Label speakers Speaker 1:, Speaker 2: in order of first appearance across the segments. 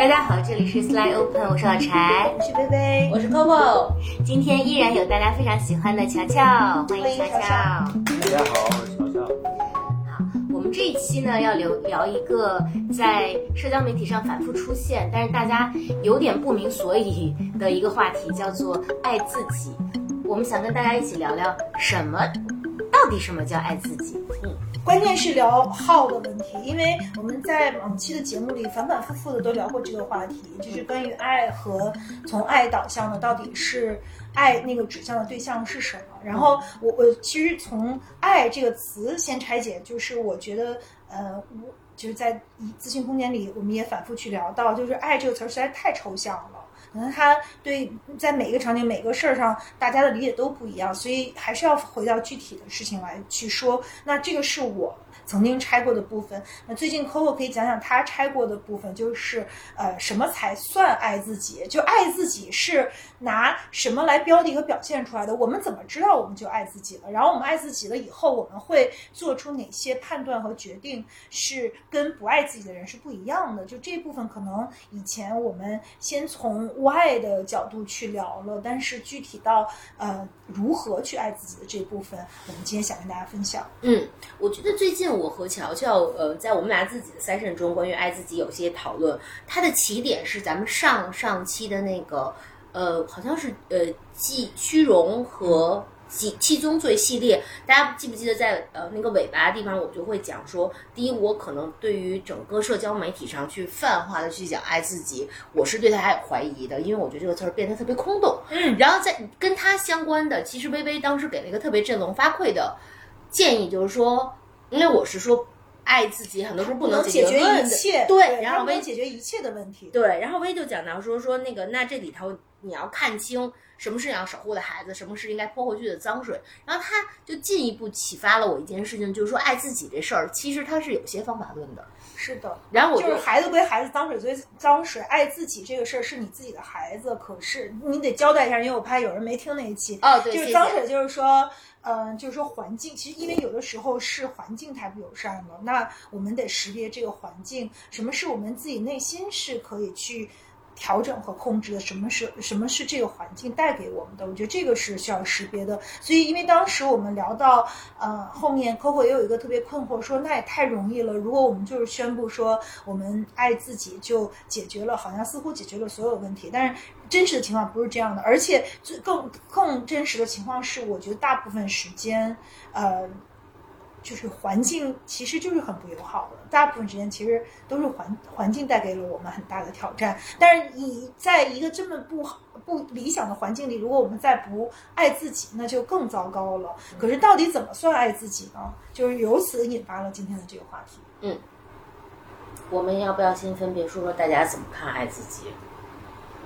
Speaker 1: 大家好，这里是 Slide Open，我是老柴，
Speaker 2: 我是贝贝，
Speaker 3: 我是 Coco。
Speaker 1: 今天依然有大家非常喜欢的乔乔，欢迎乔乔。
Speaker 4: 大家好，我是乔乔。
Speaker 1: 好，我们这一期呢要聊聊一个在社交媒体上反复出现，但是大家有点不明所以的一个话题，叫做爱自己。我们想跟大家一起聊聊什么，到底什么叫爱自己？
Speaker 2: 嗯。关键是聊号的问题，因为我们在往期的节目里反反复复的都聊过这个话题，就是关于爱和从爱导向的到底是爱那个指向的对象是什么。然后我我其实从爱这个词先拆解，就是我觉得呃，我就是在咨询空间里我们也反复去聊到，就是爱这个词实在太抽象了。可能他对在每个场景、每个事儿上，大家的理解都不一样，所以还是要回到具体的事情来去说。那这个是我。曾经拆过的部分，那最近 Coco 可以讲讲他拆过的部分，就是呃，什么才算爱自己？就爱自己是拿什么来标的和表现出来的？我们怎么知道我们就爱自己了？然后我们爱自己了以后，我们会做出哪些判断和决定，是跟不爱自己的人是不一样的？就这部分，可能以前我们先从 Why 的角度去聊了，但是具体到呃如何去爱自己的这部分，我们今天想跟大家分享。
Speaker 3: 嗯，我觉得最近。我和乔乔，呃，在我们俩自己的三圣中，关于爱自己有些讨论。它的起点是咱们上上期的那个，呃，好像是呃，气虚荣和气气宗罪系列。大家记不记得在呃那个尾巴的地方，我就会讲说，第一，我可能对于整个社交媒体上去泛化的去讲爱自己，我是对他还有怀疑的，因为我觉得这个词儿变得特别空洞。
Speaker 2: 嗯，
Speaker 3: 然后在跟他相关的，其实微微当时给了一个特别振聋发聩的建议，就是说。因为我是说，爱自己很多时候不
Speaker 2: 能
Speaker 3: 解
Speaker 2: 决一切，
Speaker 3: 对，然后
Speaker 2: 薇解决一切的问题，
Speaker 3: 对，然后薇就讲到说说那个，那这里头你要看清什么是你要守护的孩子，什么是应该泼回去的脏水，然后他就进一步启发了我一件事情，就是说爱自己这事儿，其实它是有些方法论的。
Speaker 2: 是的，
Speaker 3: 然后我
Speaker 2: 就是孩子归孩子，脏水归脏水，爱自己这个事儿是你自己的孩子，可是你得交代一下，因为我怕有人没听那一期。
Speaker 3: 哦，对，
Speaker 2: 就是脏水，就是说，嗯，就是说环境，其实因为有的时候是环境太不友善了，那我们得识别这个环境，什么是我们自己内心是可以去。调整和控制的什么是什么是这个环境带给我们的？我觉得这个是需要识别的。所以，因为当时我们聊到，呃，后面 Coco 也有一个特别困惑，说那也太容易了。如果我们就是宣布说我们爱自己就解决了，好像似乎解决了所有问题。但是真实的情况不是这样的，而且最更更真实的情况是，我觉得大部分时间，呃。就是环境其实就是很不友好的，大部分时间其实都是环环境带给了我们很大的挑战。但是你在一个这么不好、不理想的环境里，如果我们再不爱自己，那就更糟糕了。可是到底怎么算爱自己呢？就是由此引发了今天的这个话题。
Speaker 3: 嗯，我们要不要先分别说说大家怎么看爱自己？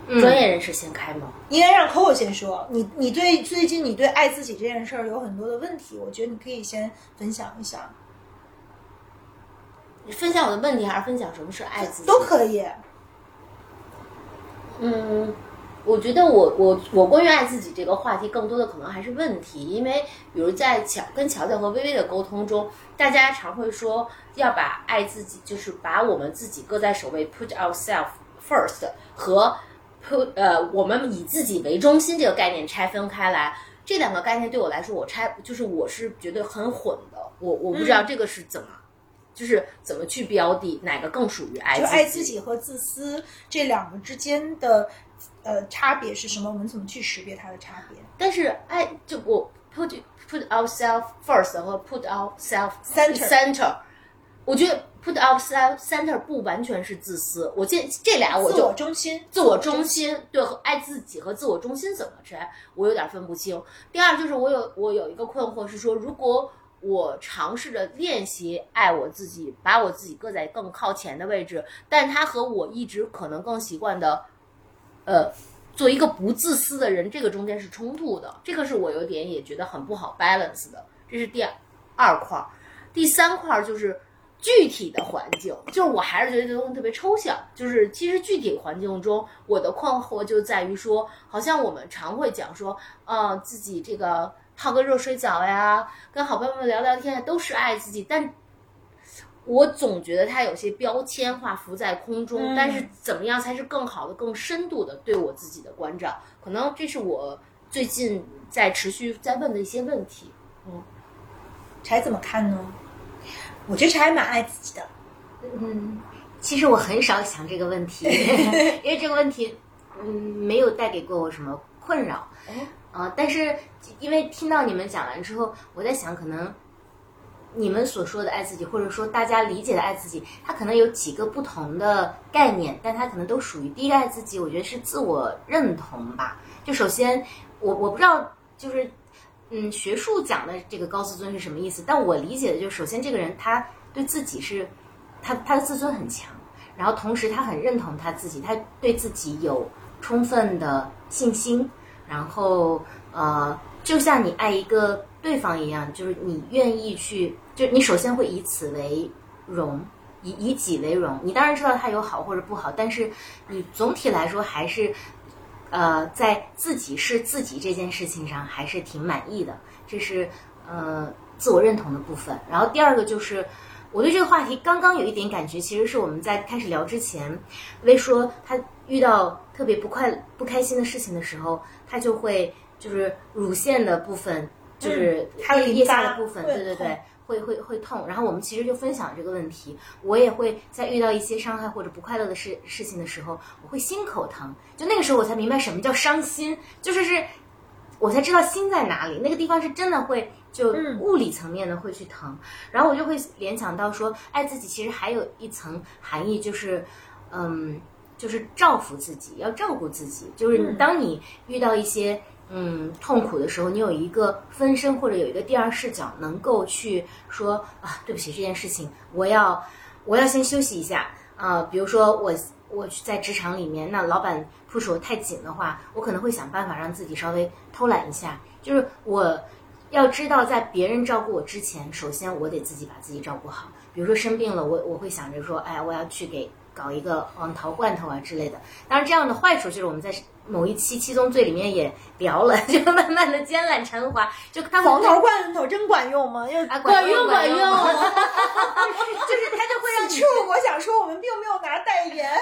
Speaker 3: 专业人士先开吗？
Speaker 2: 应该让 Coco 先说。你你对最近你对爱自己这件事儿有很多的问题，我觉得你可以先分享一下。
Speaker 3: 你分享我的问题，还是分享什么是爱自己？
Speaker 2: 都可以。
Speaker 3: 嗯，我觉得我我我关于爱自己这个话题，更多的可能还是问题，因为比如在乔跟乔乔和微微的沟通中，大家常会说要把爱自己，就是把我们自己搁在首位，put ourselves first 和。呃，我们以自己为中心这个概念拆分开来，这两个概念对我来说，我拆就是我是觉得很混的。我我不知道这个是怎么，就是怎么去标的哪个更属于爱
Speaker 2: 就爱
Speaker 3: 自
Speaker 2: 己和自私这两个之间的呃差别是什么？我们怎么去识别它的差别？
Speaker 3: 但是爱就我 put put ourselves first 和 put ourselves center center，我觉得。Put ourselves center 不完全是自私，我见这俩我就
Speaker 2: 自我中心，
Speaker 3: 自我中心对和爱自己和自我中心怎么拆，我有点分不清。第二就是我有我有一个困惑是说，如果我尝试着练习爱我自己，把我自己搁在更靠前的位置，但他和我一直可能更习惯的，呃，做一个不自私的人，这个中间是冲突的，这个是我有点也觉得很不好 balance 的，这是第二块儿。第三块儿就是。具体的环境，就是我还是觉得这东西特别抽象。就是其实具体环境中，我的困惑就在于说，好像我们常会讲说，呃，自己这个泡个热水澡呀，跟好朋友们聊聊天，都是爱自己。但我总觉得它有些标签化浮在空中，
Speaker 2: 嗯
Speaker 3: 但是怎么样才是更好的、更深度的对我自己的关照？可能这是我最近在持续在问的一些问题。
Speaker 2: 嗯柴怎么看呢？我觉得还蛮爱自己的。
Speaker 1: 嗯，其实我很少想这个问题，因为这个问题，嗯，没有带给过我什么困扰。呃，但是因为听到你们讲完之后，我在想，可能你们所说的爱自己，或者说大家理解的爱自己，它可能有几个不同的概念，但它可能都属于第一个爱自己，我觉得是自我认同吧。就首先，我我不知道，就是嗯，学术讲的这个高自尊是什么意思，但我理解的就是，首先这个人他对自己是，他他的自尊很强，然后同时他很认同他自己，他对自己有充分的信心，然后呃，就像你爱一个对方一样，就是你愿意去，就你首先会以此为荣，以以己为荣。你当然知道他有好或者不好，但是你总体来说还是，呃，在自己是自己这件事情上还是挺满意的，这是呃自我认同的部分。然后第二个就是。我对这个话题刚刚有一点感觉，其实是我们在开始聊之前，薇说她遇到特别不快、不开心的事情的时候，她就会就是乳腺的部分，就是
Speaker 2: 嗯还有
Speaker 1: 腋下的部分，
Speaker 2: 会
Speaker 1: 对对对
Speaker 2: 痛，
Speaker 1: 会会会痛。然后我们其实就分享这个问题，我也会在遇到一些伤害或者不快乐的事事情的时候，我会心口疼。就那个时候我才明白什么叫伤心，就是是，我才知道心在哪里，那个地方是真的会就
Speaker 2: 嗯
Speaker 1: 物理层面的会去疼。然后我就会联想到说，爱自己其实还有一层含义，就是，嗯，就是照顾自己，要照顾自己。就是当你遇到一些嗯痛苦的时候，你有一个分身或者有一个第二视角，能够去说啊，对不起，这件事情我要我要先休息一下啊、比如说我我在职场里面，那老板 push 我太紧的话，我可能会想办法让自己稍微偷懒一下，就是我。要知道，在别人照顾我之前，首先我得自己把自己照顾好。比如说生病了，我我会想着说，哎，我要去给搞一个黄桃罐头啊之类的。当然，这样的坏处就是我们在某一期七宗罪里面也聊了，就慢慢的艰难缠滑，就他们
Speaker 2: 黄桃罐头真管用吗？又
Speaker 1: 啊
Speaker 3: 管用管用
Speaker 1: 就是他就会让你
Speaker 2: 处，我想说我们并没有拿代言。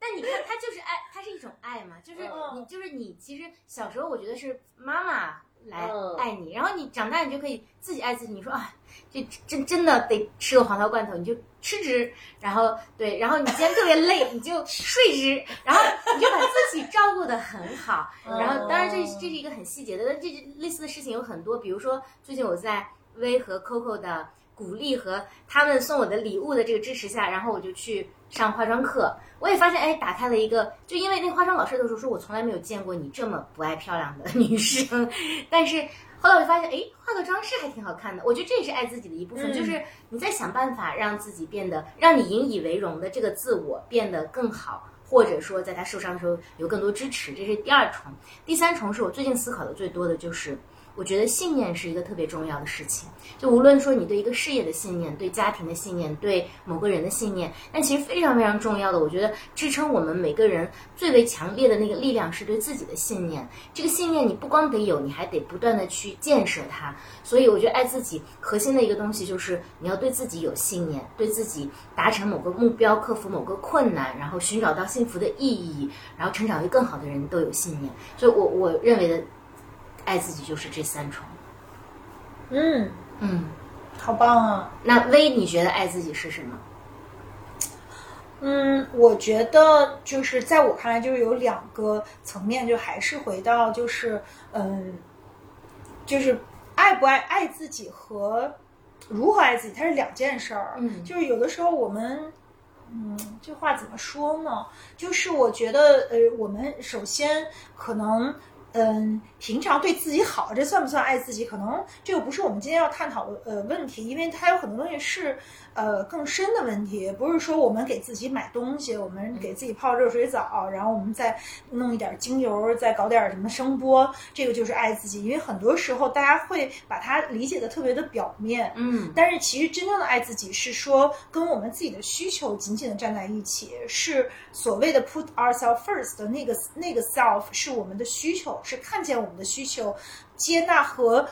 Speaker 1: 但你看，它就是爱，他是一种爱嘛，就是
Speaker 2: 嗯
Speaker 1: 你，就是你。其实小时候我觉得是妈妈来
Speaker 3: 嗯
Speaker 1: 爱你，然后你长大你就可以自己爱自己。你说啊，这真真的得吃个黄桃罐头，你就吃之。然后对，然后你今天特别累，你就睡之，然后你就把自己照顾的很好。然后当然这这是一个很细节的，但这类似的事情有很多，比如说最近我在薇和 Coco 的鼓励和他们送我的礼物的这个支持下，然后我就去上化妆课。我也发现，哎，打开了一个，就因为那化妆老师的时候说，我从来没有见过你这么不爱漂亮的女生，但是后来我就发现，哎，化个妆是还挺好看的。我觉得这也是爱自己的一部分，
Speaker 2: 嗯
Speaker 1: 就是你在想办法让自己变得，让你引以为荣的这个自我变得更好。或者说，在他受伤的时候有更多支持，这是第二重。第三重是我最近思考的最多的，就是我觉得信念是一个特别重要的事情。就无论说你对一个事业的信念、对家庭的信念、对某个人的信念，但其实非常非常重要的，我觉得支撑我们每个人最为强烈的那个力量是对自己的信念。这个信念你不光得有，你还得不断的去建设它。所以我觉得爱自己核心的一个东西就是你要对自己有信念，对自己达成某个目标、克服某个困难，然后寻找到幸福的意义，然后成长为更好的人都有信念。所以我我认为的爱自己就是这三重。
Speaker 2: 嗯，
Speaker 1: 嗯，
Speaker 2: 好棒啊！
Speaker 1: 那薇，你觉得爱自己是什么？
Speaker 2: 嗯，我觉得就是在我看来，就是有两个层面，就还是回到就是嗯，就是爱不爱爱自己和如何爱自己，它是两件事儿。
Speaker 1: 嗯
Speaker 2: 就是有的时候我们。嗯，这话怎么说呢？就是我觉得，呃，我们首先可能，嗯，平常对自己好，这算不算爱自己？可能这个不是我们今天要探讨的呃问题，因为它有很多东西是呃更深的问题，不是说我们给自己买东西，我们给自己泡热水澡，然后我们再弄一点精油，再搞点什么声波，这个就是爱自己。因为很多时候大家会把它理解的特别的表面，
Speaker 1: 嗯
Speaker 2: 但是其实真正的爱自己是说跟我们自己的需求紧紧的站在一起，是所谓的 put ourselves first 的那个那个 self 是我们的需求，是看见我们的需求，接纳和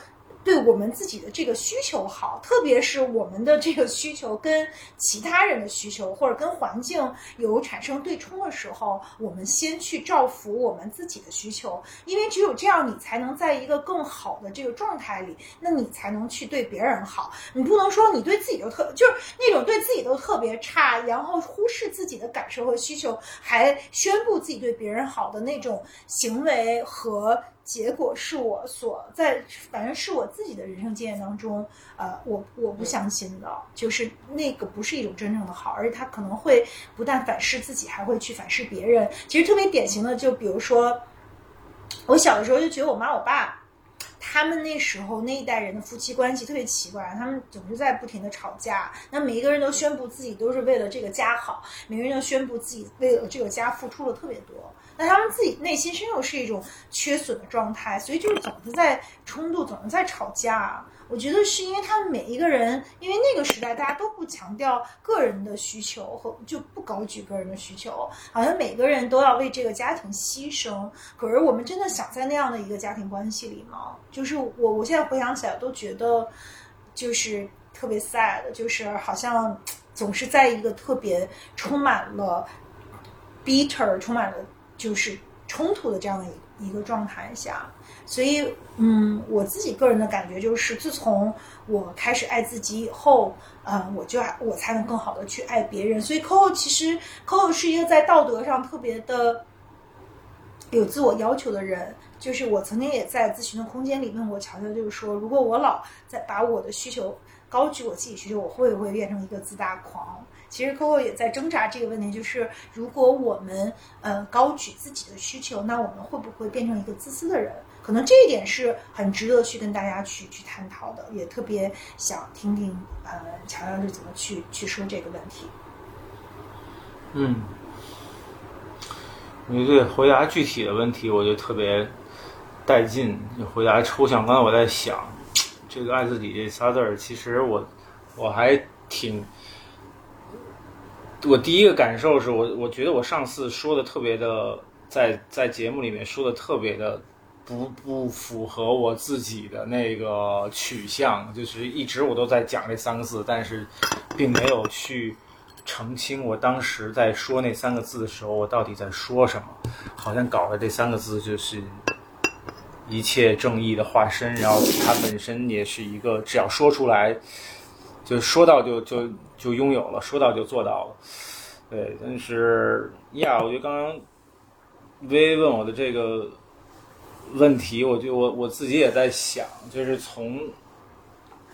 Speaker 2: 对我们自己的这个需求好，特别是我们的这个需求跟其他人的需求或者跟环境有产生对冲的时候，我们先去照拂我们自己的需求，因为只有这样，你才能在一个更好的这个状态里，那你才能去对别人好。你不能说你对自己就特就是那种对自己都特别差，然后忽视自己的感受和需求，还宣布自己对别人好的那种行为和。结果是我所在，反正是我自己的人生经验当中，呃，我我不相信的，就是那个不是一种真正的好，而且他可能会不但反噬自己，还会去反噬别人。其实特别典型的，就比如说，我小的时候就觉得我妈我爸，他们那时候那一代人的夫妻关系特别奇怪，他们总是在不停的吵架，那每一个人都宣布自己都是为了这个家好，每个人都宣布自己为了这个家付出了特别多。那他们自己内心深处是一种缺损的状态，所以就是总是在冲突，总是在吵架。我觉得是因为他们每一个人，因为那个时代大家都不强调个人的需求和就不高举个人的需求，好像每个人都要为这个家庭牺牲。可是我们真的想在那样的一个家庭关系里吗？就是我我现在回想起来都觉得，就是特别 sad，就是好像总是在一个特别充满了 bitter，充满了。就是冲突的这样的一一个状态下，所以，嗯，我自己个人的感觉就是，自从我开始爱自己以后，嗯，我就我才能更好的去爱别人。所以，Coco 其实 Coco 是一个在道德上特别的有自我要求的人。就是我曾经也在咨询的空间里问过乔乔，就是说，如果我老在把我的需求高举我自己需求，我会不会变成一个自大狂？其实 Coco 也在挣扎这个问题，就是如果我们呃高举自己的需求，那我们会不会变成一个自私的人？可能这一点是很值得去跟大家去去探讨的，也特别想听听呃乔乔是怎么去去说这个问题。
Speaker 4: 嗯，你对回答具体的问题，我就特别带劲。你回答抽象，刚才我在想，这个爱自己这仨字儿，其实我我还挺。我第一个感受是我，我觉得我上次说的特别的，在在节目里面说的特别的，不不符合我自己的那个取向，就是一直我都在讲这三个字，但是并没有去澄清我当时在说那三个字的时候，我到底在说什么，好像搞的这三个字就是一切正义的化身，然后他本身也是一个，只要说出来。就说到就就就拥有了，说到就做到了，对。但是呀，我觉得刚刚薇薇问我的这个问题，我就我我自己也在想，就是从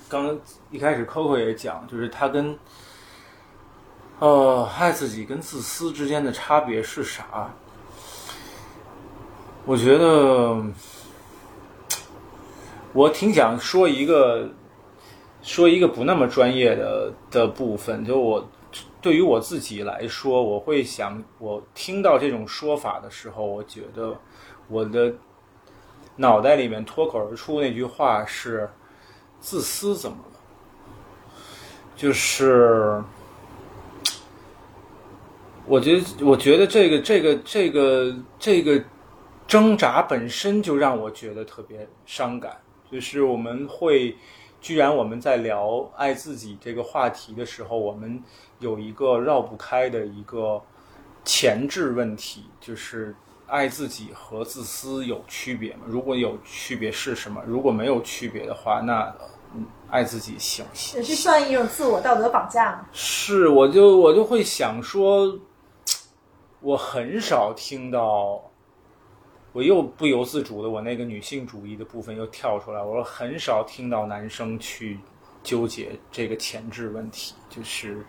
Speaker 4: 刚一开始，Coco 也讲，就是他跟呃爱自己跟自私之间的差别是啥？我觉得我挺想说一个。说一个不那么专业的的部分，就我对于我自己来说，我会想，我听到这种说法的时候，我觉得我的脑袋里面脱口而出那句话是“自私怎么了？”就是我觉得，我觉得这个这个这个这个挣扎本身就让我觉得特别伤感，就是我们会。居然我们在聊爱自己这个话题的时候，我们有一个绕不开的一个前置问题，就是爱自己和自私有区别吗？如果有区别是什么？如果没有区别的话，那爱自己行？
Speaker 2: 也是算一种自我道德绑架吗？
Speaker 4: 是，我就我就会想说，我很少听到。我又不由自主的，我那个女性主义的部分又跳出来。我说很少听到男生去纠结这个前置问题，就是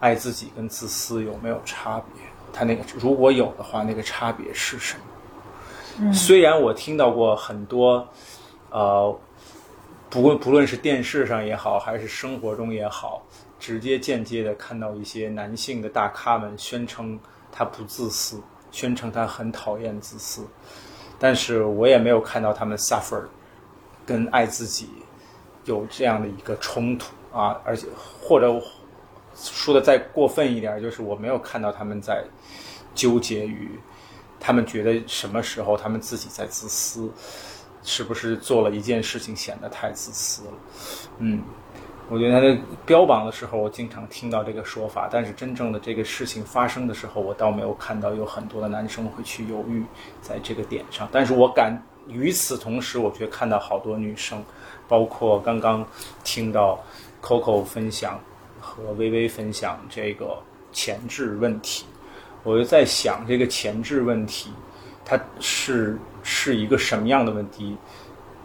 Speaker 4: 爱自己跟自私有没有差别？他那个如果有的话，那个差别是什么？虽然我听到过很多，呃，不论不论是电视上也好，还是生活中也好，直接间接的看到一些男性的大咖们宣称他不自私。宣称他很讨厌自私，但是我也没有看到他们 suffer，跟爱自己有这样的一个冲突啊，而且或者说的再过分一点，就是我没有看到他们在纠结于他们觉得什么时候他们自己在自私，是不是做了一件事情显得太自私了？嗯，我觉得他在标榜的时候，我经常听到这个说法，但是真正的这个事情发生的时候，我倒没有看到有很多的男生会去犹豫在这个点上。但是我感与此同时，我却看到好多女生，包括刚刚听到 Coco 分享和微微分享这个前置问题，我就在想这个前置问题，它是是一个什么样的问题？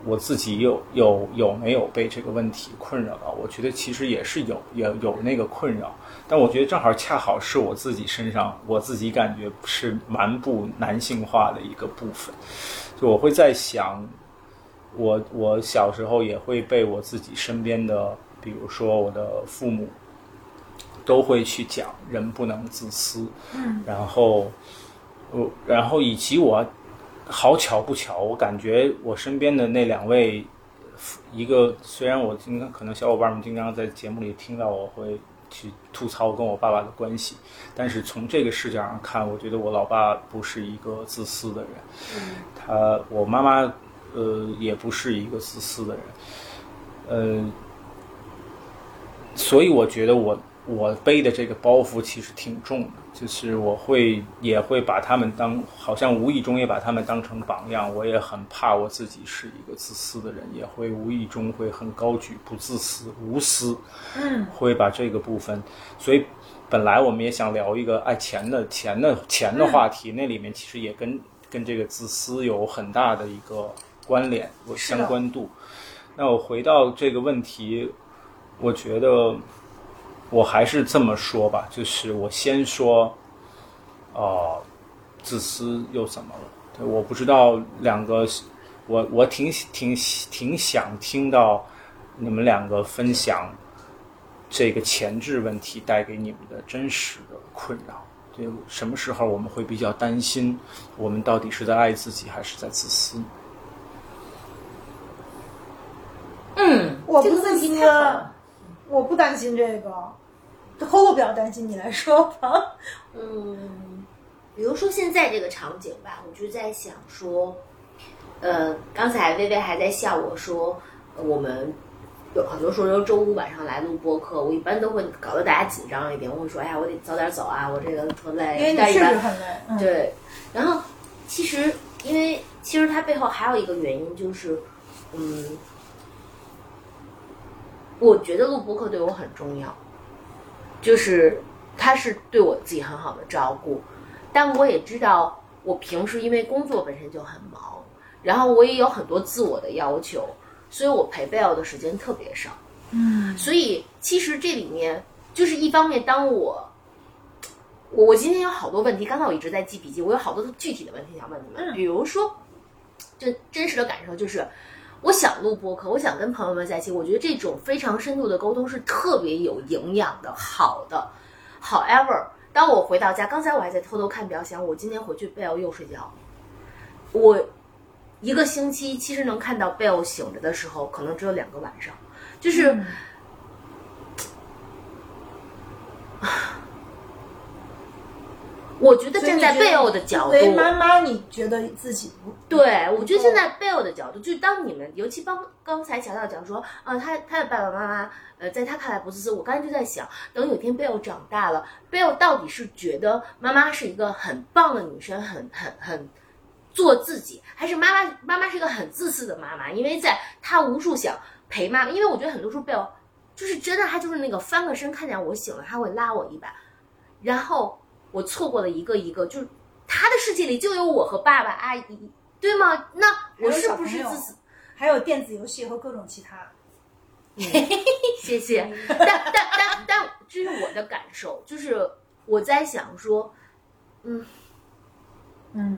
Speaker 4: 我自己有有有没有被这个问题困扰到？我觉得其实也是有有有那个困扰，但我觉得正好恰好是我自己身上，我自己感觉是蛮不男性化的一个部分。就我会在想，我我小时候也会被我自己身边的，比如说我的父母，都会去讲人不能自私，
Speaker 2: 嗯，
Speaker 4: 然后我然后以及我好巧不巧，我感觉我身边的那两位，一个虽然我经常可能小伙伴们经常在节目里听到我会去吐槽跟我爸爸的关系，但是从这个视角上看，我觉得我老爸不是一个自私的人，他我妈妈呃也不是一个自私的人，呃，所以我觉得我我背的这个包袱其实挺重的，就是我会也会把他们当好像无意中也把他们当成榜样，我也很怕我自己是一个自私的人，也会无意中会很高举不自私无私，
Speaker 2: 嗯，
Speaker 4: 会把这个部分，所以本来我们也想聊一个爱钱的钱的钱的话题，那里面其实也跟跟这个自私有很大的一个关联和相关度。那我回到这个问题，我觉得我还是这么说吧，就是我先说，呃，自私又怎么了？对，我不知道两个，我我挺挺挺想听到你们两个分享这个前置问题带给你们的真实的困扰。对，什么时候我们会比较担心，我们到底是在爱自己还是在自私？
Speaker 3: 嗯，
Speaker 2: 我不
Speaker 3: 这个问题
Speaker 2: 自私
Speaker 3: 太好了。
Speaker 2: 我不担心这个，后我比较担心，你来说吧。
Speaker 3: 嗯，比如说现在这个场景吧，我就在想说，呃，刚才薇薇还在笑我说，呃我们有很多时候周五晚上来录播客，我一般都会搞得大家紧张一点，我会说，哎呀，我得早点走啊，我这个特累，
Speaker 2: 因为你确实很累，嗯，
Speaker 3: 对，然后其实因为其实它背后还有一个原因就是，嗯，我觉得录播课对我很重要，就是他是对我自己很好的照顾，但我也知道我平时因为工作本身就很忙，然后我也有很多自我的要求，所以我陪贝尔的时间特别少。
Speaker 2: 嗯，
Speaker 3: 所以其实这里面就是一方面，当我我我今天有好多问题，刚才我一直在记笔记，我有好多具体的问题想问你们，
Speaker 2: 嗯
Speaker 3: 比如说，就真实的感受就是。我想录播客，我想跟朋友们在一起，我觉得这种非常深度的沟通是特别有营养的、好的。However，当我回到家，刚才我还在偷偷看表，想我今天回去贝尔又睡觉。我一个星期其实能看到贝尔醒着的时候，可能只有两个晚上，就是。
Speaker 2: 嗯
Speaker 3: 我觉得站在贝欧的角度，
Speaker 2: 作为妈妈，你觉得自己不
Speaker 3: 对，我觉得
Speaker 2: 够
Speaker 3: 现在贝欧的角度，就是当你们，尤其刚刚才乔乔讲说，啊，他他的爸爸妈妈，呃，在他看来不自私。我刚才就在想，等有一天贝欧长大了，贝欧到底是觉得妈妈是一个很棒的女生，很很很做自己，还是妈妈妈妈是一个很自私的妈妈？因为在他无数想陪妈妈，因为我觉得很多时候贝欧就是真的，她就是那个翻个身看见我醒了，她会拉我一把，然后我错过了一个一个，就是他的世界里就有我和爸爸阿姨。对吗？那我是不是自私？
Speaker 2: 还有电子游戏和各种其他。
Speaker 3: 谢谢。但但但但，这是我的感受，就是我在想说，嗯，
Speaker 2: 嗯，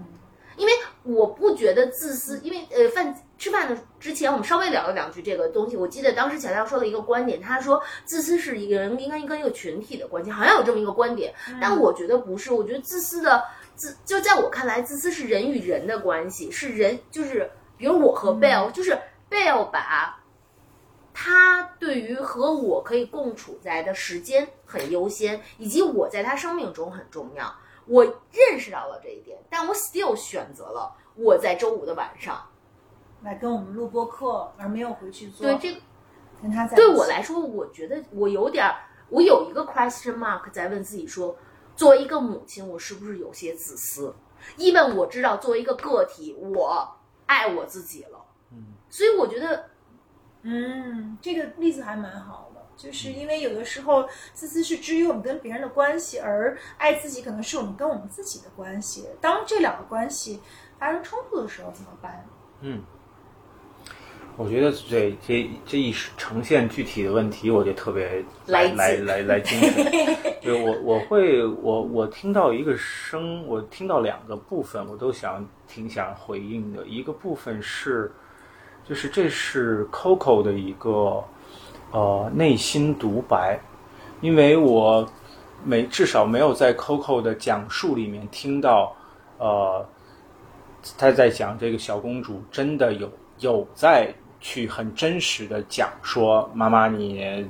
Speaker 3: 因为我不觉得自私，因为呃饭吃饭的之前我们稍微聊了两句这个东西。我记得当时乔乔说了一个观点，他说自私是一个人应该跟一个群体的关系，好像有这么一个观点，但我觉得不是，我觉得自私的自就在我看来，自私是人与人的关系，是人就是比如我和 bell，，就是 Bell 把。他对于和我可以共处在的时间很优先，以及我在他生命中很重要。我认识到了这一点，但我 still 选择了我在周五的晚上
Speaker 2: 来跟我们录播课，而没有回去做
Speaker 3: 对这个
Speaker 2: 跟他在
Speaker 3: 对我来说，我觉得我有点儿，我有一个 question mark 在问自己说，作为一个母亲，我是不是有些自私？因为我知道，作为一个个体，我爱我自己了，
Speaker 4: 嗯，
Speaker 3: 所以我觉得
Speaker 2: 嗯，这个例子还蛮好的，就是因为有的时候自私是基于我们跟别人的关系，而爱自己可能是我们跟我们自己的关系。当这两个关系发生冲突的时候怎么办？
Speaker 4: 嗯，我觉得这这这一呈现具体的问题，我就特别来
Speaker 3: 来
Speaker 4: 来来来精神。对 我我会我我听到一个声，我听到两个部分，我都想挺想回应的。一个部分是，就是这是 Coco 的一个呃内心独白，因为我没至少没有在 Coco 的讲述里面听到呃。他在讲这个小公主真的有有在去很真实的讲说妈妈你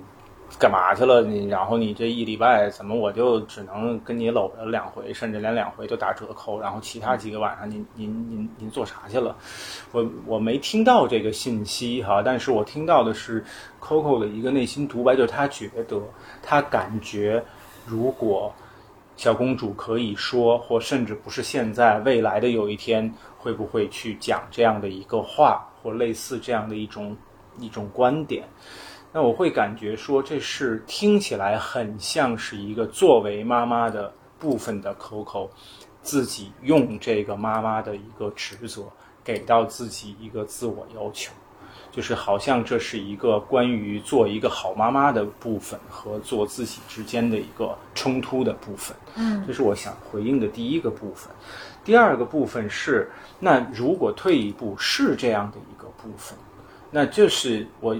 Speaker 4: 干嘛去了？你然后你这一礼拜怎么我就只能跟你搂着两回甚至连两回都打折扣然后其他几个晚上您您您您做啥去了？我我没听到这个信息哈但是我听到的是 Coco 的一个内心独白就是她觉得她感觉如果小公主可以说，或甚至不是现在，未来的有一天会不会去讲这样的一个话，或类似这样的一种一种观点？那我会感觉说，这是听起来很像是一个作为妈妈的部分的 Coco，自己用这个妈妈的一个职责，给到自己一个自我要求。就是好像这是一个关于做一个好妈妈的部分和做自己之间的一个冲突的部分。
Speaker 2: 嗯
Speaker 4: 这是我想回应的第一个部分。第二个部分是，那如果退一步是这样的部分，那就是我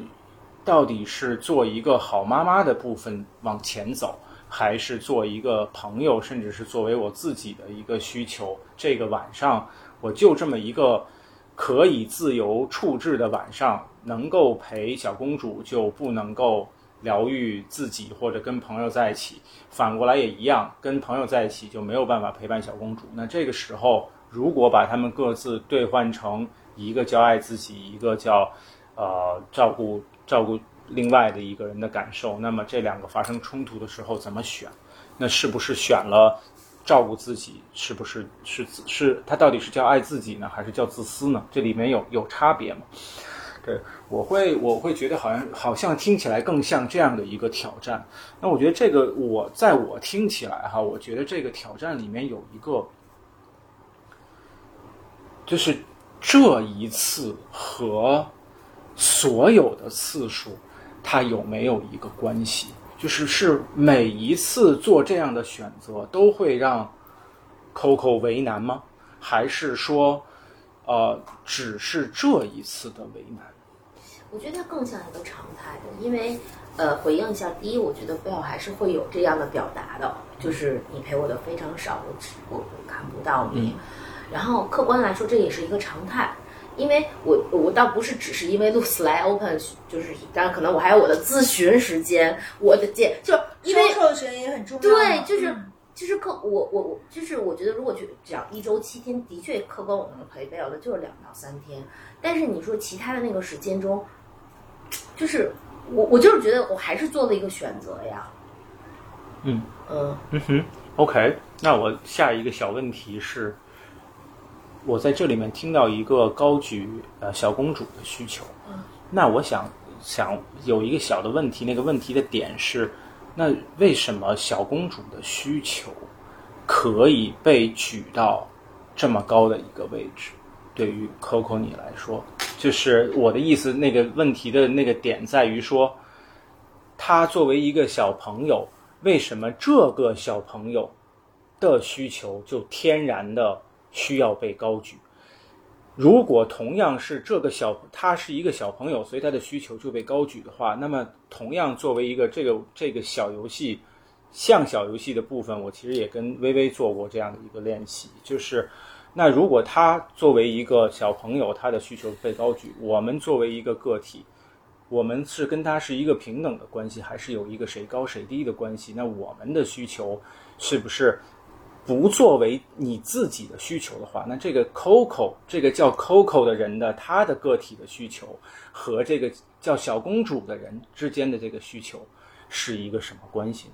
Speaker 4: 到底是做一个好妈妈的部分往前走，还是做一个朋友，甚至是作为我自己的一个需求？这个晚上我就这么一个。可以自由处置的晚上，能够陪小公主，就不能够疗愈自己或者跟朋友在一起。反过来也一样，跟朋友在一起就没有办法陪伴小公主。那这个时候，如果把他们各自兑换成一个叫爱自己，一个叫呃照顾照顾另外的一个人的感受，那么这两个发生冲突的时候怎么选？那是不是选了？照顾自己是不是是是？他到底是叫爱自己呢，还是叫自私呢？这里面有有差别吗？对，我会我会觉得好像好像听起来更像这样的一个挑战。那我觉得这个我在我听起来哈，我觉得这个挑战里面有一个，就是这一次和所有的次数，它有没有一个关系？就是是每一次做这样的选择都会让 Coco 为难吗？还是说，呃，只是这一次的为难？
Speaker 3: 我觉得它更像一个常态的，因为呃，回应一下，第一，我觉得贝尔还是会有这样的表达的，就是你陪我的非常少，我只我我看不到你。然后客观来说，这也是一个常态。因为我我倒不是只是因为录 Slide Open，就是当然可能我还有我的咨询时间，我的见就因为
Speaker 2: 销售的时间也很重要。
Speaker 3: 对，就是
Speaker 2: 嗯
Speaker 3: 就是客我我我就是我觉得如果去讲一周七天，的确客观我能陪贝尔的就是两到三天，但是你说其他的那个时间中，就是我我就是觉得我还是做了一个选择呀。
Speaker 4: 嗯
Speaker 3: 嗯
Speaker 4: 嗯哼，OK。那我下一个小问题是，我在这里面听到一个高举呃小公主的需求，
Speaker 3: 嗯
Speaker 4: 那我想想有一个小的问题，那个问题的点是，那为什么小公主的需求可以被举到这么高的一个位置？对于 Coco 你来说，就是我的意思，那个问题的那个点在于说，他作为一个小朋友，为什么这个小朋友的需求就天然的需要被高举？如果同样是这个小，他是一个小朋友，所以他的需求就被高举的话，那么同样作为一个这个这个小游戏，像小游戏的部分，我其实也跟微微做过这样的一个练习，就是那如果他作为一个小朋友，他的需求被高举，我们作为一个个体，我们是跟他是一个平等的关系，还是有一个谁高谁低的关系？那我们的需求是不是不作为你自己的需求的话，那这个 Coco 这个叫 Coco 的人的他的个体的需求和这个叫小公主的人之间的这个需求是一个什么关系呢？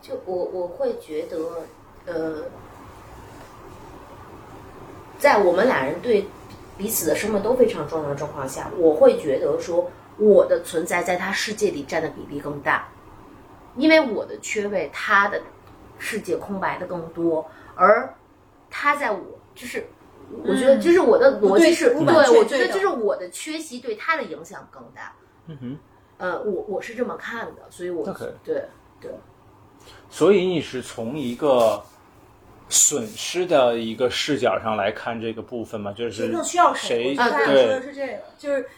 Speaker 3: 就我我会觉得，呃，在我们俩人对彼此的生命都非常重要的状况下，我会觉得说我的存在在他世界里占的比例更大，因为我的缺位，他的世界空白的更多，而他在我就是。我觉得，就是我的逻辑是，
Speaker 2: 嗯
Speaker 3: 对
Speaker 2: 对
Speaker 3: 我觉得就是我的缺席对他的影响更大。
Speaker 4: 嗯哼，
Speaker 3: 呃，我我是这么看的，所以我对对
Speaker 4: 所以你是从一个损失的一个视角上来看这个部分吗？就是
Speaker 2: 谁更需要
Speaker 4: 谁
Speaker 2: 我觉得他俩
Speaker 4: 对
Speaker 2: 说的是这个，就是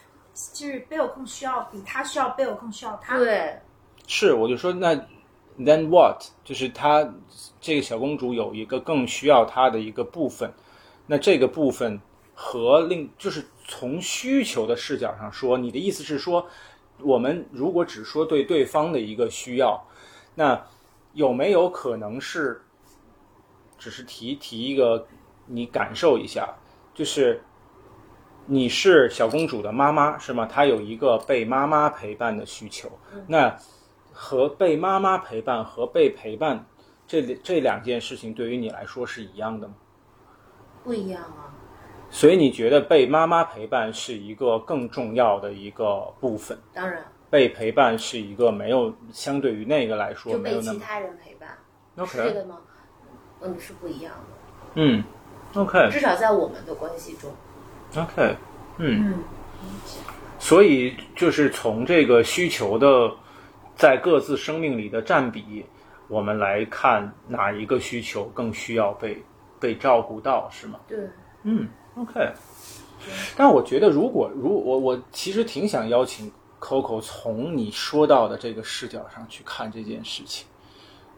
Speaker 2: 就是贝尔更需要比他需要贝尔更需要他。
Speaker 3: 对，
Speaker 4: 是，我就说那 then what？就是她这个小公主有一个更需要她的一个部分，那这个部分和另就是从需求的视角上说，你的意思是说，我们如果只说对对方的一个需要，那有没有可能是只是提提一个你感受一下，就是你是小公主的妈妈是吗？她有一个被妈妈陪伴的需求，那和被妈妈陪伴和被陪伴这这两件事情对于你来说是一样的吗？
Speaker 3: 不一样啊。
Speaker 4: 所以你觉得被妈妈陪伴是一个更重要的一个部分，
Speaker 3: 当然，
Speaker 4: 被陪伴是一个没有相对于那个来说
Speaker 3: 就
Speaker 4: 没有那么
Speaker 3: 被其他人陪伴，这个吗？嗯，是不一样的，
Speaker 4: 嗯，OK。
Speaker 3: 至少在我们的关系中
Speaker 4: ，OK，嗯，
Speaker 2: 嗯，
Speaker 4: 所以就是从这个需求的在各自生命里的占比，我们来看哪一个需求更需要被被照顾到，是吗？
Speaker 3: 对，
Speaker 4: 嗯，OK。但我觉得，如果如我我其实挺想邀请 Coco 从你说到的这个视角上去看这件事情，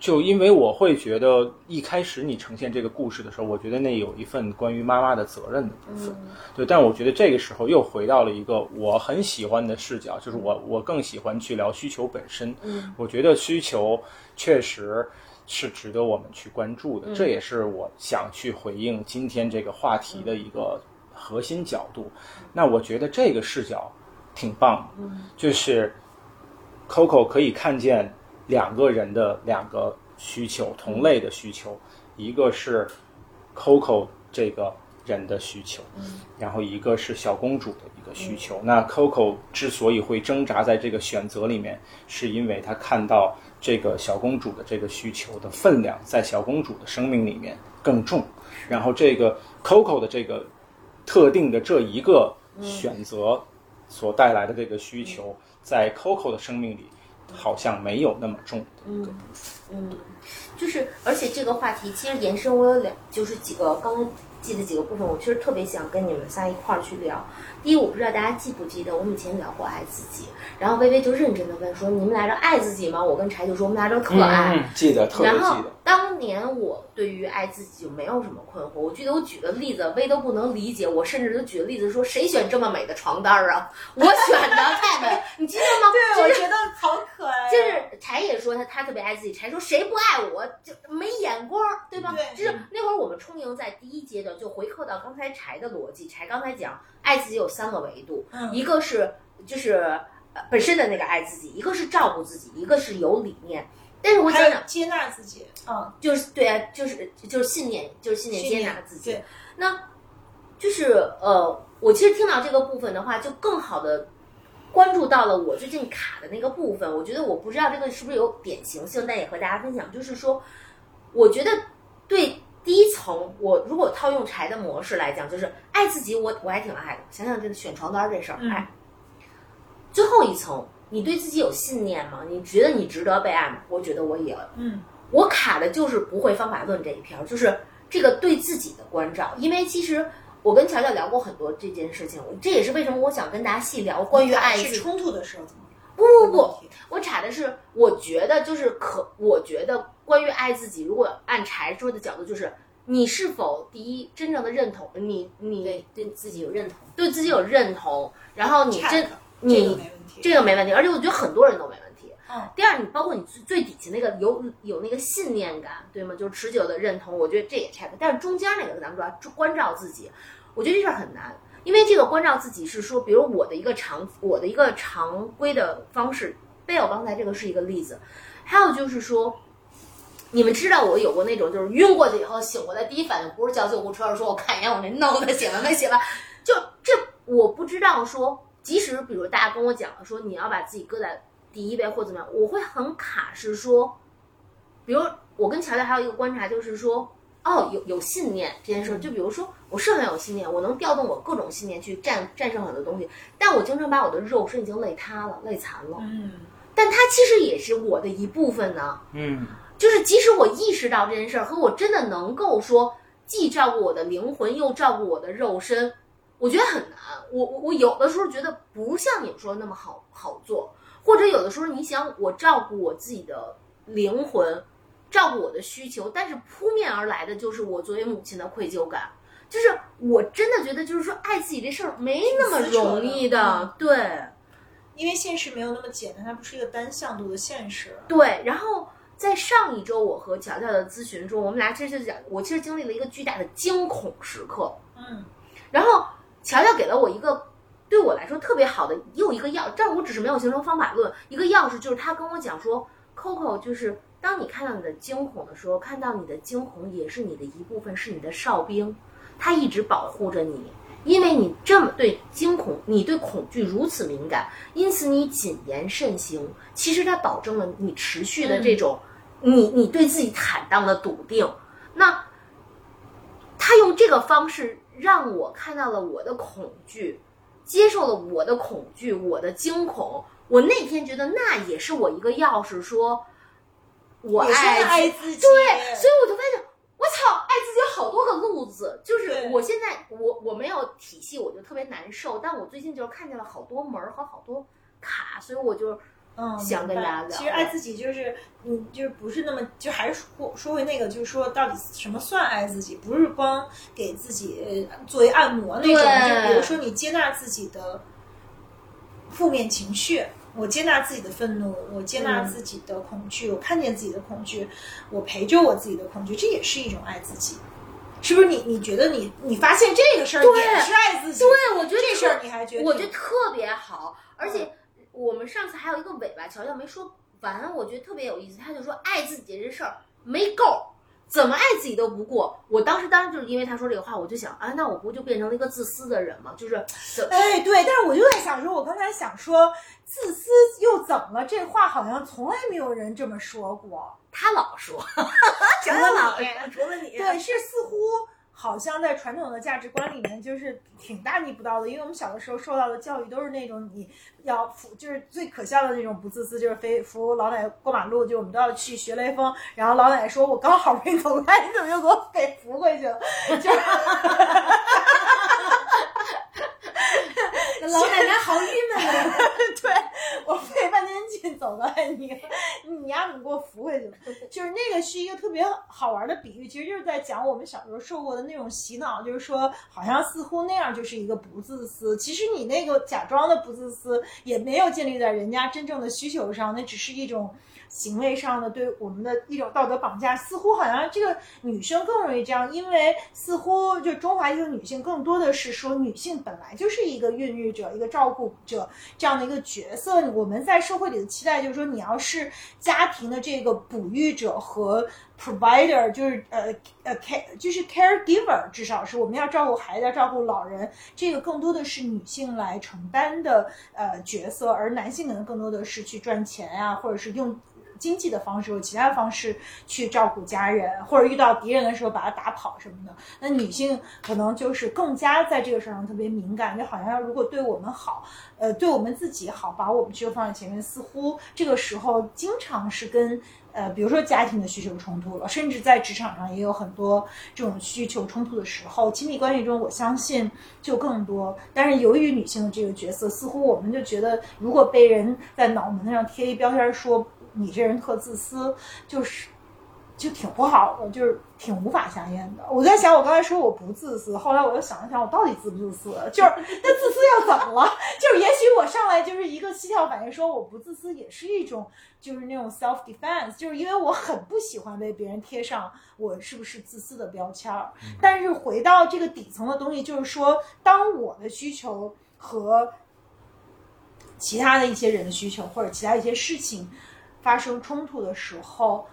Speaker 4: 就因为我会觉得一开始你呈现这个故事的时候，我觉得那有一份关于妈妈的责任的部分。对，但我觉得这个时候又回到了一个我很喜欢的视角，就是我我更喜欢去聊需求本身。
Speaker 3: 嗯，
Speaker 4: 我觉得需求确实是值得我们去关注的，
Speaker 3: 嗯
Speaker 4: 这也是我想去回应今天这个话题的一个核心角度。那我觉得这个视角挺棒的，就是 Coco 可以看见两个人的两个需求，同类的需求，一个是 Coco 这个人的需求，然后一个是小公主的一个需求。那 Coco 之所以会挣扎在这个选择里面，是因为他看到这个小公主的这个需求的分量在小公主的生命里面更重，然后这个 Coco 的这个特定的这一个选择所带来的这个需求，在 Coco 的生命里好像没有那么重的一个部分。
Speaker 3: 嗯，就是，而且这个话题其实延伸，我有两，就是几个刚刚记的几个部分，我其实特别想跟你们仨一块儿去聊。第一，我不知道大家记不记得，我们以前聊过爱自己，然后微微就认真的问说：“你们俩着爱自己吗？”我跟柴就说：“我们俩着特爱。
Speaker 4: 嗯，记得特别记得。
Speaker 3: 当年我对于爱自己就没有什么困惑，我记得我举的例子微都不能理解，我甚至都举的例子说谁选这么美的床单儿啊？我选的太美，你记得吗？
Speaker 2: 对，我
Speaker 3: 就是
Speaker 2: 觉得好可爱啊。
Speaker 3: 就是柴也说他他特别爱自己，柴说谁不爱我就没眼光，对吧？
Speaker 2: 对
Speaker 3: 就是那会儿我们充盈在第一阶段，就回扣到刚才柴的逻辑，柴刚才讲爱自己有三个维度，
Speaker 2: 嗯
Speaker 3: 一个是就是呃本身的那个爱自己，一个是照顾自己，一个是有理念。但是我
Speaker 2: 还
Speaker 3: 想
Speaker 2: 接纳自己，嗯，
Speaker 3: 就是对啊，就是就是信念，就是信念接纳自己。
Speaker 2: 对
Speaker 3: 那就是呃，我其实听到这个部分的话，就更好的关注到了我最近卡的那个部分。我觉得我不知道这个是不是有典型性，但也和大家分享，就是说，我觉得对第一层，我如果套用柴的模式来讲，就是爱自己我，我还挺爱的。想想这个选床单这事儿，
Speaker 2: 嗯
Speaker 3: 爱。最后一层，你对自己有信念吗？你觉得你值得被爱吗？我觉得我也
Speaker 2: 嗯
Speaker 3: 我卡的就是不会方法论这一篇，就是这个对自己的关照。因为其实我跟乔乔聊过很多这件事情，这也是为什么我想跟大家细聊关于爱。
Speaker 2: 是冲突的时候？
Speaker 3: 不不不，我查的是，我觉得就是可，我觉得关于爱自己，如果按柴说的角度，就是你是否第一真正的认同你你
Speaker 1: 对对自己有认同。
Speaker 3: 对自己有认同，然后你真你。这个没问题，而且我觉得很多人都没问题。
Speaker 2: 嗯
Speaker 3: 第二，你包括你最最底下那个有有那个信念感，对吗？就是持久的认同，我觉得这也 check。但是中间那个咱们主要关照自己，我觉得这事儿很难，因为这个关照自己是说，比如我的一个常我的一个常规的方式，贝尔刚才这个是一个例子，还有就是说。你们知道我有过那种就是晕过去以后醒过来，第一反应不是叫救护车，而是说我看一眼我那 note 写完没写完。就这我不知道说，即使比如大家跟我讲了说你要把自己搁在第一位或怎么样，我会很卡，是说，比如我跟乔乔还有一个观察就是说，哦，有有信念这件事儿，就比如说我是很有信念，我能调动我各种信念去战战胜很多东西，但我经常把我的肉身已经累塌了、累残了，
Speaker 2: 嗯，
Speaker 3: 但它其实也是我的一部分呢。
Speaker 4: 嗯。
Speaker 3: 就是即使我意识到这件事儿，和我真的能够说既照顾我的灵魂，又照顾我的肉身，我觉得很难。我我我有的时候觉得不像你们说的那么好好做，或者有的时候你想我照顾我自己的灵魂，照顾我的需求，但是扑面而来的就是我作为母亲的愧疚感。就是我真的觉得，就是说爱自己这事儿没那么容易的，对
Speaker 2: 因为现实没有那么简单，它不是一个单向度的现实。
Speaker 3: 对。然后在上一周我和乔乔的咨询中，我们俩其实就讲，我其实经历了一个巨大的惊恐时刻，
Speaker 2: 嗯
Speaker 3: 然后乔乔给了我一个对我来说特别好的又一个钥，这儿我只是没有形成方法论，一个钥匙就是他跟我讲说，Coco 就是当你看到你的惊恐的时候，看到你的惊恐也是你的一部分，是你的哨兵，他一直保护着你。因为你这么对惊恐，你对恐惧如此敏感，因此你谨言慎行。其实它保证了你持续的这种，你你对自己坦荡的笃定。那他用这个方式让我看到了我的恐惧，接受了我的恐惧，我的惊恐。我那天觉得那也是我一个钥匙，说我爱
Speaker 2: 爱自己。
Speaker 3: 对，所以我就发现，我操，爱自己有好多个路子。就是我现在我我没有体系，我就特别难受。但我最近就是看见了好多门儿和好多卡，所以我就
Speaker 2: 嗯，
Speaker 3: 想跟大家聊
Speaker 2: 其实爱自己就是，嗯，就是不是那么，就还是说说回那个，就是说到底什么算爱自己？不是光给自己呃作为按摩那种，
Speaker 3: 对
Speaker 2: 就比如说你接纳自己的负面情绪，我接纳自己的愤怒，我接纳
Speaker 3: 嗯
Speaker 2: 自己的恐惧，我看见自己的恐惧，我陪着我自己的恐惧，这也是一种爱自己。是不是你？你觉得你你发现这个事儿
Speaker 3: 对
Speaker 2: 也是爱自己？
Speaker 3: 对我觉得
Speaker 2: 这事儿你还觉得？
Speaker 3: 我觉得特别好，而且我们上次还有一个尾巴，乔乔没说完，我觉得特别有意思。他就说爱自己这事儿没够，怎么爱自己都不过。我当时当然就是因为他说这个话，我就想啊，那我不就变成了一个自私的人吗？就是怎
Speaker 2: 哎，对，但是我就在想说，我刚才想说，自私又怎么了？这话好像从来没有人这么说过。
Speaker 3: 他老说，
Speaker 2: 除了
Speaker 3: 说，除了你，
Speaker 2: 对，是似乎好像在传统的价值观里面，就是挺大逆不道的。因为我们小的时候受到的教育都是那种你要扶，就是最可笑的那种不自私，就是非扶老奶奶过马路，就我们都要去学雷锋，然后老奶奶说：“我刚好没走开，你怎么又给我给扶回去了？”就是。
Speaker 1: 老奶奶好郁闷啊！
Speaker 2: 对我费半天劲走过来，你你丫怎么给我扶回去了？就是那个是一个特别好玩的比喻，其实就是在讲我们小时候受过的那种洗脑，就是说好像似乎那样就是一个不自私，其实你那个假装的不自私也没有建立在人家真正的需求上，那只是一种。行为上的对我们的一种道德绑架，似乎好像这个女生更容易这样，因为似乎就中华一个女性更多的是说女性本来就是一个孕育者、一个照顾者这样的一个角色。我们在社会里的期待就是说，你要是家庭的这个哺育者和 provider，就是呃呃 care 就是 caregiver，至少是我们要照顾孩子、要照顾老人，这个更多的是女性来承担的呃角色，而男性可能更多的是去赚钱呀、或者是用。经济的方式或其他方式去照顾家人，或者遇到敌人的时候把他打跑什么的。那女性可能就是更加在这个事儿上特别敏感，就好像如果对我们好，呃，对我们自己好，把我们需求放在前面，似乎这个时候经常是跟呃，比如说家庭的需求冲突了，甚至在职场上也有很多这种需求冲突的时候，亲密关系中我相信就更多。但是由于女性的这个角色，似乎我们就觉得，如果被人在脑门子上贴一标签说。你这人特自私，就是就挺不好的，就是挺无法下咽的。我在想，我刚才说我不自私，后来我又想了想，我到底自不自私？就是那自私又怎么了？就是也许我上来就是一个膝跳反应，说我不自私也是一种就是那种 self defense，就是因为我很不喜欢被别人贴上我是不是自私的标签儿。但是回到这个底层的东西，就是说，当我的需求和其他的一些人的需求或者其他一些事情发生冲突的时候，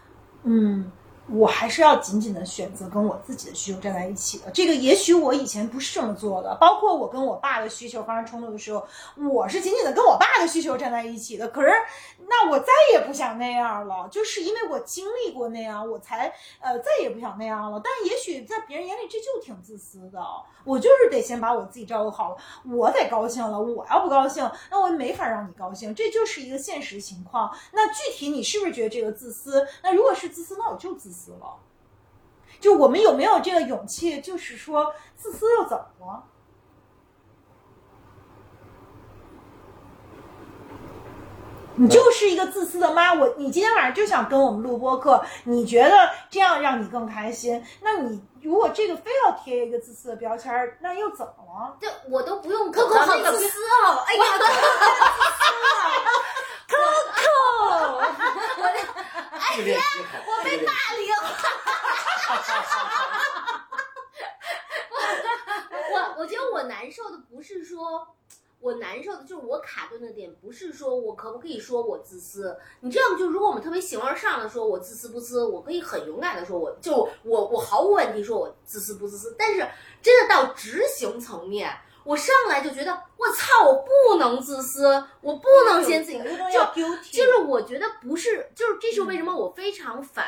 Speaker 2: 嗯，我还是要紧紧的选择跟我自己的需求站在一起的。这个也许我以前不是这么做的，包括我跟我爸的需求发生冲突的时候，我是紧紧的跟我爸的需求站在一起的。可是，那我再也不想那样了，就是因为我经历过那样，我才呃再也不想那样了。但也许在别人眼里这就挺自私的，我就是得先把我自己照顾好了，我得高兴了。我要不高兴，那我没法让你高兴，这就是一个现实情况。那具体你是不是觉得这个自私？那如果是自私，那我就自私了。就我们有没有这个勇气？就是说，自私又怎么了？你就是一个自私的妈，我你今天晚上就想跟我们录播课，你觉得这样让你更开心？那你如果这个非要贴一个自私的标签，那又怎么了？
Speaker 3: 这我都不用
Speaker 1: 可可好自私哦！哎呀，
Speaker 4: 自恋思考，我被霸凌
Speaker 3: 我我觉得我难受的不是说，我难受的就是我卡顿的点，不是说我可不可以说我自私？你这样就如果我们特别形而上的说我自私不自私，我可以很勇敢的说我就我我毫无问题说我自私不自私，但是真的到执行层面。我上来就觉得，我操，我不能自私，我不能先自己，就
Speaker 2: 要
Speaker 3: 就是我觉得不是，就是这是为什么我非常反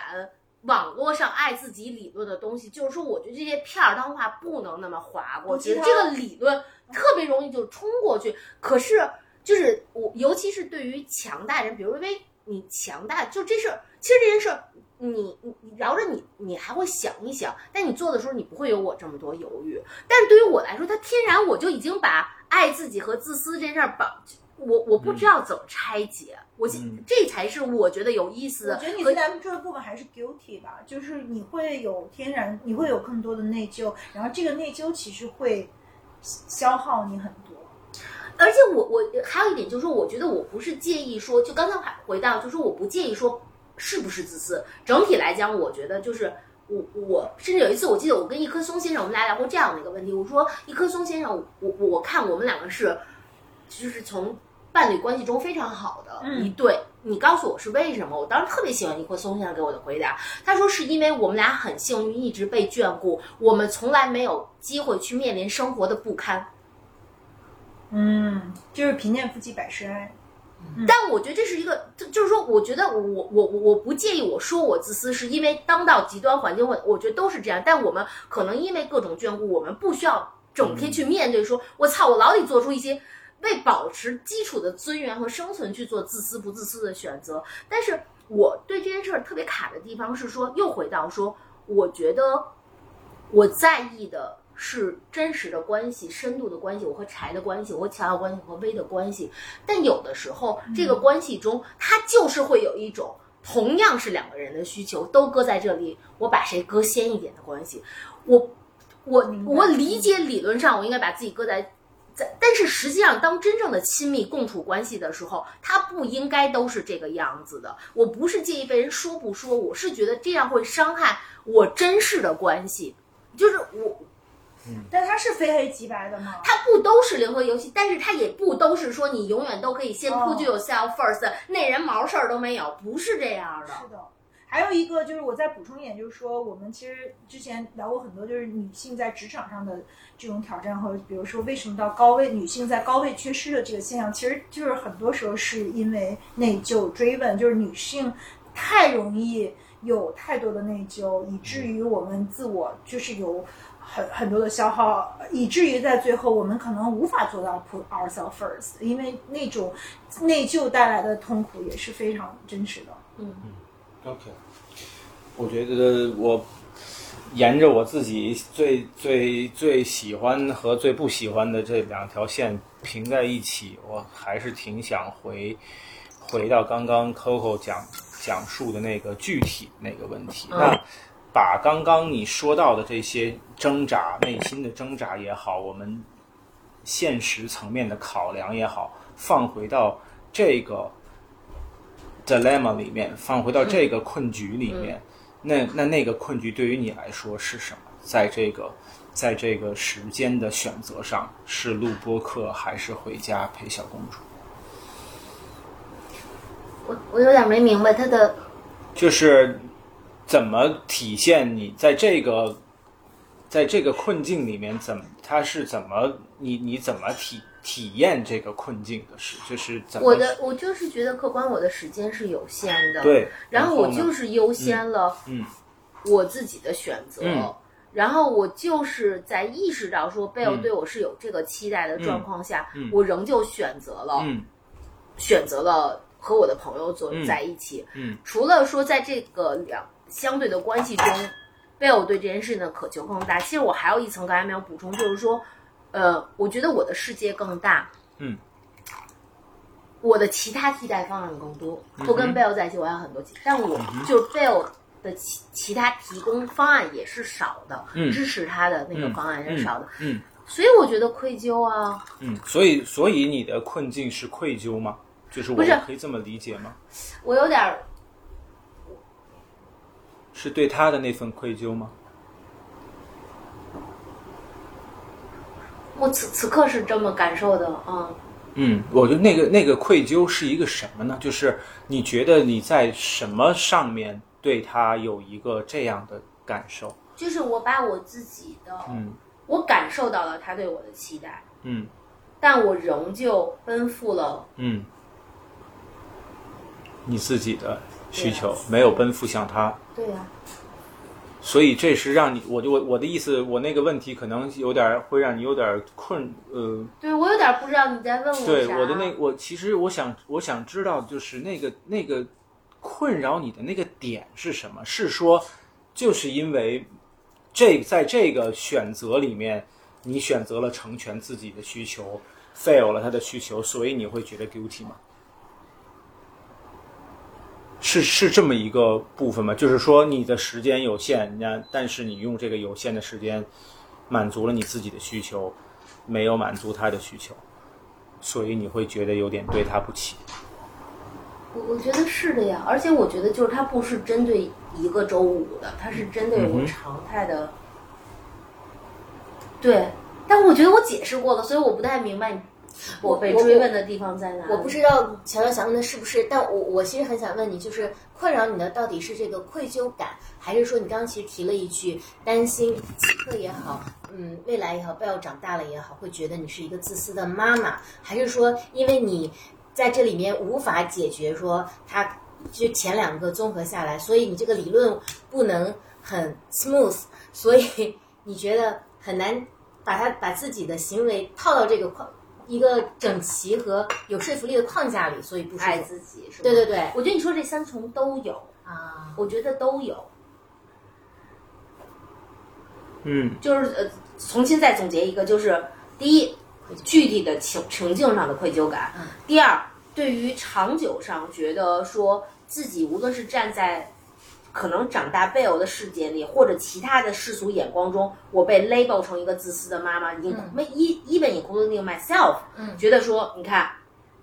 Speaker 3: 网络上爱自己理论的东西，就是说我觉得这些片儿当话不能那么划过去，
Speaker 2: 不鸡汤
Speaker 3: 这个理论特别容易就冲过去。可是就是我，尤其是对于强大人，比如因为你强大，就这事儿，其实这件事儿。你你你饶着你，你还会想一想，但你做的时候，你不会有我这么多犹豫。但是对于我来说，他天然我就已经把爱自己和自私这事儿绑，我我不知道怎么拆解，我
Speaker 4: 嗯
Speaker 3: 这才是我觉得有意思的。
Speaker 2: 我觉得你
Speaker 3: 和
Speaker 2: 最难受的部分还是 guilty 吧，就是你会有天然，你会有更多的内疚，然后这个内疚其实会消耗你很多。
Speaker 3: 而且我我还有一点就是说，我觉得我不是介意说，就刚才还回到，就是我不介意说是不是自私。整体来讲，我觉得就是我我甚至有一次，我记得我跟一棵松先生，我们俩聊过这样的一个问题。我说一棵松先生，我我我看我们两个是，就是从伴侣关系中非常好的
Speaker 2: 嗯
Speaker 3: 一对。你告诉我是为什么？我当时特别喜欢一棵松先生给我的回答。他说是因为我们俩很幸运，一直被眷顾，我们从来没有机会去面临生活的不堪。
Speaker 2: 嗯，就是贫贱夫妻百事哀。
Speaker 3: 但我觉得这是一个，就就是说，我觉得我我我我不介意我说我自私，是因为当到极端环境，我我觉得都是这样。但我们可能因为各种眷顾，我们不需要整天去面对说，我操，我老得做出一些为保持基础的尊严和生存去做自私不自私的选择。但是我对这件事儿特别卡的地方是说，又回到说，我觉得我在意的是真实的关系、深度的关系，我和柴的关系，我和乔的关系，和薇的关系。但有的时候，这个关系中，它就是会有一种同样是两个人的需求都搁在这里，我把谁搁先一点的关系。我我我理解理论上我应该把自己搁在。在，但是实际上，当真正的亲密共处关系的时候，它不应该都是这个样子的。我不是介意被人说不说，我是觉得这样会伤害我真实的关系。就是我，
Speaker 2: 但它是非黑即白的吗？
Speaker 3: 它不都是零和游戏，但是它也不都是说你永远都可以先
Speaker 2: 哦
Speaker 3: put yourself first，、那人毛事儿都没有，不是这样的。
Speaker 2: 是的。还有一个就是我再补充一点，就是说我们其实之前聊过很多，就是女性在职场上的这种挑战和比如说为什么到高位女性在高位缺失的这个现象，其实就是很多时候是因为内疚追问，就是女性太容易有太多的内疚，以至于我们自我就是有很很多的消耗，以至于在最后我们可能无法做到 put ourselves first，因为那种内疚带来的痛苦也是非常真实的。
Speaker 4: 嗯 OK，我觉得我沿着我自己最最最喜欢和最不喜欢的这两条线平在一起，我还是挺想回回到刚刚 Coco 讲讲述的那个具体那个问题。
Speaker 3: 嗯
Speaker 4: 那把刚刚你说到的这些挣扎、内心的挣扎也好，我们现实层面的考量也好，放回到这个 dilemma 里面，放回到这个困局里面，那那那个困局对于你来说是什么？在这个在这个时间的选择上，是录播课还是回家陪小公主？
Speaker 1: 我我有点没明白他的
Speaker 4: 就是怎么体现你在这个在这个困境里面怎么他是怎么你你怎么体体验这个困境的事就是怎么
Speaker 3: 我的我就是觉得客观我的时间是有限的，，
Speaker 4: 对，
Speaker 3: 然后我就是优先了
Speaker 4: 嗯。
Speaker 3: 我自己的选择，
Speaker 4: 嗯。
Speaker 3: 然后我就是在意识到说贝尔
Speaker 4: 嗯。
Speaker 3: 对我是有这个期待的状况下，
Speaker 4: 嗯。
Speaker 3: 我仍旧选择了、
Speaker 4: 嗯。
Speaker 3: 选择了和我的朋友坐
Speaker 4: 嗯。
Speaker 3: 在一起。
Speaker 4: 嗯。
Speaker 3: 除了说在这个两相对的关系中，贝尔对这件事情的渴求更大。其实我还有一层刚才没有补充，就是说，呃，我觉得我的世界更大，
Speaker 4: 嗯，
Speaker 3: 我的其他替代方案更多。
Speaker 4: 嗯
Speaker 3: 不跟贝尔在一起，我还有很多其，但我就是贝尔的其其他提供方案也是少的，
Speaker 4: 嗯
Speaker 3: 支持他的那个方案也是少的，
Speaker 4: 嗯
Speaker 3: 所以我觉得愧疚啊。
Speaker 4: 嗯，所以所以你的困境是愧疚吗？就是我可以这么理解吗？
Speaker 3: 我有点儿
Speaker 4: 是对他的那份愧疚吗？
Speaker 3: 我此此刻是这么感受的，啊。
Speaker 4: 嗯，我觉得那个那个愧疚是一个什么呢？就是你觉得你在什么上面对他有一个这样的感受？
Speaker 3: 就是我把我自己的，
Speaker 4: 嗯
Speaker 3: 我感受到了他对我的期待，
Speaker 4: 嗯
Speaker 3: 但我仍旧奔赴了，
Speaker 4: 嗯，你自己的需求没有奔赴向他，
Speaker 3: 对呀、
Speaker 4: 所以这是让你，我就我我的意思，我那个问题可能有点儿会让你有点儿困，呃，
Speaker 3: 对我有点不知道你在问我啥
Speaker 4: 对我的那我其实我想我想知道就是那个那个困扰你的那个点是什么？是说就是因为这在这个选择里面，你选择了成全自己的需求，fail 了他的需求，所以你会觉得 guilty 吗？是是这么一个部分吗？就是说你的时间有限，那但是你用这个有限的时间满足了你自己的需求，没有满足他的需求。所以你会觉得有点对他不起。
Speaker 3: 我我觉得是的呀，而且我觉得就是他不是针对一个周五的，他是针对我常态的。对，但我觉得我解释过了，所以我不太明白你我被追问的地方在哪里。
Speaker 1: 我不知道乔乔想问的是不是，但我我其实很想问你，就是困扰你的到底是这个愧疚感，还是说你刚刚其实提了一句担心此刻也好，嗯，未来也好，不要长大了也好，会觉得你是一个自私的妈妈，还是说因为你在这里面无法解决说他就前两个综合下来，所以你这个理论不能很 smooth，所以你觉得很难把他把自己的行为套到这个框一个整齐和有说服力的框架里，所以不舒
Speaker 3: 爱。自己是吧？
Speaker 1: 对对对
Speaker 3: 我觉得你说这三重都有，
Speaker 1: 啊，
Speaker 3: 我觉得都有。
Speaker 4: 嗯
Speaker 3: 就是呃，重新再总结一个，就是第一，具体的情情境上的愧疚感；
Speaker 1: 嗯
Speaker 3: 第二，对于长久上觉得说自己无论是站在可能长大贝尔的世界里，或者其他的世俗眼光中，我被 label 成一个自私的妈妈，已经没 even including myself，
Speaker 1: 嗯。
Speaker 3: 觉得说你看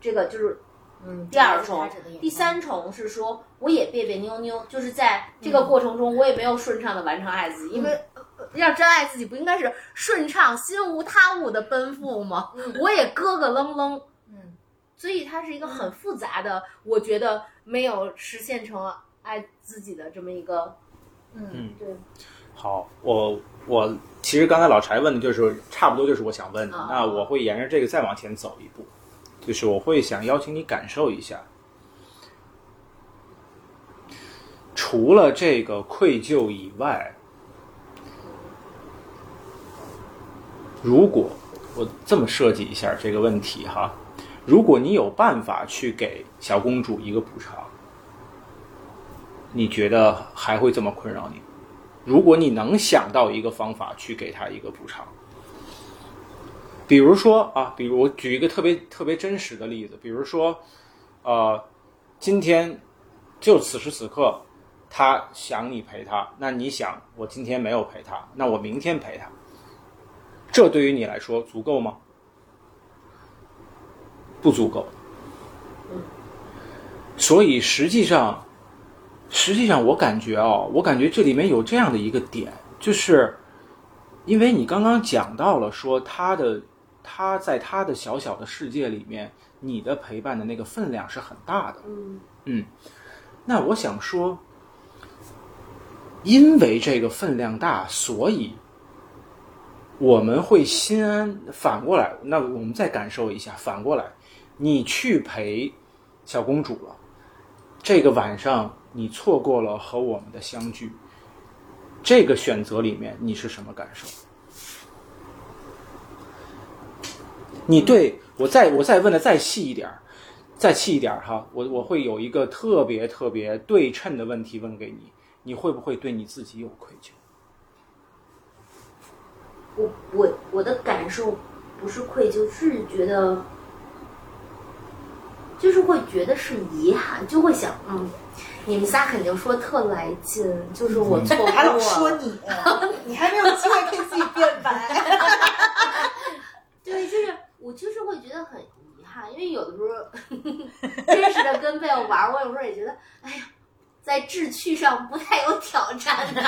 Speaker 3: 这个就是
Speaker 1: 嗯，
Speaker 3: 第二重。第三重是说我也别别扭扭，就是在这个过程中，我也没有顺畅的完成爱自己，因为呃要真爱自己，不应该是顺畅、心无他物的奔赴吗？我也咯咯楞楞，
Speaker 1: 嗯，
Speaker 3: 所以它是一个很复杂的，我觉得没有实现成爱自己的这么一个，
Speaker 1: 嗯
Speaker 3: 对，
Speaker 4: 好，我我其实刚才老柴问的就是差不多就是我想问的，
Speaker 3: 啊。
Speaker 4: 那我会沿着这个再往前走一步，就是我会想邀请你感受一下，除了这个愧疚以外，如果我这么设计一下这个问题哈，如果你有办法去给小公主一个补偿，你觉得还会这么困扰你？如果你能想到一个方法去给他一个补偿，比如说啊，比如我举一个特别特别真实的例子，比如说，呃，今天就此时此刻，他想你陪他，那你想我今天没有陪他，那我明天陪他，这对于你来说足够吗？不足够。所以实际上，实际上我感觉哦，我感觉这里面有这样的一个点，就是因为你刚刚讲到了说他的他在他的小小的世界里面，你的陪伴的那个分量是很大的。
Speaker 3: 嗯
Speaker 4: 嗯，那我想说，因为这个分量大，所以我们会心安。反过来，那我们再感受一下，反过来，你去陪小公主了，这个晚上你错过了和我们的相聚，这个选择里面你是什么感受？你对我再我再问的再细一点儿，再细一点儿哈，我我会有一个特别特别对称的问题问给你，你会不会对你自己有愧疚？
Speaker 3: 我我我的感受不是愧疚，是觉得，就是会觉得是遗憾，就会想，嗯，你们仨肯定说特来劲，就是我错过了，
Speaker 2: 还老说你，你还没有机会跟自己变白。
Speaker 3: 对，就是我就是会觉得很遗憾，因为有的时候 真实的跟贝尔玩，我有时候也觉得，哎呀，在志趣上不太有挑战的，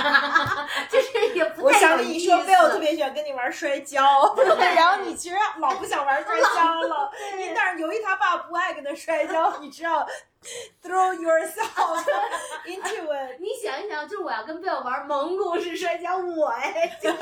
Speaker 3: 就是也不
Speaker 2: 我
Speaker 3: 太有意思。
Speaker 2: 想你说贝尔特别喜欢跟你玩摔跤，然后你其实老不想玩摔跤了，你但是由于他爸不爱跟他摔跤，你知道 throw yourself into it。
Speaker 3: 你想一想，就是我要跟贝尔玩蒙古式摔跤，我哎，就 就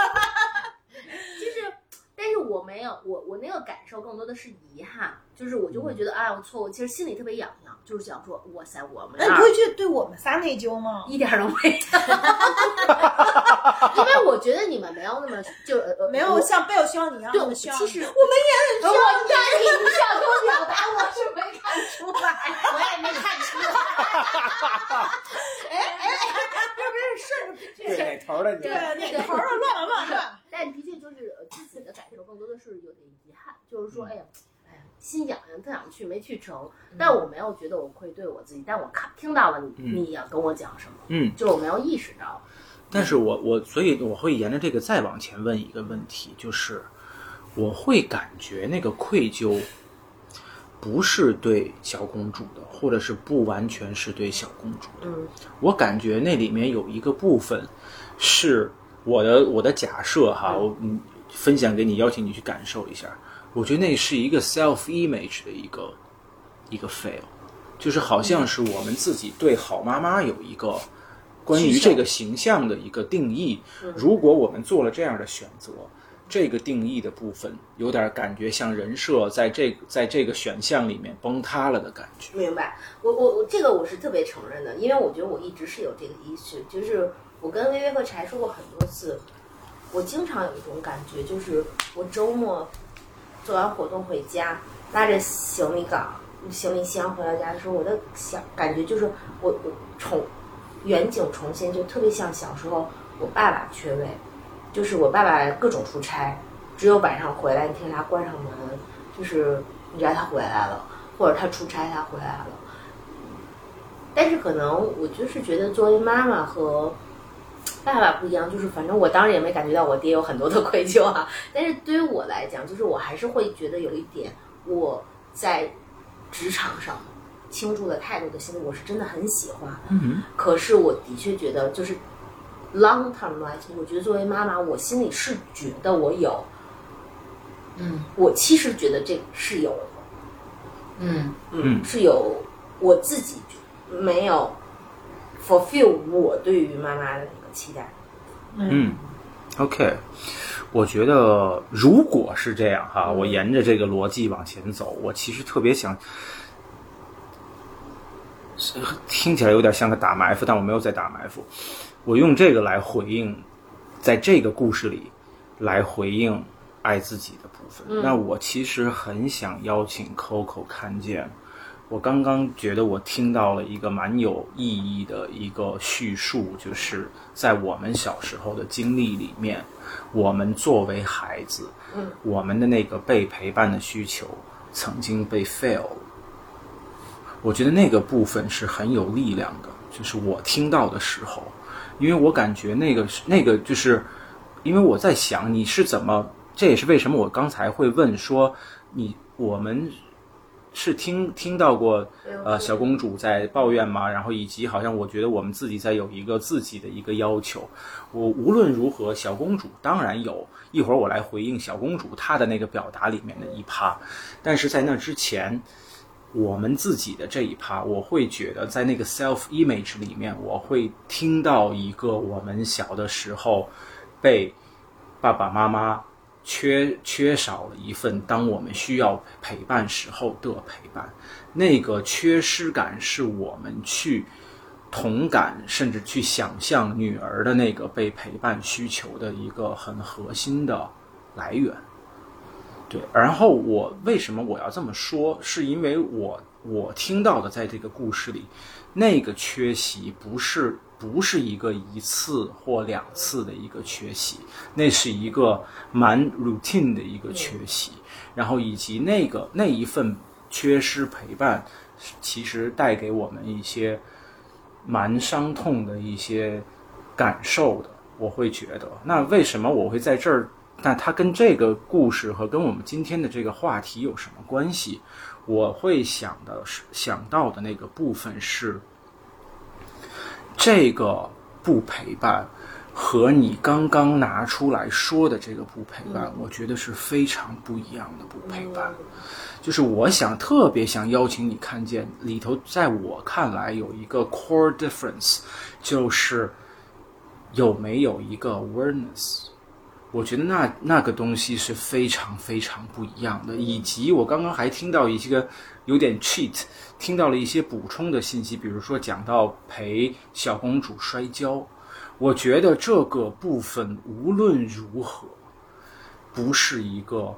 Speaker 3: 是，但是我没有，我我那个感受更多的是遗憾，就是我就会觉得，哎，我错我，其实心里特别痒痒，就是想说，哇塞，我们
Speaker 2: 那你不会觉得对我们仨内疚吗？
Speaker 3: 一点儿都没有，因为我觉得你们没有那么就呃呃
Speaker 2: 没有像贝尔需要你一样
Speaker 3: 对
Speaker 2: 那么需要。
Speaker 3: 其实
Speaker 2: 我们也很需要你。
Speaker 3: 看你不想跟我表达，我是没看出来，我也没看出来。
Speaker 2: 不是不是顺着
Speaker 4: 对哪头的你？
Speaker 2: 对那头儿乱了乱乱。
Speaker 3: 但的确就是呃自己的感受更多的是有点遗憾，就是说，哎呀，心痒痒，特想去没去成，但我没有觉得我愧对我自己，但我看听到了你
Speaker 4: 嗯。
Speaker 3: 你要跟我讲什么，
Speaker 4: 嗯，
Speaker 3: 就是我没有意识到，
Speaker 4: 但是我我所以我会沿着这个再往前问一个问题，就是我会感觉那个愧疚不是对小公主的，或者是不完全是对小公主的。
Speaker 3: 嗯。
Speaker 4: 我感觉那里面有一个部分是我的我的假设哈，我嗯分享给你，邀请你去感受一下。我觉得那是一个 self image 的一个一个 fail，就是好像是我们自己对好妈妈有一个关于这个形象的一个定义。如果我们做了这样的选择，这个定义的部分有点感觉像人设在这在这个选项里面崩塌了的感觉。
Speaker 3: 明白，我我我这个我是特别承认的，因为我觉得我一直是有这个意识，就是我跟薇薇和柴说过很多次，我经常有一种感觉，就是我周末做完活动回家，拉着行李港、行李箱回到家的时候，我的想感觉就是我我重远景重现，就特别像小时候我爸爸缺位，就是我爸爸各种出差，只有晚上回来，你听他关上门，就是你知道他回来了。或者他出差他回来了，但是可能我就是觉得作为妈妈和爸爸不一样，就是反正我当然也没感觉到我爹有很多的愧疚啊，但是对于我来讲，就是我还是会觉得有一点我在职场上倾注了太多的心力，我是真的很喜欢，
Speaker 4: 嗯
Speaker 3: 可是我的确觉得就是 long term 来讲，我觉得作为妈妈，我心里是觉得我有，
Speaker 1: 嗯。
Speaker 3: 我其实觉得这是有。
Speaker 1: 嗯
Speaker 4: 嗯。
Speaker 3: 是有我自己没有 fulfill 我对于妈妈的那个期待。
Speaker 4: 嗯，OK，我觉得如果是这样哈，我沿着这个逻辑往前走，我其实特别想，听起来有点像个打埋伏，但我没有在打埋伏，我用这个来回应，在这个故事里来回应爱自己的部分。那我其实很想邀请 Coco 看见。我刚刚觉得我听到了一个蛮有意义的一个叙述，就是在我们小时候的经历里面，我们作为孩子，
Speaker 3: 嗯，
Speaker 4: 我们的那个被陪伴的需求曾经被 fail。我觉得那个部分是很有力量的，就是我听到的时候，因为我感觉那个是那个就是，因为我在想你是怎么，这也是为什么我刚才会问说你我们是听听到过呃小公主在抱怨吗？然后以及好像我觉得我们自己在有一个自己的一个要求。我无论如何，小公主当然有，一会儿我来回应小公主她的那个表达里面的一趴，但是在那之前。我们自己的这一趴，我会觉得在那个 self image 里面，我会听到一个我们小的时候被爸爸妈妈缺缺少了一份当我们需要陪伴时候的陪伴，那个缺失感是我们去同感，甚至去想象女儿的那个被陪伴需求的一个很核心的来源。对，然后我为什么我要这么说？是因为我我听到的在这个故事里，那个缺席不是不是一个一次或两次的一个缺席，那是一个蛮 routine 的一个缺席，然后以及那个那一份缺失陪伴，其实带给我们一些蛮伤痛的一些感受的。我会觉得，那为什么我会在这儿？那它跟这个故事和跟我们今天的这个话题有什么关系？我会想的是想到的那个部分是，这个不陪伴和你刚刚拿出来说的这个不陪伴，我觉得是非常不一样的不陪伴。就是我想特别想邀请你看见里头，在我看来有一个 core difference，就是有没有一个 awareness。我觉得那那个东西是非常非常不一样的，以及我刚刚还听到一些个有点 cheat，听到了一些补充的信息，比如说讲到陪小公主摔跤，我觉得这个部分无论如何，不是一个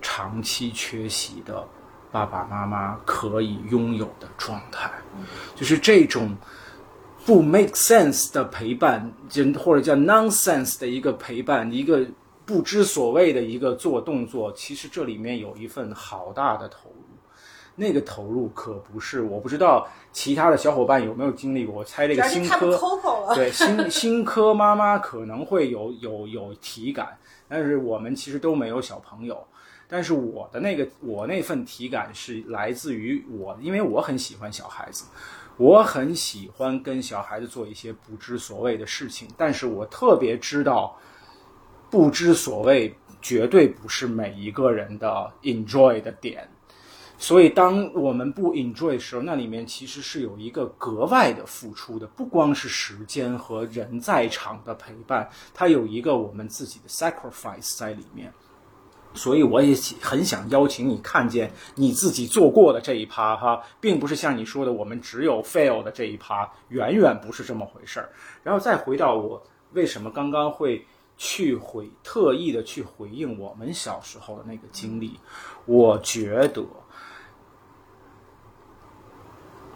Speaker 4: 长期缺席的爸爸妈妈可以拥有的状态，就是这种。不 make sense 的陪伴，就或者叫 nonsense 的一个陪伴，一个不知所谓的一个做动作，其实这里面有一份好大的投入。那个投入可不是，我不知道其他的小伙伴有没有经历过。我猜这个新科对新新科妈妈可能会有有有体感，但是我们其实都没有小朋友。但是我的那个我那份体感是来自于我，因为我很喜欢小孩子。我很喜欢跟小孩子做一些不知所谓的事情，但是我特别知道，不知所谓绝对不是每一个人的 enjoy 的点。所以，当我们不 enjoy 的时候，那里面其实是有一个格外的付出的，不光是时间和人在场的陪伴，它有一个我们自己的 sacrifice 在里面。所以我也很想邀请你看见你自己做过的这一趴哈，并不是像你说的我们只有 fail 的这一趴，远远不是这么回事儿。然后再回到我为什么刚刚会去回特意的去回应我们小时候的那个经历，我觉得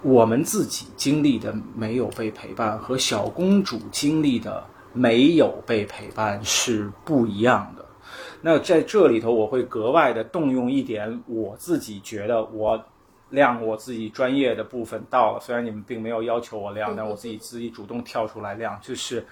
Speaker 4: 我们自己经历的没有被陪伴和小公主经历的没有被陪伴是不一样的。那在这里头，我会格外的动用一点我自己觉得我亮我自己专业的部分到了，虽然你们并没有要求我亮，但我自己自己主动跳出来亮，就是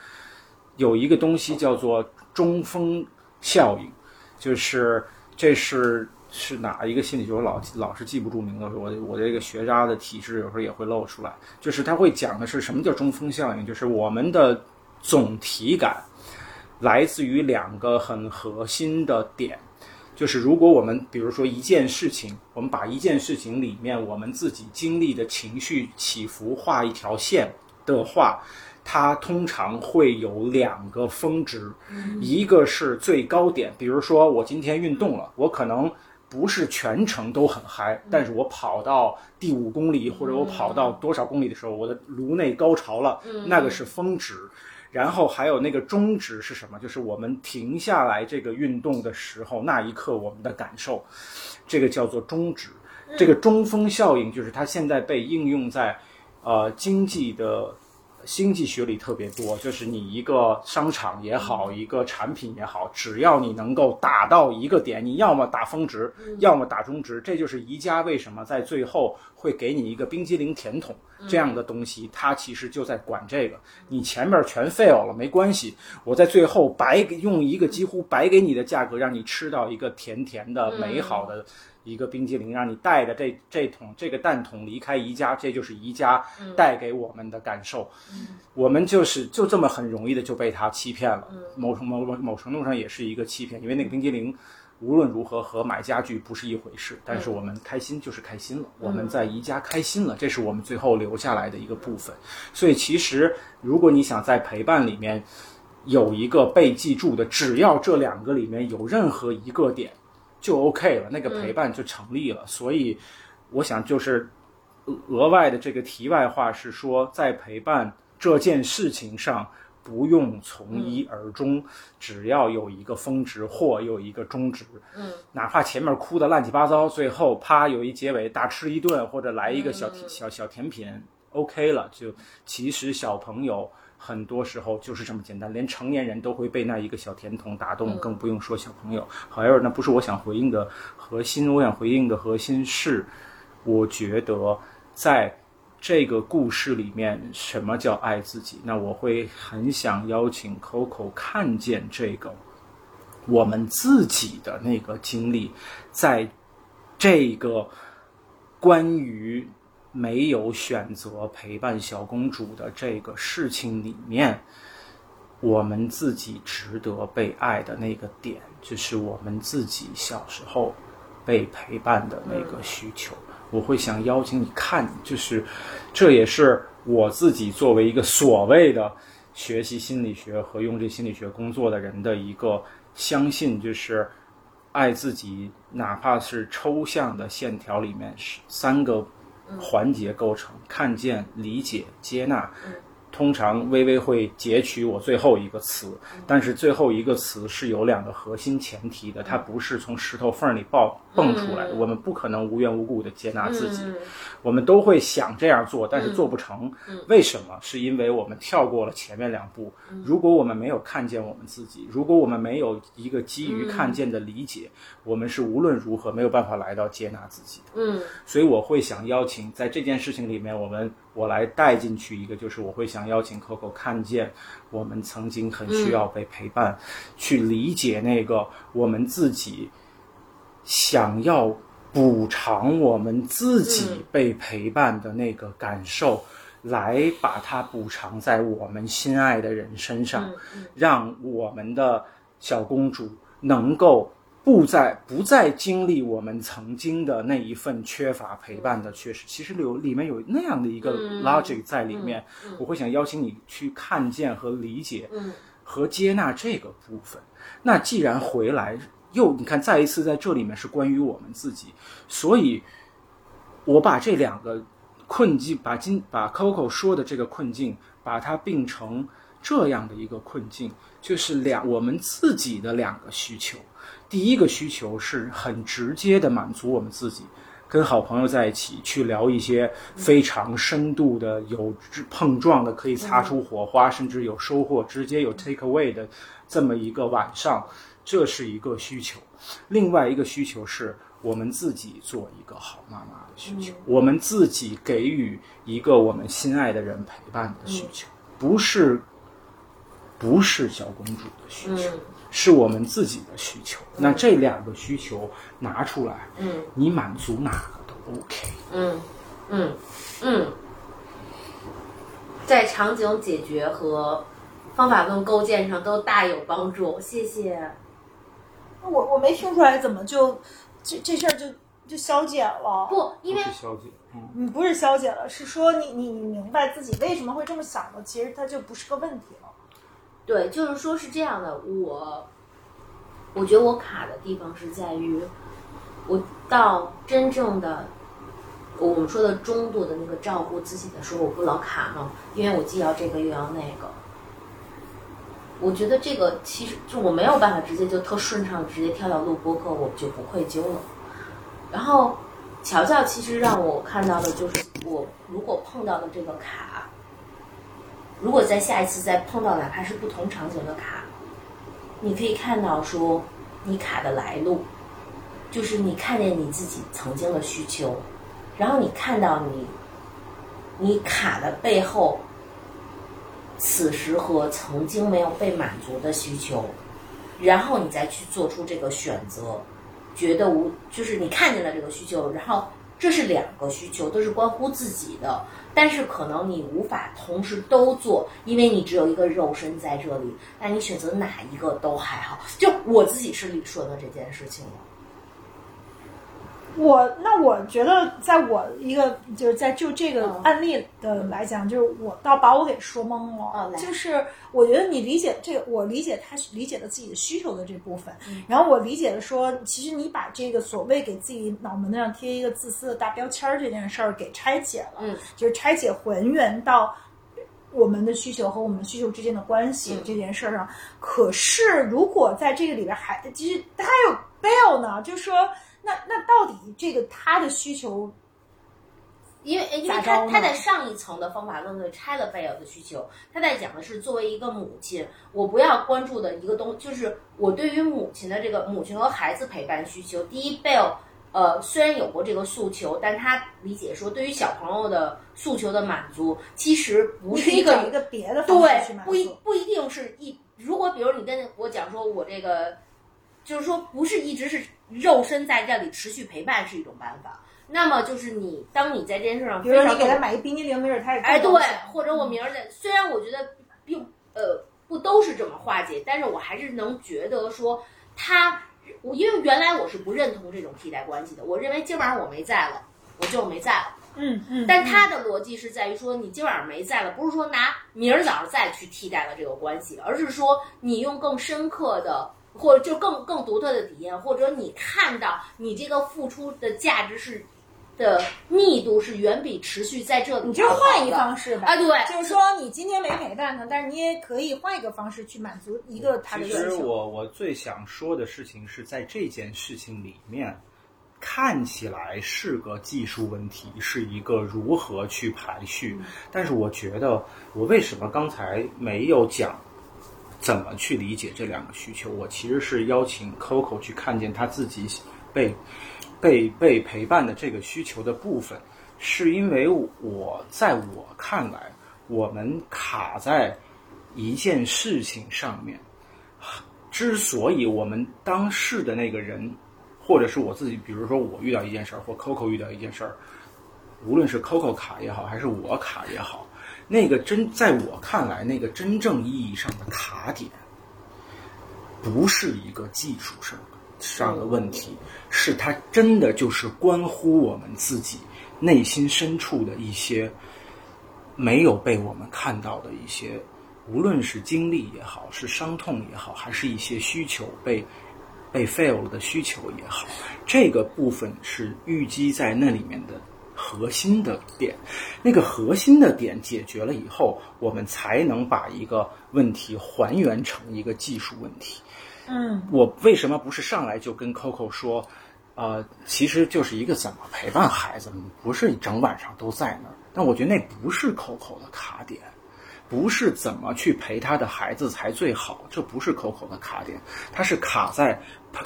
Speaker 4: 有一个东西叫做中风效应，就是这是是哪一个心理学？我老老是记不住名字，我我这个学渣的体质有时候也会露出来，就是他会讲的是什么叫中风效应，就是我们的总体感。来自于两个很核心的点，就是如果我们比如说一件事情，我们把一件事情里面我们自己经历的情绪起伏画一条线的话，它通常会有两个峰值，一个是最高点，比如说我今天运动了，我可能不是全程都很嗨，但是我跑到第五公里或者我跑到多少公里的时候，我的颅内高潮了，那个是峰值。然后还有那个中值是什么？就是我们停下来这个运动的时候，那一刻我们的感受，这个叫做中值。这个中风效应就是它现在被应用在，呃，经济的经济学里特别多，就是你一个商场也好，一个产品也好，只要你能够打到一个点，你要么打峰值，要么打中值，这就是宜家为什么在最后会给你一个冰激凌甜筒这样的东西，它其实就在管这个。你前面全 fail 了没关系，我在最后白给用一个几乎白给你的价格，让你吃到一个甜甜的、美好的一个冰激凌，让你带着这这桶这个蛋筒离开宜家，这就是宜家带给我们的感受。我们就是就这么很容易的就被他欺骗了，某种某某某程度上也是一个欺骗，因为那个冰激凌。无论如何和买家具不是一回事，但是我们开心就是开心了，我们在宜家开心了，这是我们最后留下来的一个部分。所以其实如果你想在陪伴里面有一个被记住的，只要这两个里面有任何一个点就 OK 了，那个陪伴就成立了。所以我想就是额额外的这个题外话是说，在陪伴这件事情上。不用从一而终，只要有一个峰值或有一个终止，
Speaker 3: 嗯，
Speaker 4: 哪怕前面哭的乱七八糟，最后啪有一结尾大吃一顿，或者来一个小甜小小甜品，OK 了。就其实小朋友很多时候就是这么简单，连成年人都会被那一个小甜筒打动，更不用说小朋友。However，那不是我想回应的核心，我想回应的核心是，我觉得在。这个故事里面，什么叫爱自己？那我会很想邀请 Coco 看见这个我们自己的那个经历，在这个关于没有选择陪伴小公主的这个事情里面，我们自己值得被爱的那个点，就是我们自己小时候被陪伴的那个需求。我会想邀请你看，就是这也是我自己作为一个所谓的学习心理学和用这心理学工作的人的一个相信，就是爱自己，哪怕是抽象的线条里面三个环节构成：看见、理解、接纳。通常微微会截取我最后一个词，但是最后一个词是有两个核心前提的，它不是从石头缝里爆蹦出来的。我们不可能无缘无故的接纳自己，我们都会想这样做，但是做不成。为什么？是因为我们跳过了前面两步。如果我们没有看见我们自己，如果我们没有一个基于看见的理解，我们是无论如何没有办法来到接纳自己的。
Speaker 3: 嗯，
Speaker 4: 所以我会想邀请在这件事情里面，我们。我来带进去一个，就是我会想邀请 Coco 看见我们曾经很需要被陪伴，去理解那个我们自己想要补偿我们自己被陪伴的那个感受，来把它补偿在我们心爱的人身上，让我们的小公主能够。不再不再经历我们曾经的那一份缺乏陪伴的缺失，其实有里面有那样的一个 logic 在里面，我会想邀请你去看见和理解，和接纳这个部分。那既然回来又你看再一次在这里面是关于我们自己，所以我把这两个困境，把今把 Coco 说的这个困境，把它并成这样的一个困境，就是两我们自己的两个需求。第一个需求是很直接的满足我们自己，跟好朋友在一起去聊一些非常深度的、有碰撞的、可以擦出火花，甚至有收获、直接有 take away 的这么一个晚上，这是一个需求。另外一个需求是我们自己做一个好妈妈的需求，我们自己给予一个我们心爱的人陪伴的需求，不是不是小公主的需求。是我们自己的需求，那这两个需求拿出来，
Speaker 3: 嗯，
Speaker 4: 你满足哪个都 OK，
Speaker 3: 嗯嗯嗯，在场景解决和方法论构建上都大有帮助，谢谢。
Speaker 2: 我我没听出来，怎么就这这事儿就就消解了？
Speaker 3: 不，因为
Speaker 4: 消解，嗯，
Speaker 2: 你不是消解了，是说你你你明白自己为什么会这么想了，其实它就不是个问题了。
Speaker 3: 对，就是说是这样的，我，我觉得我卡的地方是在于，我到真正的我们说的中度的那个照顾自己的时候，我不老卡吗？因为我既要这个又要那个。我觉得这个其实就我没有办法直接就特顺畅直接跳到录播课，我就不愧疚了。然后乔乔其实让我看到的就是，我如果碰到的这个卡。如果在下一次再碰到哪怕是不同场景的卡，你可以看到说你卡的来路，就是你看见你自己曾经的需求，然后你看到你你卡的背后，此时和曾经没有被满足的需求，然后你再去做出这个选择，觉得无就是你看见了这个需求，然后这是两个需求，都是关乎自己的，但是可能你无法同时都做，因为你只有一个肉身在这里，那你选择哪一个都还好。就我自己是理顺了这件事情了。
Speaker 2: 我那我觉得，在我一个就是在就这个
Speaker 3: 嗯
Speaker 2: 案例的来讲，就是我倒把我给说懵了。
Speaker 3: 嗯
Speaker 2: 就是我觉得你理解这个，我理解他理解了自己的需求的这部分，
Speaker 3: 嗯
Speaker 2: 然后我理解的说，其实你把这个所谓给自己脑门子上贴一个自私的大标签儿这件事儿给拆解了，
Speaker 3: 嗯，
Speaker 2: 就是拆解还原到。我们的需求和我们需求之间的关系、
Speaker 3: 嗯
Speaker 2: 这件事儿上，可是如果在这个里边还其实他还有 bail 呢，就是说那那到底这个他的需求
Speaker 3: 因为因为他他在上一层的方法论的拆了贝尔的需求，他在讲的是作为一个母亲，我不要关注的一个东，就是我对于母亲的这个母亲和孩子陪伴需求。第一，贝尔呃虽然有过这个诉求，但他理解说对于小朋友的诉求的满足，其实不是一个
Speaker 2: 一个别的方
Speaker 3: 对，
Speaker 2: 满
Speaker 3: 不一。不一定是一。如果比如你跟我讲说，我这个就是说不是一直是肉身在这里持续陪伴是一种办法。那么就是你当你在这件事上
Speaker 2: 比如说你给他买一冰激凌，没准他也
Speaker 3: 哎，对或者我明儿的，虽然我觉得并呃不都是这么化解，但是我还是能觉得说他，我因为原来我是不认同这种替代关系的，我认为今晚上我没在了，我就没在了。
Speaker 2: 嗯嗯，
Speaker 3: 但他的逻辑是在于说，你今晚上没在了，不是说拿明儿早上再去替代了这个关系，而是说你用更深刻的。或者就更更独特的体验，或者你看到你这个付出的价值是的密度是远比持续在这里
Speaker 2: 你就换一
Speaker 3: 高的
Speaker 2: 方式吧。
Speaker 3: 啊，对，
Speaker 2: 就是说你今天没陪伴他，但是你也可以换一个方式去满足一个他的
Speaker 4: 其实。我我最想说的事情是在这件事情里面，看起来是个技术问题，是一个如何去排序。但是我觉得，我为什么刚才没有讲怎么去理解这两个需求？我其实是邀请 Coco 去看见他自己被被被陪伴的这个需求的部分，是因为我在我看来，我们卡在一件事情上面。之所以我们当事的那个人，或者是我自己，比如说我遇到一件事儿，或 Coco 遇到一件事儿，无论是 Coco 卡也好，还是我卡也好，那个真在我看来，那个真正意义上的卡点，不是一个技术上上的问题，是它真的就是关乎我们自己内心深处的一些没有被我们看到的一些。无论是经历也好，是伤痛也好，还是一些需求被被 fail 了的需求也好，这个部分是淤积在那里面的核心的点。那个核心的点解决了以后，我们才能把一个问题还原成一个技术问题。
Speaker 2: 嗯，
Speaker 4: 我为什么不是上来就跟 Coco 说，呃，其实就是一个怎么陪伴孩子，不是整晚上都在那儿。但我觉得那不是 Coco 的卡点。不是怎么去陪他的孩子才最好，这不是 Coco 的卡点，它是卡在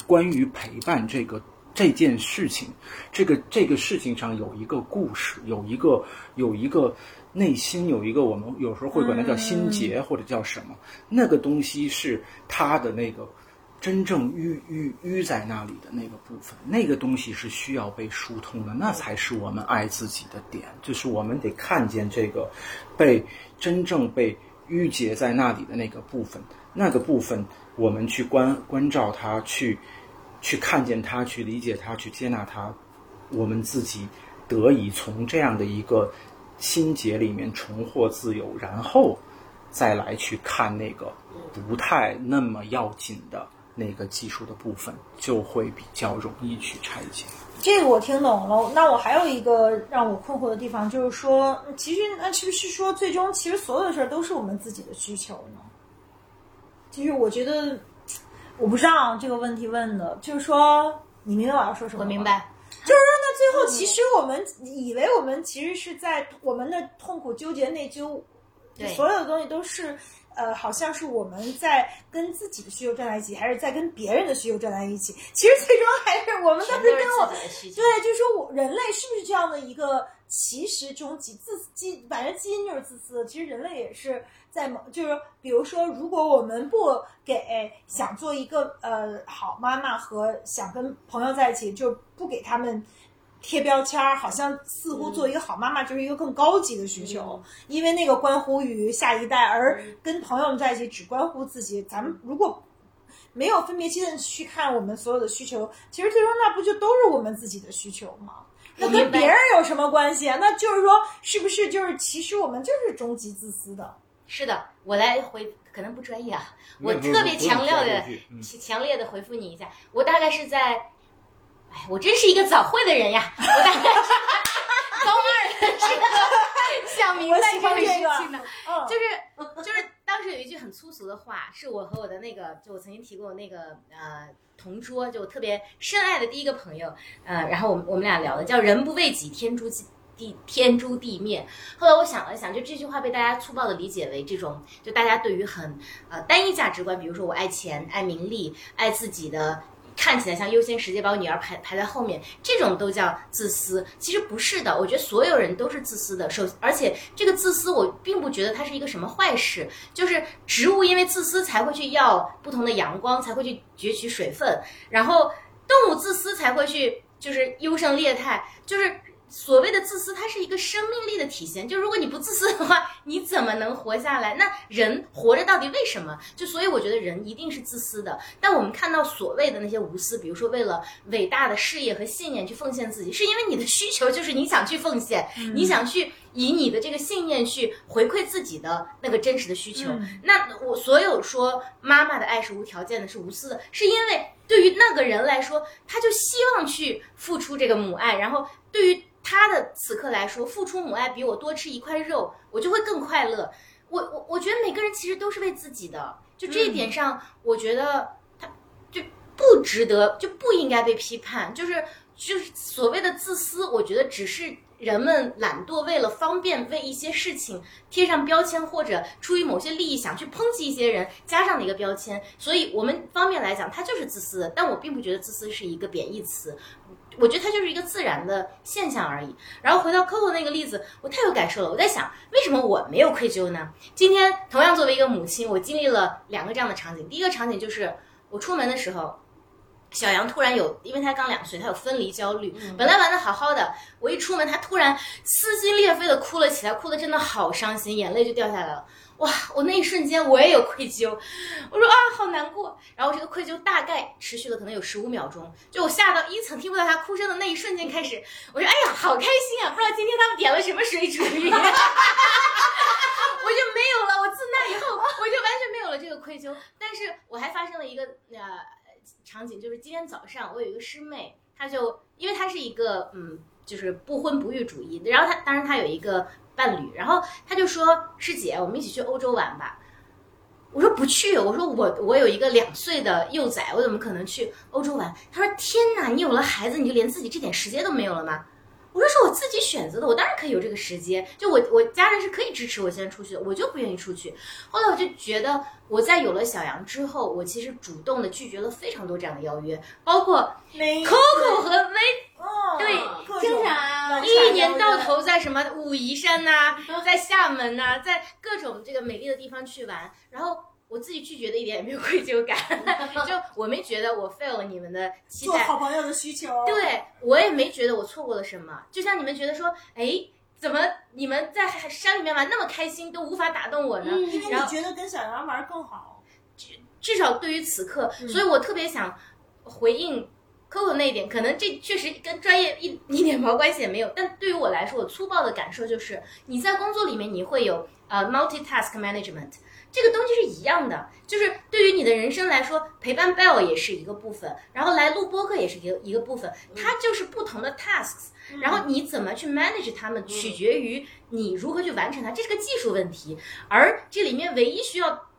Speaker 4: 关于陪伴这个这件事情，这个这个事情上有一个故事，有一个有一个内心有一个我们有时候会管它叫心结或者叫什么，那个东西是他的那个真正淤淤淤在那里的那个部分，那个东西是需要被疏通的，那才是我们爱自己的点，就是我们得看见这个被。真正被淤结在那里的那个部分，那个部分我们去关关照它，去去看见它，去理解它，去接纳它，我们自己得以从这样的一个心结里面重获自由，然后再来去看那个不太那么要紧的那个技术的部分，就会比较容易去拆解。
Speaker 2: 这个我听懂了。那我还有一个让我困惑的地方，就是说，其实那是不是说，最终其实所有的事儿都是我们自己的需求呢？其实我觉得，我不知道这个问题问的，就是说，你明白我要说什么？
Speaker 5: 我明。白。
Speaker 2: 就是说，那最后其实我们以为我们其实是在我们的痛苦、纠结、内疚，
Speaker 1: 对
Speaker 2: 所有的东西都是。呃，好像是我们在跟自己的需求站在一起，还是在跟别人的需求站在一起？其实最终还是我们
Speaker 1: 都是
Speaker 2: 当时跟我。对，就是说我人类是不是这样的一个，其实终极自基，反正基因就是自私。其实人类也是在某，就是比如说，如果我们不给想做一个呃好妈妈和想跟朋友在一起，就不给他们。贴标签儿，好像似乎做一个好妈妈就是一个更高级的需求，因为那个关乎于下一代，而跟朋友们在一起只关乎自己。咱们如果没有分别期的去看我们所有的需求，其实最终那不就都是我们自己的需求吗？那跟别人有什么关系啊？那就是说，是不是就是其实我们就是终极自私的？
Speaker 1: 是的，我来回可能不专业啊，我特别强调的强强烈的回复你一下，我大概是在，哎，我真是一个早会的人呀，我大概是 在高二的时候 想明白这个事情的，
Speaker 2: 嗯，
Speaker 1: 就是就是当时有一句很粗俗的话，是我和我的那个，就我曾经提过那个呃同桌，就我特别深爱的第一个朋友，呃，然后我们我们俩聊的叫“人不为己，天诛地天诛地灭”。后来我想了想，就这句话被大家粗暴的理解为这种，就大家对于很呃单一价值观，比如说我爱钱、爱名利、爱自己的。看起来像优先时间，把我女儿排排在后面，这种都叫自私。其实不是的，我觉得所有人都是自私的。首，而且这个自私，我并不觉得它是一个什么坏事。就是植物因为自私才会去要不同的阳光，才会去攫取水分，然后动物自私才会去就是优胜劣汰，就是。所谓的自私，它是一个生命力的体现。就如果你不自私的话，你怎么能活下来？那人活着到底为什么？就所以我觉得人一定是自私的。但我们看到所谓的那些无私，比如说为了伟大的事业和信念去奉献自己，是因为你的需求就是你想去奉献，你想去以你的这个信念去回馈自己的那个真实的需求。
Speaker 2: 嗯
Speaker 1: 那我所有说妈妈的爱是无条件的，是无私的，是因为对于那个人来说，他就希望去付出这个母爱，然后对于他的此刻来说，付出母爱比我多吃一块肉，我就会更快乐。我我我觉得每个人其实都是为自己的，就这一点上，我觉得他就不值得，就不应该被批判。就是就是所谓的自私，我觉得只是人们懒惰，为了方便为一些事情贴上标签，或者出于某些利益想去抨击一些人加上的一个标签。所以我们方面来讲，他就是自私的。但我并不觉得自私是一个贬义词。我觉得它就是一个自然的现象而已。然后回到 Coco 那个例子，我太有感受了。我在想，为什么我没有愧疚呢？今天同样作为一个母亲，我经历了两个这样的场景。第一个场景就是我出门的时候。小杨突然有，因为他刚两岁，他有分离焦虑。本来玩的好好的，我一出门，他突然撕心裂肺的哭了起来，哭的真的好伤心，眼泪就掉下来了。哇！我那一瞬间我也有愧疚，我说啊，好难过。然后这个愧疚大概持续了可能有十五秒钟，就我下到一层听不到他哭声的那一瞬间开始，我说哎呀，好开心啊！不知道今天他们点了什么水煮鱼，我就没有了。我自那以后，我就完全没有了这个愧疚。但是我还发生了一个呃场景，就是今天早上我有一个师妹，她就因为她是一个嗯，就是不婚不育主义，然后她当然她有一个。伴侣，然后他就说：“师姐，我们一起去欧洲玩吧。”我说：“不去。”我说：“我我有一个两岁的幼崽，我怎么可能去欧洲玩？”他说：“天哪，你有了孩子，你就连自己这点时间都没有了吗？”我说：“是我自己选择的，我当然可以有这个时间。就我我家人是可以支持我现在出去的，我就不愿意出去。后来我就觉得，我在有了小杨之后，我其实主动的拒绝了非常多这样的邀约，包括 Coco 和薇。”
Speaker 2: 哦，
Speaker 1: 对
Speaker 3: 经常啊
Speaker 1: 一年到头在什么武夷山呐、在厦门呐、在各种这个美丽的地方去玩，然后我自己拒绝的一点也没有愧疚感，就我没觉得我 fail 了你们的期
Speaker 2: 做
Speaker 1: 待，
Speaker 2: 好朋友的需求。
Speaker 1: 对我也没觉得我错过了什么。就像你们觉得说，哎，怎么你们在山里面玩那么开心，都无法打动我呢？
Speaker 3: 嗯
Speaker 2: 因为
Speaker 1: 然后
Speaker 2: 你觉得跟小杨玩更好。
Speaker 1: 至至少对于此刻，
Speaker 2: 嗯
Speaker 1: 所以我特别想回应 Coco 那一点，可能这确实跟专业一一点毛关系也没有。但对于我来说，我粗暴的感受就是，你在工作里面你会有呃 multitask management。这个东西是一样的，就是对于你的人生来说，陪伴 Bell 也是一个部分，然后来录播客也是一个一个部分，它就是不同的 tasks，然后你怎么去 manage 它们，取决于你如何去完成它，这是个技术问题。而这里面唯一需要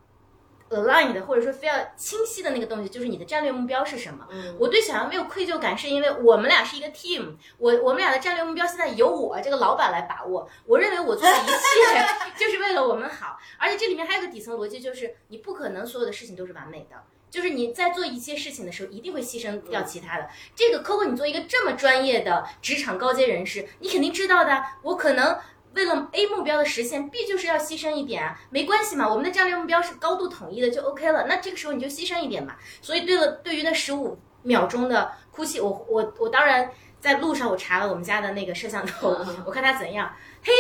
Speaker 3: aligned 或者说非要清晰的那个东西，就是你的战略目标是什么。
Speaker 1: 嗯
Speaker 3: 我对小杨没有愧疚感，是因为我们俩是一个 team，我我们俩的战略目标现在由我这个老板来把握。我认为我做的一切 就是为了我们好，而且这里面还有个底层逻辑，就是你不可能所有的事情都是完美的。就是你在做一些事情的时候，一定会牺牲掉其他的。这个 Coco，你做一个这么专业的职场高阶人士，你肯定知道的。我可能为了 A 目标的实现，B 就是要牺牲一点啊，没关系嘛，我们的战略目标是高度统一的，就 OK 了。那这个时候你就牺牲一点嘛。所以对了，对于那十五秒钟的哭泣，我我我当然在路上我查了我们家的那个摄像头，我看他怎样，嘿，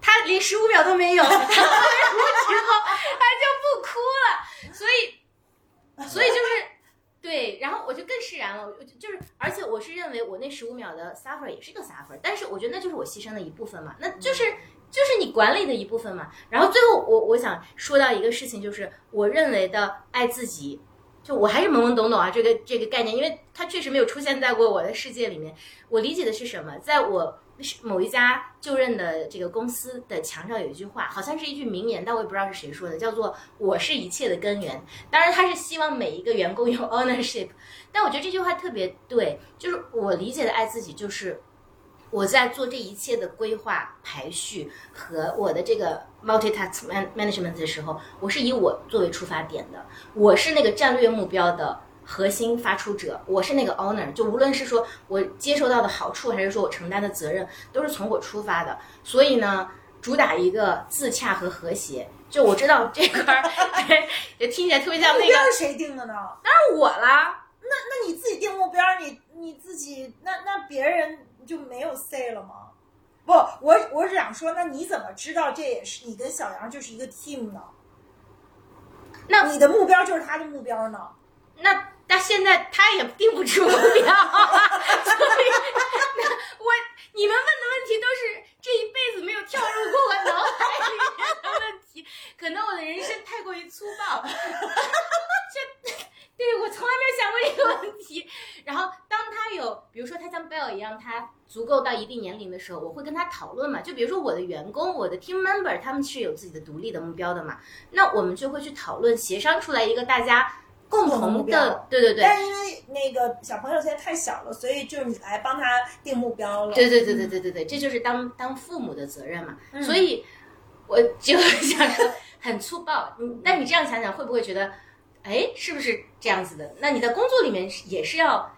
Speaker 3: 他连十五秒都没有，他之后他就不哭了，所以所以就是。对，然后我就更释然了，我就就是，而且我是认为我那十五秒的 suffer 也是个 suffer，但是我觉得那就是我牺牲的一部分嘛，那就是就是你管理的一部分嘛。然后最后我我想说到一个事情，就是我认为的爱自己，就我还是懵懵懂懂啊，这个这个概念，因为它确实没有出现在过我的世界里面。我理解的是什么？在我某一家就任的这个公司的墙上有一句话，好像是一句名言，但我也不知道是谁说的，叫做“我是一切的根源”。当然，他是希望每一个员工有 ownership，但我觉得这句话特别对，就是我理解的爱自己，就是我在做这一切的规划、排序和我的这个 multitask man management 的时候，我是以我作为出发点的，我是那个战略目标的核心发出者，我是那个 owner，就无论是说我接受到的好处，还是说我承担的责任，都是从我出发的。所以呢，主打一个自洽和和谐。就我知道这块儿，对，也听起来特别像那个，
Speaker 2: 目标是谁定的呢？
Speaker 3: 当然我啦。
Speaker 2: 那那你自己定目标，你你自己那那别人就没有 say 了吗？不，我我是想说，那你怎么知道这也是你跟小杨就是一个 team 呢？
Speaker 3: 那
Speaker 2: 你的目标就是他的目标呢？
Speaker 3: 那但现在他也定不出目标，所以那我你们问的问题都是这一辈子没有跳入过我脑海里面的问题，可能我的人生太过于粗暴，这对我从来没有想过这个问题。然后当他有，比如说他像 Bell 一样，他足够到一定年龄的时候，我会跟他讨论嘛。就比如说我的员工，我的 team member，他们是有自己的独立的目标的嘛，那我们就会去讨论，协商出来一个大家。共同的，对对对，
Speaker 2: 但是因为那个小朋友现在太小了，所以就是你来帮他定目标了。
Speaker 3: 对对对对对对对，这就是当当父母的责任嘛。
Speaker 2: 嗯
Speaker 3: 所以我就想说，很粗暴。你但你这样想想，会不会觉得，哎，是不是这样子的？那你在工作里面也是要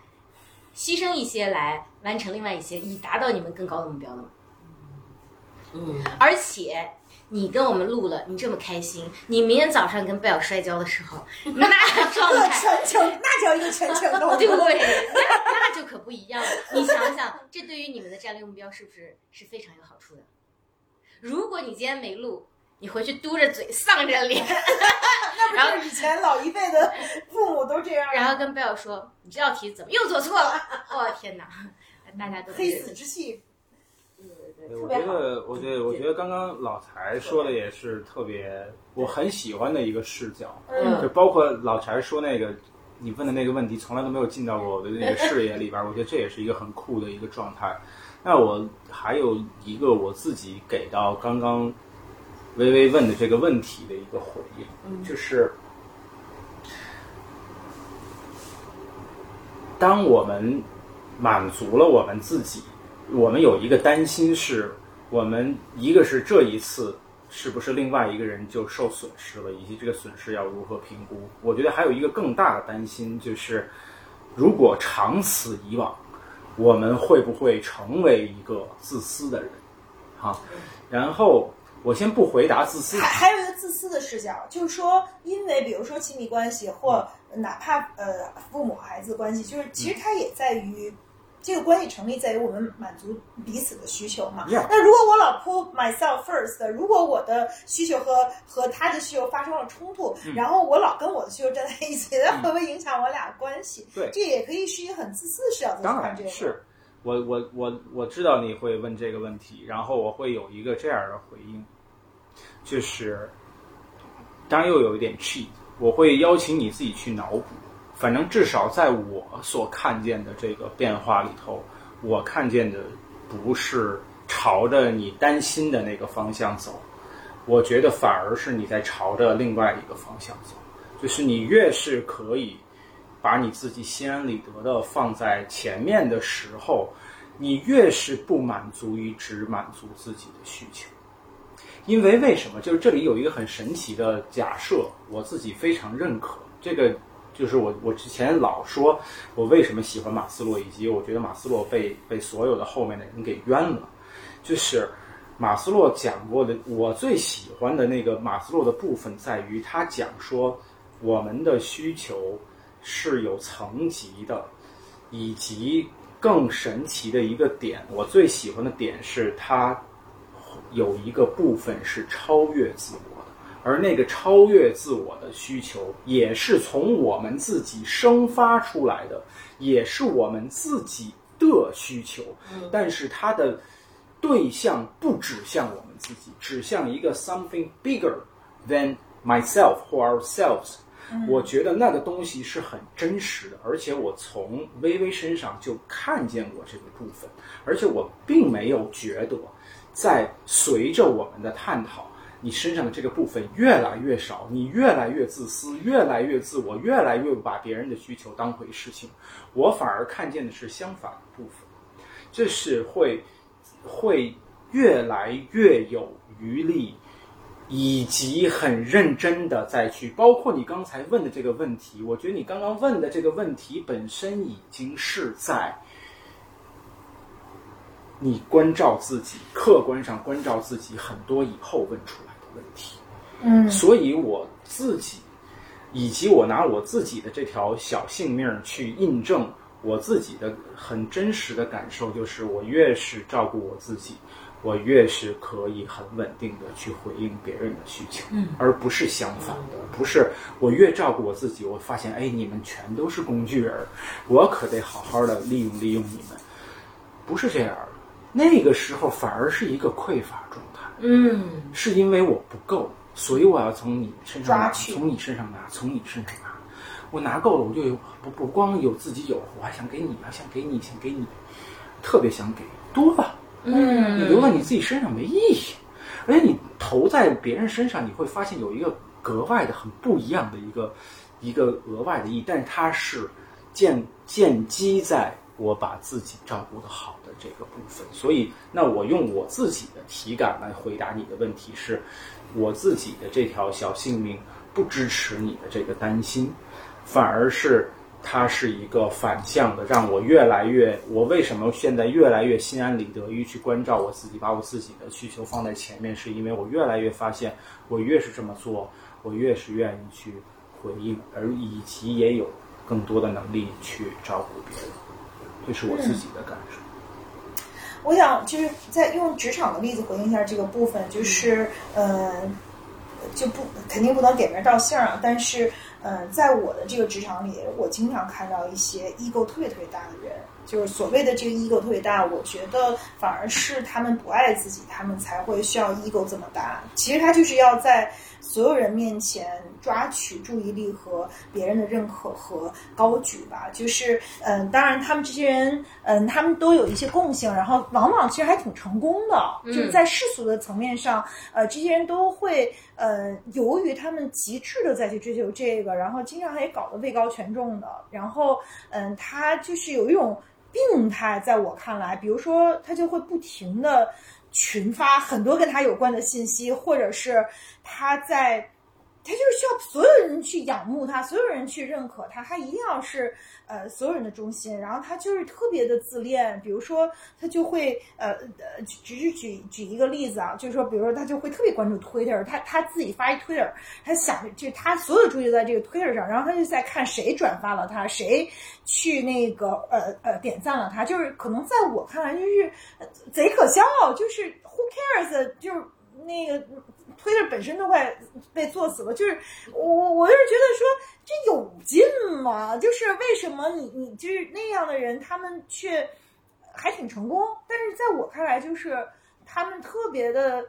Speaker 3: 牺牲一些来完成另外一些，以达到你们更高的目标的嘛？
Speaker 1: 嗯，
Speaker 3: 而且你跟我们录了，你这么开心，你明天早上跟贝尔摔跤的时候，那状
Speaker 2: 这
Speaker 3: 态。
Speaker 2: 全程那叫一个全程动
Speaker 3: 对，
Speaker 2: 作。
Speaker 3: 那那就可不一样了。你想想，这对于你们的战略目标是不是是非常有好处的？如果你今天没录，你回去嘟着嘴、丧着脸，
Speaker 2: 那不是以前老一辈的父母都这样，
Speaker 3: 然后跟贝尔说：“你这道题怎么又做错了？”哦天哪！大家都
Speaker 2: 黑死之气。
Speaker 4: 对我觉得，我觉得，我觉得刚刚老柴说的也是特别我很喜欢的一个视角，
Speaker 2: 嗯
Speaker 4: 就包括老柴说那个你问的那个问题，从来都没有进到过我的那个视野里边，我觉得这也是一个很酷的一个状态。那我还有一个我自己给到刚刚微微问的这个问题的一个回应，就是当我们满足了我们自己，我们有一个担心是，我们一个是这一次是不是另外一个人就受损失了，以及这个损失要如何评估。我觉得还有一个更大的担心就是，如果长此以往，我们会不会成为一个自私的人？哈，然后我先不回答自私
Speaker 2: 还还有一个自私的视角，就是说，因为比如说亲密关系，或哪怕呃父母孩子关系，就是其实它也在于。这个关系成立在于我们满足彼此的需求嘛。那如果我老 put myself first，如果我的需求和和他的需求发生了冲突，
Speaker 4: 嗯
Speaker 2: 然后我老跟我的需求站在一起，那会不会影响我俩关系？
Speaker 4: 对
Speaker 2: 这也可以是一个很自私的视角在
Speaker 4: 当
Speaker 2: 看这个。
Speaker 4: 然是，我我我我知道你会问这个问题，然后我会有一个这样的回应，就是，当然又有一点 cheat，我会邀请你自己去脑补，反正至少在我所看见的这个变化里头，我看见的不是朝着你担心的那个方向走，我觉得反而是你在朝着另外一个方向走。就是你越是可以把你自己心安理得的放在前面的时候，你越是不满足于只满足自己的需求。因为为什么？就是这里有一个很神奇的假设，我自己非常认可。这个就是我我之前老说，我为什么喜欢马斯洛，以及我觉得马斯洛被被所有的后面的人给冤了。就是马斯洛讲过的，我最喜欢的那个马斯洛的部分在于他讲说，我们的需求是有层级的，以及更神奇的一个点，我最喜欢的点是他有一个部分是超越自我，而那个超越自我的需求，也是从我们自己生发出来的，也是我们自己的需求，但是它的对象不指向我们自己，指向一个 something bigger than myself or ourselves。我觉得那个东西是很真实的，而且我从微微身上就看见过这个部分，而且我并没有觉得，在随着我们的探讨，你身上的这个部分越来越少，你越来越自私，越来越自我，越来越不把别人的需求当回事情，我反而看见的是相反的部分，这是会会越来越有余力。以及很认真的再去，包括你刚才问的这个问题，我觉得你刚刚问的这个问题本身已经是在你关照自己、客观上关照自己很多以后问出来问题。
Speaker 2: 嗯
Speaker 4: 所以我自己，以及我拿我自己的这条小性命去印证我自己的很真实的感受，就是我越是照顾我自己，我越是可以很稳定的去回应别人的需求，
Speaker 3: 嗯，
Speaker 4: 而不是相反的，不是我越照顾我自己，我发现哎，你们全都是工具人儿，我可得好好的利用利用你们，不是这样的，那个时候反而是一个匮乏。
Speaker 3: 嗯。
Speaker 4: 是因为我不够，所以我要从你身上拿，从你身上拿，从你身上拿。我拿够了，我就有不不光有自己有，我还想给你，还想给你，想给你，特别想给多了，你
Speaker 3: 嗯，
Speaker 4: 留在你自己身上没意义。而且你投在别人身上，你会发现有一个格外的、很不一样的一个一个额外的意义，但是它是建建基在我把自己照顾的好的这个部分。所以，那我用我自己的体感来回答你的问题是，我自己的这条小性命不支持你的这个担心，反而是它是一个反向的，让我越来越，我为什么现在越来越心安理得于去关照我自己，把我自己的需求放在前面，是因为我越来越发现，我越是这么做，我越是愿意去回应，而以及也有更多的能力去照顾别人，这是我自己的感受。
Speaker 2: 我想就是在用职场的例子回应一下这个部分，就是呃，就不肯定不能点名道姓啊，但是呃，在我的这个职场里，我经常看到一些 ego 特别特别大的人，就是所谓的这个 ego 特别大，我觉得反而是他们不爱自己，他们才会需要 ego 这么大。其实他就是要在所有人面前抓取注意力和别人的认可和高举吧。就是嗯、当然他们这些人嗯、他们都有一些共性，然后往往其实还挺成功的，就是在世俗的层面上，呃，这些人都会呃，由于他们极致的再去追求这个，然后经常还搞得位高权重的，然后嗯，他就是有一种病态，在我看来，比如说他就会不停的群发很多跟他有关的信息，或者是他在。他就是需要所有人去仰慕他，所有人去认可他，他一定要是呃所有人的中心。然后他就是特别的自恋，比如说他就会呃呃举举举举一个例子啊，就是说，比如说他就会特别关注 Twitter，他他自己发一 Twitter，他想就他所有注意力在这个 Twitter 上，然后他就在看谁转发了他，谁去那个呃呃点赞了他，就是可能在我看来就是贼可笑，就是 Who cares，就是那个。推特本身都快被做死了，就是我我就是觉得说这有劲吗？就是为什么你你就是那样的人，他们却还挺成功，但是在我看来，就是他们特别的，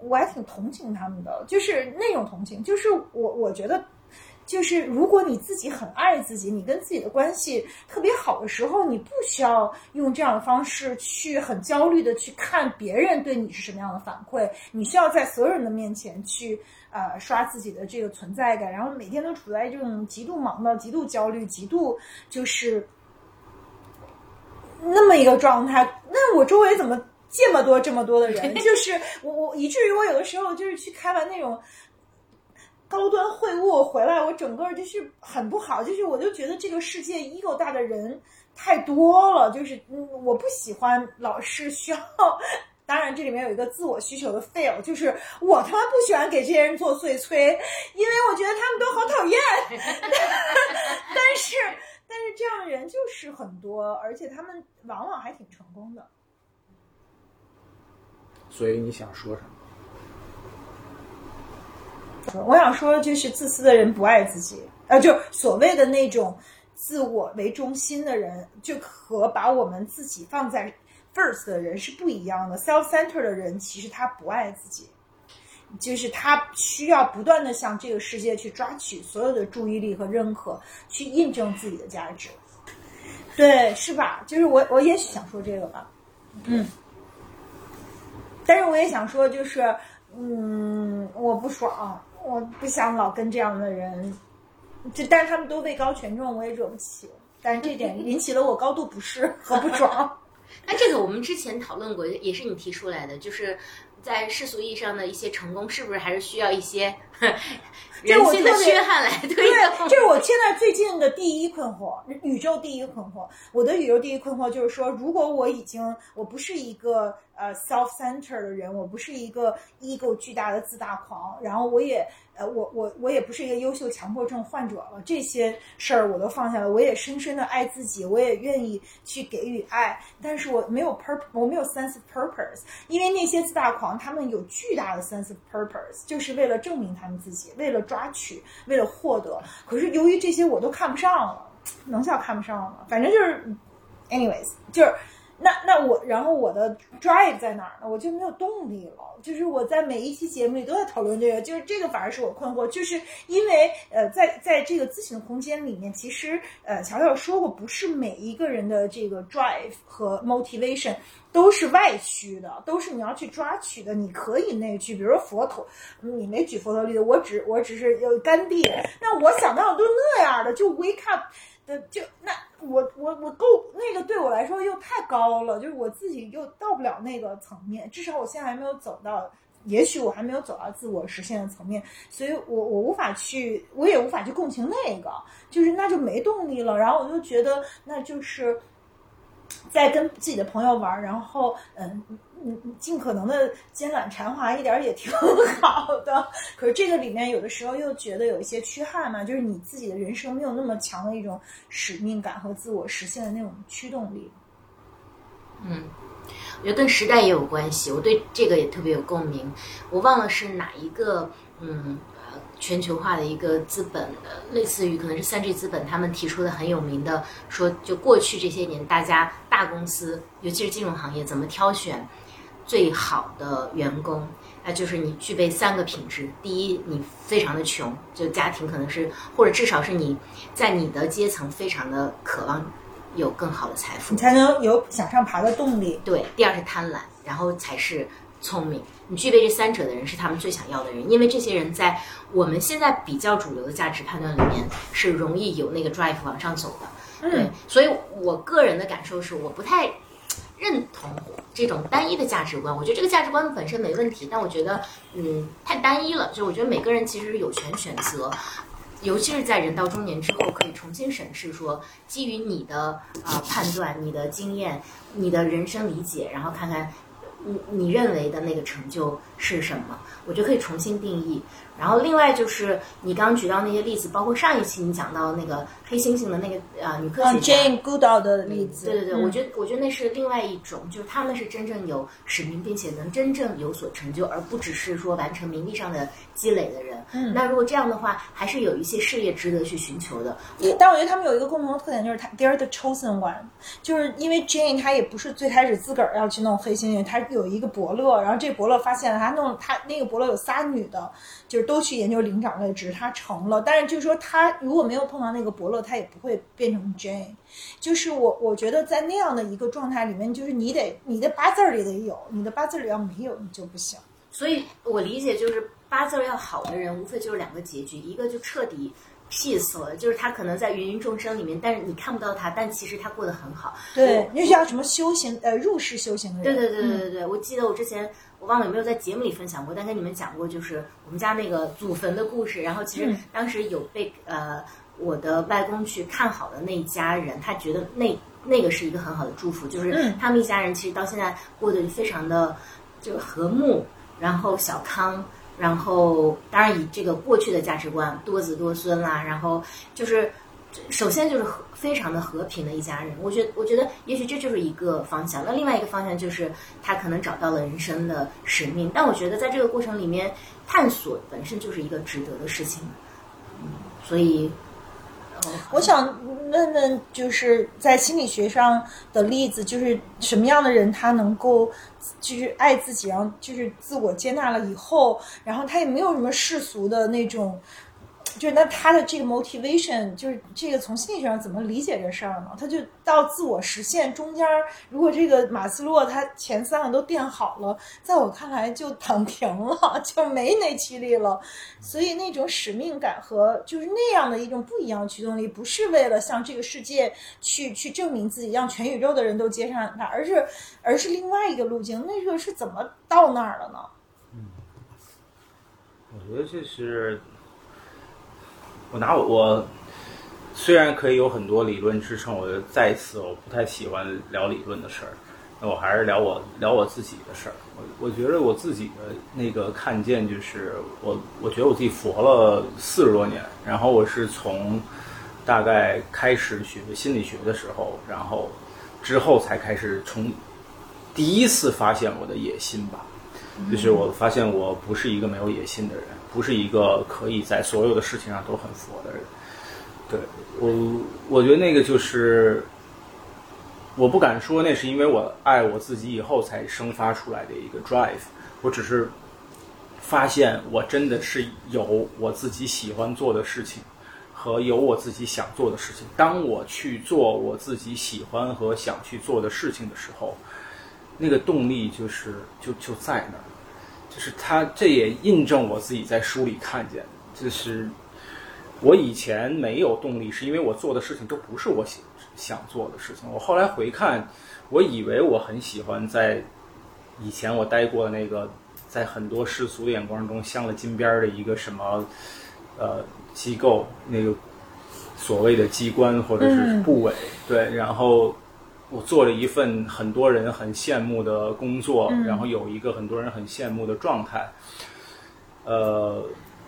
Speaker 2: 我还挺同情他们的，就是那种同情，就是我我觉得就是如果你自己很爱自己，你跟自己的关系特别好的时候，你不需要用这样的方式去很焦虑的去看别人对你是什么样的反馈，你需要在所有人的面前去呃刷自己的这个存在感，然后每天都处在这种极度忙的、极度焦虑、极度就是那么一个状态。那我周围怎么这么多这么多的人？就是我我以至于我有的时候就是去开完那种。高端会晤回来，我整个就是很不好，就是我就觉得这个世界 ego 大的人太多了，就是嗯，我不喜欢老是需要。当然，这里面有一个自我需求的 fail，就是我他妈不喜欢给这些人做碎催，因为我觉得他们都好讨厌。但是，但是这样的人就是很多，而且他们往往还挺成功的。
Speaker 6: 所以你想说什么？
Speaker 2: 我想说，就是自私的人不爱自己，呃，就所谓的那种自我为中心的人，就和把我们自己放在 first 的人是不一样的。self center 的人其实他不爱自己，就是他需要不断的向这个世界去抓取所有的注意力和认可，去印证自己的价值。对，是吧？就是我，我也许想说这个吧，嗯，但是我也想说，就是，嗯，我不爽。我不想老跟这样的人，就但是他们都位高权重，我也惹不起。但是这点引起了我高度不适和不爽。
Speaker 3: 那这个我们之前讨论过，也是你提出来的，就是在世俗意义上的一些成功，是不是还是需要一些 人性的缺憾来推动？
Speaker 2: 这是我现在最近的第一困惑，宇宙第一困惑。我的宇宙第一困惑就是说，如果我已经我不是一个。呃，self-center 的人，我不是一个 ego 巨大的自大狂，然后我也，呃，我我我也不是一个优秀强迫症患者了，这些事儿我都放下了，我也深深的爱自己，我也愿意去给予爱，但是我没有 purpose，我没有 sense of purpose，因为那些自大狂，他们有巨大的 sense of purpose，就是为了证明他们自己，为了抓取，为了获得，可是由于这些我都看不上了，能叫看不上了，反正就是，anyways，就是。那那我，然后我的 drive 在哪儿呢？我就没有动力了。就是我在每一期节目里都在讨论这个，就是这个反而是我困惑，就是因为呃，在在这个咨询的空间里面，其实呃，乔乔说过，不是每一个人的这个 drive 和 motivation 都是外驱的，都是你要去抓取的。你可以内驱，比如说佛陀，你没举佛陀例子，我只我只是有甘地，那我想到的都那样的，就 wake up。的就那我我我够那个对我来说又太高了，就是我自己又到不了那个层面，至少我现在还没有走到，也许我还没有走到自我实现的层面，所以我我无法去，我也无法去共情那个，就是那就没动力了，然后我就觉得那就是在跟自己的朋友玩，然后嗯。嗯，尽可能的艰懒缠滑一点也挺好的。可是这个里面有的时候又觉得有一些缺憾嘛，就是你自己的人生没有那么强的一种使命感和自我实现的那种驱动力。
Speaker 3: 嗯，我觉得跟时代也有关系，我对这个也特别有共鸣。我忘了是哪一个，嗯，全球化的一个资本，类似于可能是三 G 资本，他们提出的很有名的，说就过去这些年，大家大公司，尤其是金融行业，怎么挑选。最好的员工，那就是你具备三个品质。第一，你非常的穷，就家庭可能是，或者至少是你在你的阶层非常的渴望有更好的财富，
Speaker 2: 你才能有向上爬的动力。
Speaker 3: 对，第二是贪婪，然后才是聪明。你具备这三者的人是他们最想要的人，因为这些人在我们现在比较主流的价值判断里面是容易有那个 drive 往上走的。对，所以我个人的感受是，我不太。认同这种单一的价值观，我觉得这个价值观本身没问题，但我觉得，嗯，太单一了。就我觉得每个人其实有权选择，尤其是在人到中年之后，可以重新审视，说基于你的啊判断、你的经验、你的人生理解，然后看看你你认为的那个成就是什么，我觉得可以重新定义。然后另外就是你刚刚举到那些例子，包括上一期你讲到那个黑猩猩的那个呃女科学家
Speaker 2: Jane Goodall 的例子，
Speaker 3: 对对对，我觉得我觉得那是另外一种，就是他们是真正有使命，并且能真正有所成就，而不只是说完成名利上的积累的人。
Speaker 2: 嗯，
Speaker 3: 那如果这样的话，还是有一些事业值得去寻求的。
Speaker 2: 但我觉得他们有一个共同的特点，就是他 they're the chosen one，就是因为 Jane 她也不是最开始自个儿要去弄黑猩猩，她有一个伯乐，然后这伯乐发现了他弄他那个伯乐有仨女的，就是都去研究灵长类，只是他成了。但是就是说他如果没有碰到那个伯乐，他也不会变成 Jane。就是我我觉得在那样的一个状态里面，就是你得你的八字儿里得有，你的八字里要没有你就不行。
Speaker 1: 所以我理解就是八字儿要好的人，无非就是两个结局，一个就彻底 peace 了，就是他可能在芸芸众生里面，但是你看不到他，但其实他过得很好。
Speaker 2: 对，那叫什么修行呃入世修行的
Speaker 1: 对
Speaker 2: 人。
Speaker 1: 对对对对对，我记得我之前我忘了有没有在节目里分享过，但跟你们讲过，就是我们家那个祖坟的故事。然后其实
Speaker 2: 嗯
Speaker 1: 当时有被呃我的外公去看好的那一家人，他觉得那那个是一个很好的祝福，就是
Speaker 2: 嗯
Speaker 1: 他们一家人其实到现在过得非常的就和睦，然后小康。然后，当然以这个过去的价值观，多子多孙啦，然后就是首先就是和非常的和平的一家人，我觉我觉得也许这就是一个方向。那另外一个方向就是他可能找到了人生的使命，但我觉得在这个过程里面，探索本身就是一个值得的事情。嗯，所以，
Speaker 2: 我想问问，就是在心理学上的例子，就是什么样的人他能够就是爱自己，然后就是自我接纳了以后，然后他也没有什么世俗的那种。就是那他的这个 motivation，就是这个从心理学上怎么理解这事儿呢？他就到自我实现中间，如果这个马斯洛他前三个都垫好了，在我看来就躺平了，就没内驱力了。所以那种使命感和就是那样的一种不一样的驱动力，不是为了向这个世界去去证明自己，让全宇宙的人都接上他，而是而是另外一个路径。那个是怎么到那儿了呢？
Speaker 4: 我觉得这是，我拿我我虽然可以有很多理论支撑，我就再一次我不太喜欢聊理论的事儿，那我还是聊我聊我自己的事儿。我我觉得我自己的那个看见就是我我觉得我自己佛了四十多年，然后我是从大概开始学心理学的时候，然后之后才开始从第一次发现我的野心吧。就是我发现我不是一个没有野心的人，不是一个可以在所有的事情上都很佛的人。对我，我觉得那个就是，我不敢说那是因为我爱我自己以后才生发出来的一个 drive，我只是发现我真的是有我自己喜欢做的事情。和有我自己想做的事情。当我去做我自己喜欢和想去做的事情的时候，那个动力就是就就在那儿，就是他这也印证我自己在书里看见，就是我以前没有动力，是因为我做的事情都不是我想想做的事情。我后来回看，我以为我很喜欢在以前我待过的那个，在很多世俗的眼光中镶了金边儿的一个什么呃机构，那个所谓的机关或者是部委，对，然后。我做了一份很多人很羡慕的工作，然后有一个很多人很羡慕的状态，呃，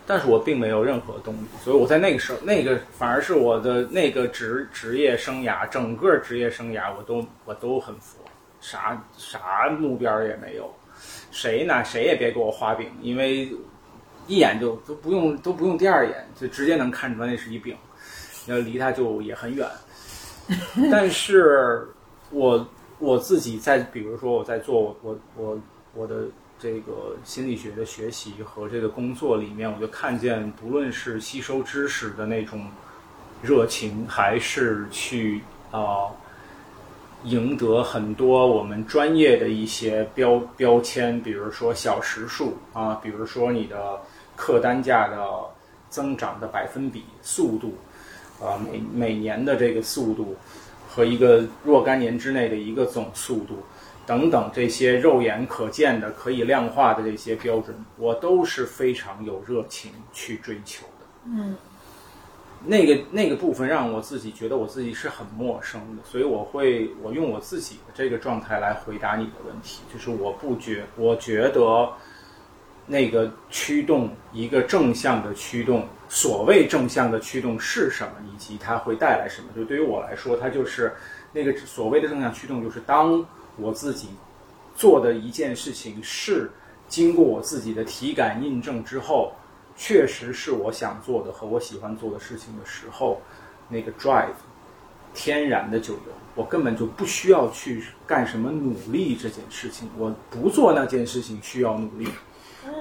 Speaker 4: 但是我并没有任何动力，所以我在那个时候，那个反而是我的那个职职业生涯，整个职业生涯我都我都很佛，啥啥目标也没有，谁呢？谁也别给我画饼，因为一眼就都不用都不用第二眼，就直接能看出来那是一饼，要离他就也很远，但是。我我自己在，比如说我在做我我我的这个心理学的学习和这个工作里面，我就看见，不论是吸收知识的那种热情，还是去啊、赢得很多我们专业的一些标标签，比如说小时数啊，比如说你的客单价的增长的百分比、速度啊，每每年的这个速度。和一个若干年之内的一个总速度，等等这些肉眼可见的、可以量化的这些标准，我都是非常有热情去追求的。
Speaker 2: 嗯，
Speaker 4: 那个那个部分让我自己觉得我自己是很陌生的，所以我会我用我自己的这个状态来回答你的问题，就是我不觉我觉得那个驱动一个正向的驱动。所谓正向的驱动是什么，以及它会带来什么？就对于我来说，它就是那个所谓的正向驱动，就是当我自己做的一件事情是经过我自己的体感印证之后，确实是我想做的和我喜欢做的事情的时候，那个 drive 天然的就有，我根本就不需要去干什么努力这件事情，我不做那件事情需要努力，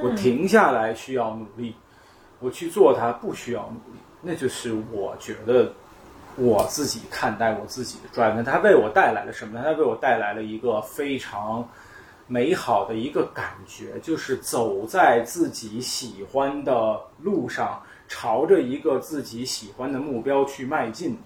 Speaker 4: 我停下来需要努力，我去做它不需要努力，那就是我觉得我自己看待我自己的 drive，它为我带来了什么？它为我带来了一个非常美好的一个感觉，就是走在自己喜欢的路上，朝着一个自己喜欢的目标去迈进。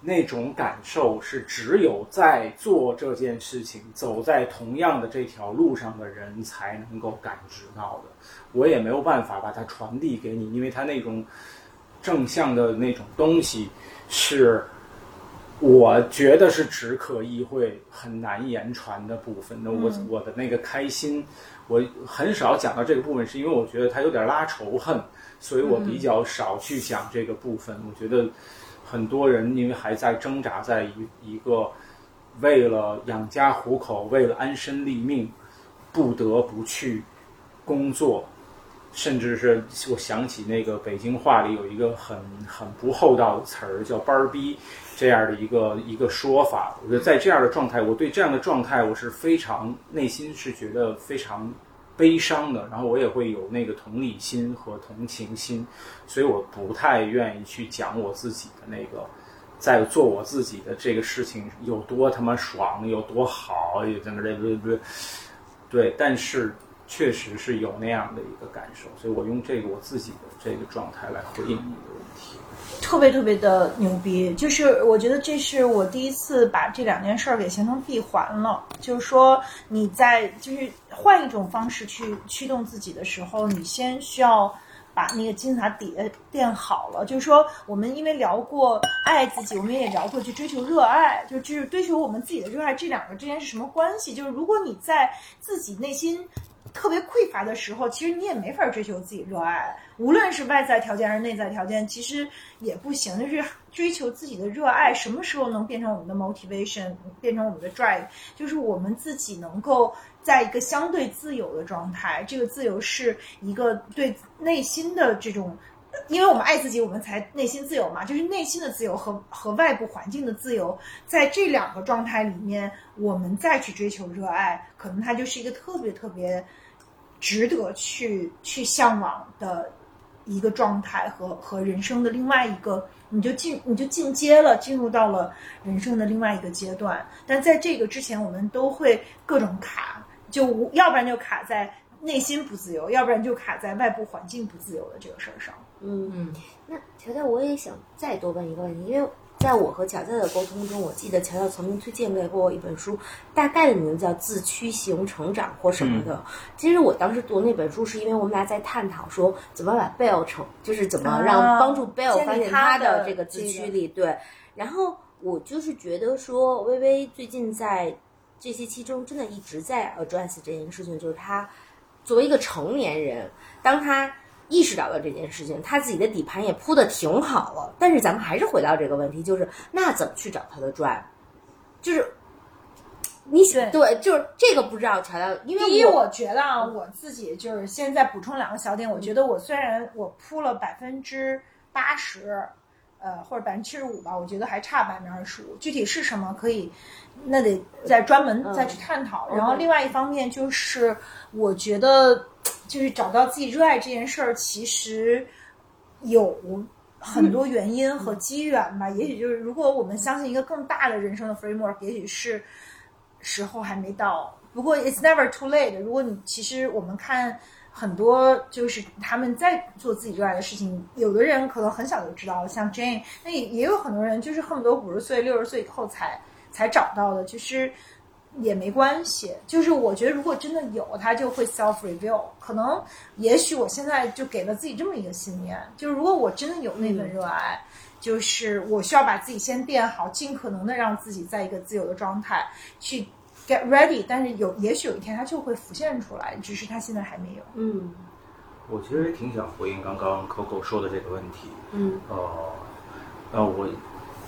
Speaker 4: 那种感受是只有在做这件事情、走在同样的这条路上的人才能够感知到的。我也没有办法把它传递给你，因为它那种正向的那种东西是。我觉得是只可意会、很难言传的部分。那我我的那个开心，我很少讲到这个部分，是因为我觉得它有点拉仇恨，所以我比较少去讲这个部分。我觉得很多人因为还在挣扎在一一个为了养家糊口、为了安身立命，不得不去工作，甚至是我想起那个北京话里有一个很很不厚道的词儿，叫班儿逼。这样的一个一个说法，我觉得在这样的状态，我对这样的状态我是非常内心是觉得非常悲伤的，然后我也会有那个同理心和同情心，所以我不太愿意去讲我自己的那个在做我自己的这个事情有多他妈爽，有多好，有怎么这这这，对，但是确实是有那样的一个感受，所以我用这个我自己的这个状态来回应你的问题。
Speaker 2: 特别特别的牛逼，就是我觉得这是我第一次把这两件事儿给形成闭环了。就是说你在就是换一种方式去驱动自己的时候，你先需要把那个金字塔底垫好了。就是说我们因为聊过爱自己，我们也聊过去追求热爱，就就是追求我们自己的热爱，这两个之间是什么关系？就是如果你在自己内心。特别匮乏的时候，其实你也没法追求自己热爱，无论是外在条件还是内在条件，其实也不行。就是追求自己的热爱，什么时候能变成我们的 motivation，变成我们的 drive？就是我们自己能够在一个相对自由的状态。这个自由是一个对内心的这种，因为我们爱自己，我们才内心自由嘛。就是内心的自由和和外部环境的自由，在这两个状态里面，我们再去追求热爱，可能它就是一个特别特别。值得去去向往的一个状态和和人生的另外一个，你就进你就进阶了，进入到了人生的另外一个阶段。但在这个之前，我们都会各种卡，就要不然就卡在内心不自由，要不然就卡在外部环境不自由的这个事儿上。
Speaker 3: 嗯嗯，那乔乔，我也想再多问一个问题，因为。在我和乔乔的沟通中，我记得乔乔曾经推荐给过我一本书，大概的名字叫《自驱型成长》或什么的。其实我当时读那本书，是因为我们俩在探讨说怎么把 Bell 成，就是怎么让帮助 Bell 发现他的这个自驱力。对，然后我就是觉得说，微微最近在这些期中真的一直在 address 这件事情，就是他作为一个成年人，当他。意识到了这件事情，他自己的底盘也铺的挺好了，但是咱们还是回到这个问题，就是那怎么去找他的 drive？就是你
Speaker 2: 对
Speaker 3: 对，就是这个不知道查到，因为
Speaker 2: 第一，我觉得啊，我自己就是现在补充两个小点，我觉得我虽然我铺了百分之八十，呃，或者百分之七十五吧，我觉得还差百分之二十五，具体是什么可以，那得再专门再去探讨。然后另外一方面就是，我觉得。就是找到自己热爱这件事儿，其实有很多原因和机缘吧。也许就是，如果我们相信一个更大的人生的 framework，也许是时候还没到。不过 it's never too late。如果你其实我们看很多，就是他们在做自己热爱的事情，有的人可能很小就知道了，像 Jane，那也也有很多人就是恨不得五十岁、六十岁以后才才找到的。其实。也没关系，就是我觉得如果真的有，他就会 self reveal。可能，也许我现在就给了自己这么一个信念，就是如果我真的有那份热爱，就是我需要把自己先垫好，尽可能的让自己在一个自由的状态去 get ready。但是有，也许有一天它就会浮现出来，只是它现在还没有。
Speaker 3: 嗯，
Speaker 4: 我其实挺想回应刚刚 Coco 说的这个问题。
Speaker 3: 嗯，
Speaker 4: 呃，那，我。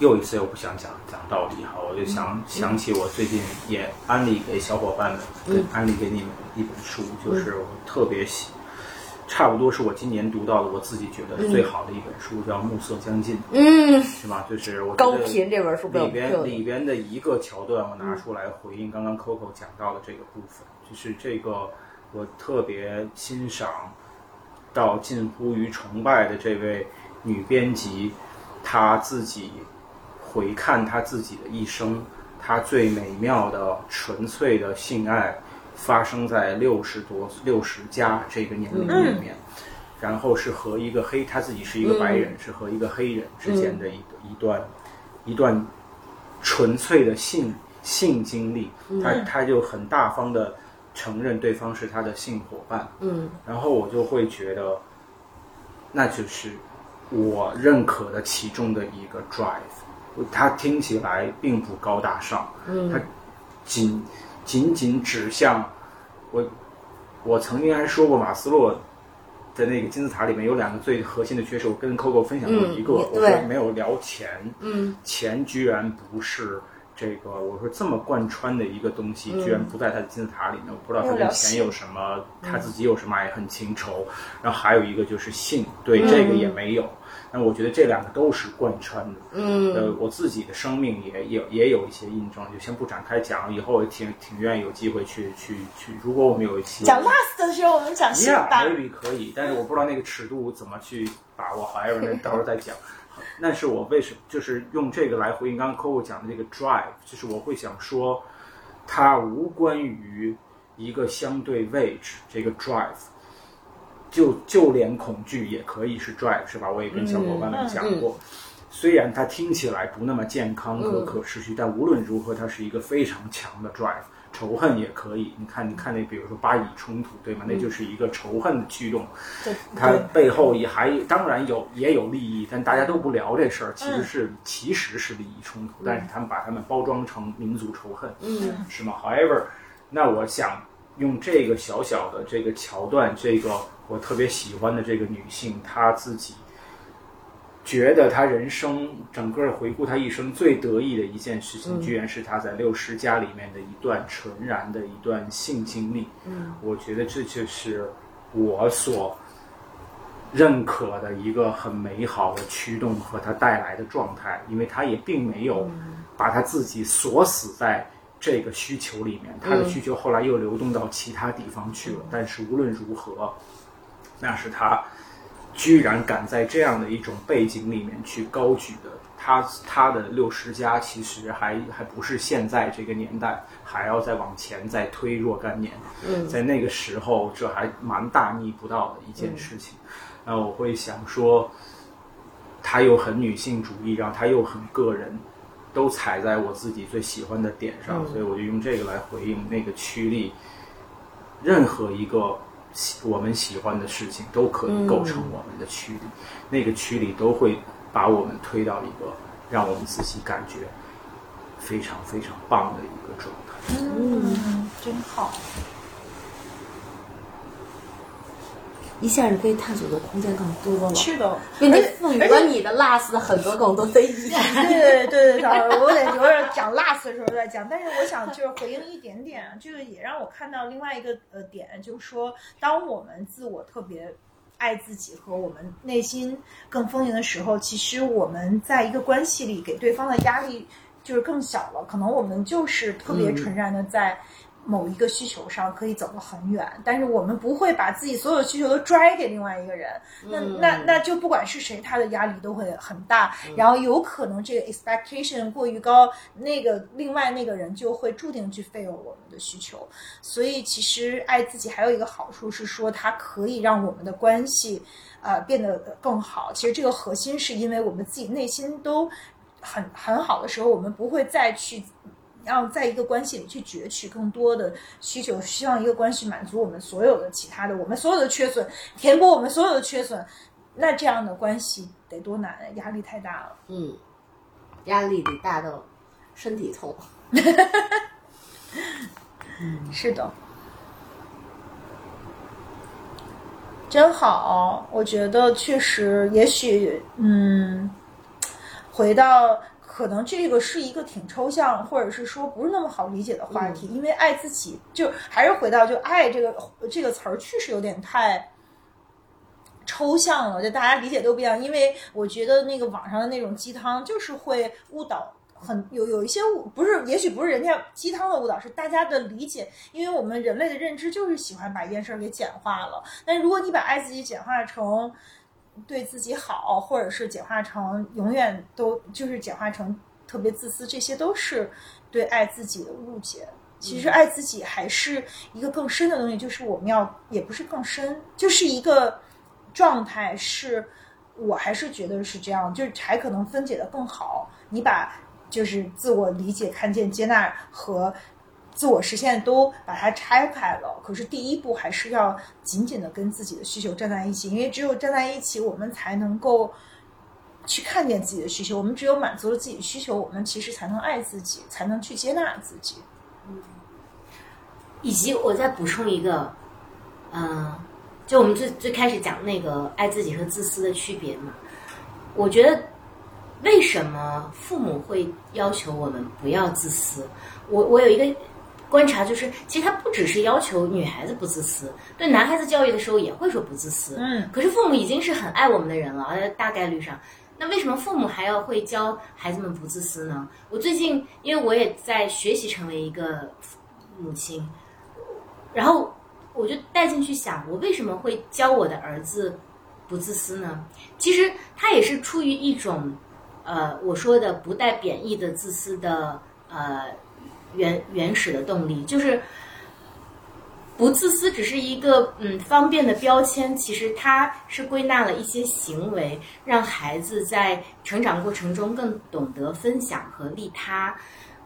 Speaker 4: 又一次又不想讲讲道理哈，我就想想起我最近也安利给小伙伴们，安利给你们一本书，就是我特别喜，差不多是我今年读到的我自己觉得最好的一本书，叫《暮色将近》，
Speaker 3: 嗯，
Speaker 4: 是吧？就是我觉
Speaker 3: 高频这本书
Speaker 4: 里边里，边的一个桥段，我拿出来回应刚刚 Coco 讲到的这个部分，就是这个我特别欣赏到近乎于崇拜的这位女编辑，她自己回看他自己的一生，他最美妙的、纯粹的性爱发生在六十多、六十加这个年龄里面。然后是和一个黑，他自己是一个白人，是和一个黑人之间的一、一段一段纯粹的性性经历，他他就很大方的承认对方是他的性伙伴，
Speaker 3: 嗯。
Speaker 4: 然后我就会觉得，那就是我认可的其中的一个 drive，它听起来并不高大上，
Speaker 3: 嗯
Speaker 4: 它仅仅仅指向我，我曾经还说过马斯洛。的那个金字塔里面有两个最核心的缺失，我跟 Coco 分享过一个，
Speaker 3: 嗯
Speaker 4: 我说没有聊钱，
Speaker 3: 嗯
Speaker 4: 钱居然不是这个，我说这么贯穿的一个东西，居然不在他的金字塔里面。我不知道他跟钱有什么，他自己有什么爱恨情仇。然后还有一个就是性，对这个也没有。那我觉得这两个都是贯穿的。
Speaker 3: 嗯
Speaker 4: 呃，我自己的生命也也也有一些印证，就先不展开讲，以后我挺挺愿意有机会去去去。如果我们有一期
Speaker 2: 讲 last 的时候，我们讲性
Speaker 4: Yeah,
Speaker 2: 吧。
Speaker 4: maybe 可以，但是我不知道那个尺度怎么去把握。however，那到时候再讲。那是我为什么就是用这个来回应刚刚 Coco 讲的这个 drive，就是我会想说，它无关于一个相对位置这个 drive，就就连恐惧也可以是 drive，是吧？我也跟小伙伴们讲过。虽然它听起来不那么健康和可持续，但无论如何，它是一个非常强的 drive。仇恨也可以，你看，你看那，比如说巴以冲突，对吗？那就是一个仇恨的驱动，
Speaker 2: 对
Speaker 4: 它背后也还当然有也有利益，但大家都不聊这事儿，其实是、其实是利益冲突，但是他们把他们包装成民族仇恨，
Speaker 3: 嗯
Speaker 4: 是吗？However，那我想用这个小小的这个桥段，这个我特别喜欢的这个女性，她自己觉得她人生整个回顾她一生最得意的一件事情，居然是她在六十家里面的一段纯然的一段性经历。
Speaker 3: 嗯，
Speaker 4: 我觉得这就是我所认可的一个很美好的驱动和它带来的状态，因为她也并没有把她自己锁死在这个需求里面，她的需求后来又流动到其他地方去了。但是无论如何，那是他居然敢在这样的一种背景里面去高举的。他他的六十加其实还还不是现在这个年代，还要再往前再推若干年。
Speaker 3: 嗯
Speaker 4: 在那个时候，这还蛮大逆不道的一件事情。那我会想说，他又很女性主义，然后他又很个人，都踩在我自己最喜欢的点上，所以我就用这个来回应那个驱力。任何一个我们喜欢的事情，都可以构成我们的驱力，那个驱力都会把我们推到一个让我们自己感觉非常非常棒的一个状态。
Speaker 2: 嗯，真好。
Speaker 3: 一下子可以探索的空间更多了，
Speaker 2: 是的，
Speaker 3: 并且赋予了你的 last 很多更多的意义。
Speaker 2: 对对对对，我得留着讲 last 的时候再讲。但是我想就是回应一点点，这个也让我看到另外一个呃点，就是说，当我们自我特别爱自己和我们内心更丰盈的时候，其实我们在一个关系里给对方的压力就是更小了。可能我们就是特别纯然的在。某一个需求上可以走得很远，但是我们不会把自己所有需求都拽给另外一个人，那那那就不管是谁，他的压力都会很大，然后有可能这个 expectation 过于高，那个另外那个人就会注定去 fail 我们的需求。所以其实爱自己还有一个好处是说，它可以让我们的关系呃变得更好。其实这个核心是因为我们自己内心都很很好的时候，我们不会再去。让在一个关系里去攫取更多的需求，希望一个关系满足我们所有的其他的，我们所有的缺损，填补我们所有的缺损。那这样的关系得多难啊！压力太大了。
Speaker 3: 嗯，压力得大到身体痛。
Speaker 2: 是的，真好。我觉得确实，也许，嗯，回到可能这个是一个挺抽象，或者是说不是那么好理解的话题，因为爱自己就还是回到就爱这个这个词儿，确实有点太抽象了，就大家理解都不一样。因为我觉得那个网上的那种鸡汤就是会误导。很有有一些误不是，也许不是人家鸡汤的误导，是大家的理解。因为我们人类的认知就是喜欢把一件事儿给简化了。但如果你把爱自己简化成对自己好，或者是简化成永远都就是简化成特别自私，这些都是对爱自己的误解。其实爱自己还是一个更深的东西，就是我们要也不是更深，就是一个状态。是我还是觉得是这样，就是还可能分解的更好。你把就是自我理解、看见、接纳和自我实现都把它拆开了。可是第一步还是要紧紧的跟自己的需求站在一起，因为只有站在一起，我们才能够去看见自己的需求。我们只有满足了自己的需求，我们其实才能爱自己，才能去接纳自己。
Speaker 1: 嗯以及我再补充一个，嗯、就我们最最开始讲那个爱自己和自私的区别嘛，我觉得为什么父母会要求我们不要自私？我我有一个观察，就是其实他不只是要求女孩子不自私，对男孩子教育的时候也会说不自私。
Speaker 2: 嗯，
Speaker 1: 可是父母已经是很爱我们的人了，呃大概率上。那为什么父母还要会教孩子们不自私呢？我最近因为我也在学习成为一个母亲，然后我就带进去想，我为什么会教我的儿子不自私呢？其实他也是出于一种，呃，我说的不带贬义的自私的呃原原始的动力，就是不自私只是一个嗯方便的标签，其实它是归纳了一些行为，让孩子在成长过程中更懂得分享和利他。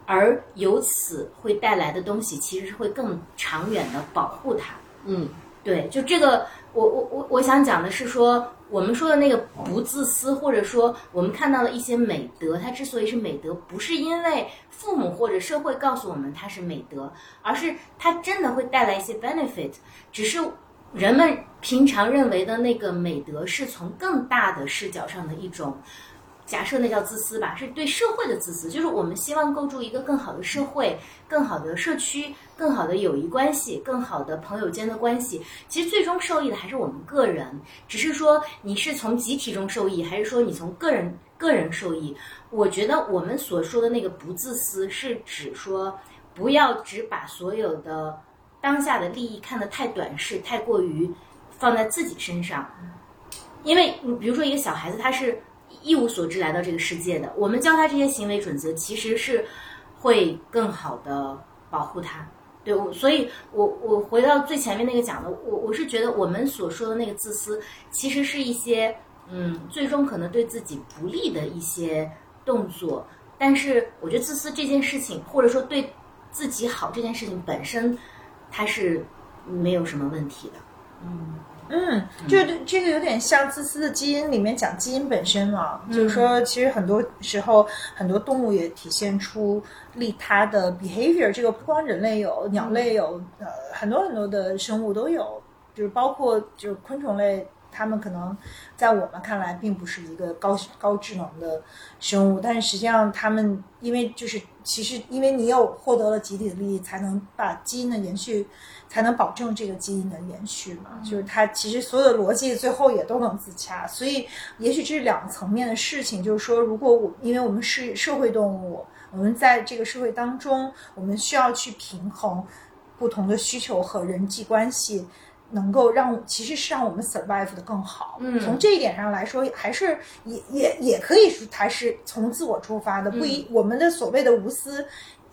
Speaker 1: 而由此会带来的东西，其实是会更长远的保护他。
Speaker 3: 嗯，
Speaker 1: 对，就这个，我我我我想讲的是说，我们说的那个不自私，或者说我们看到的一些美德，它之所以是美德，不是因为父母或者社会告诉我们它是美德，而是它真的会带来一些 benefit，只是人们平常认为的那个美德，是从更大的视角上的一种。假设那叫自私吧，是对社会的自私，就是我们希望构筑一个更好的社会、更好的社区、更好的友谊关系、更好的朋友间的关系。其实最终受益的还是我们个人，只是说你是从集体中受益，还是说你从个人个人受益。我觉得我们所说的那个不自私，是指说不要只把所有的当下的利益看得太短视、太过于放在自己身上，因为你比如说一个小孩子，他是。一无所知来到这个世界的，我们教他这些行为准则，其实是会更好的保护他。对，我所以我我回到最前面那个讲的，我我是觉得我们所说的那个自私，其实是一些嗯，最终可能对自己不利的一些动作。但是我觉得自私这件事情，或者说对自己好这件事情本身，它是没有什么问题的。嗯。
Speaker 2: 嗯，就这个有点像自私的基因里面讲基因本身嘛，就是说其实很多时候很多动物也体现出利他的 behavior，这个不光人类有，鸟类有，呃，很多很多的生物都有，就是包括就是昆虫类，它们可能在我们看来并不是一个高高智能的生物，但是实际上它们因为就是其实因为你有获得了集体的利益，才能把基因的延续。才能保证这个基因的延续嘛？就是它其实所有的逻辑最后也都能自洽，所以也许这是两个层面的事情。就是说，如果我因为我们是社会动物，我们在这个社会当中，我们需要去平衡不同的需求和人际关系，能够让其实是让我们 survive 的更好。
Speaker 1: 嗯
Speaker 2: 从这一点上来说，还是也也也可以说它是从自我出发的，不一我们的所谓的无私。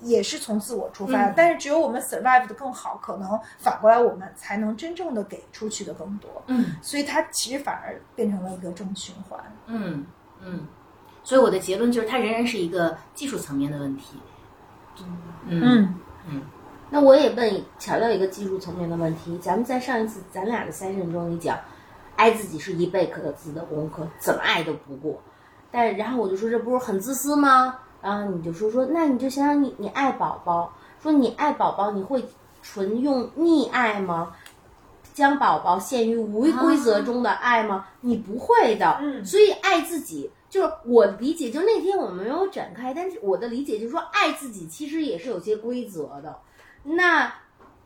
Speaker 2: 也是从自我出发，
Speaker 1: 嗯
Speaker 2: 但是只有我们 survive 的更好，可能反过来我们才能真正的给出去的更多。
Speaker 1: 嗯
Speaker 2: 所以它其实反而变成了一个正循环。
Speaker 1: 嗯嗯，所以我的结论就是，它仍然是一个技术层面的问题。嗯
Speaker 2: 嗯
Speaker 3: 那我也问强调一个技术层面的问题，咱们在上一次咱俩的 session 中，你讲爱自己是一辈子的功课，怎么爱都不过。但然后我就说这不是很自私吗？然后你就说说，那你就想想你你爱宝宝，说你爱宝宝，你会纯用溺爱吗？将宝宝陷于无规则中的爱吗？你不会的。
Speaker 2: 嗯
Speaker 3: 所以爱自己就是我理解，就那天我们没有展开，但是我的理解就是说，爱自己其实也是有些规则的。那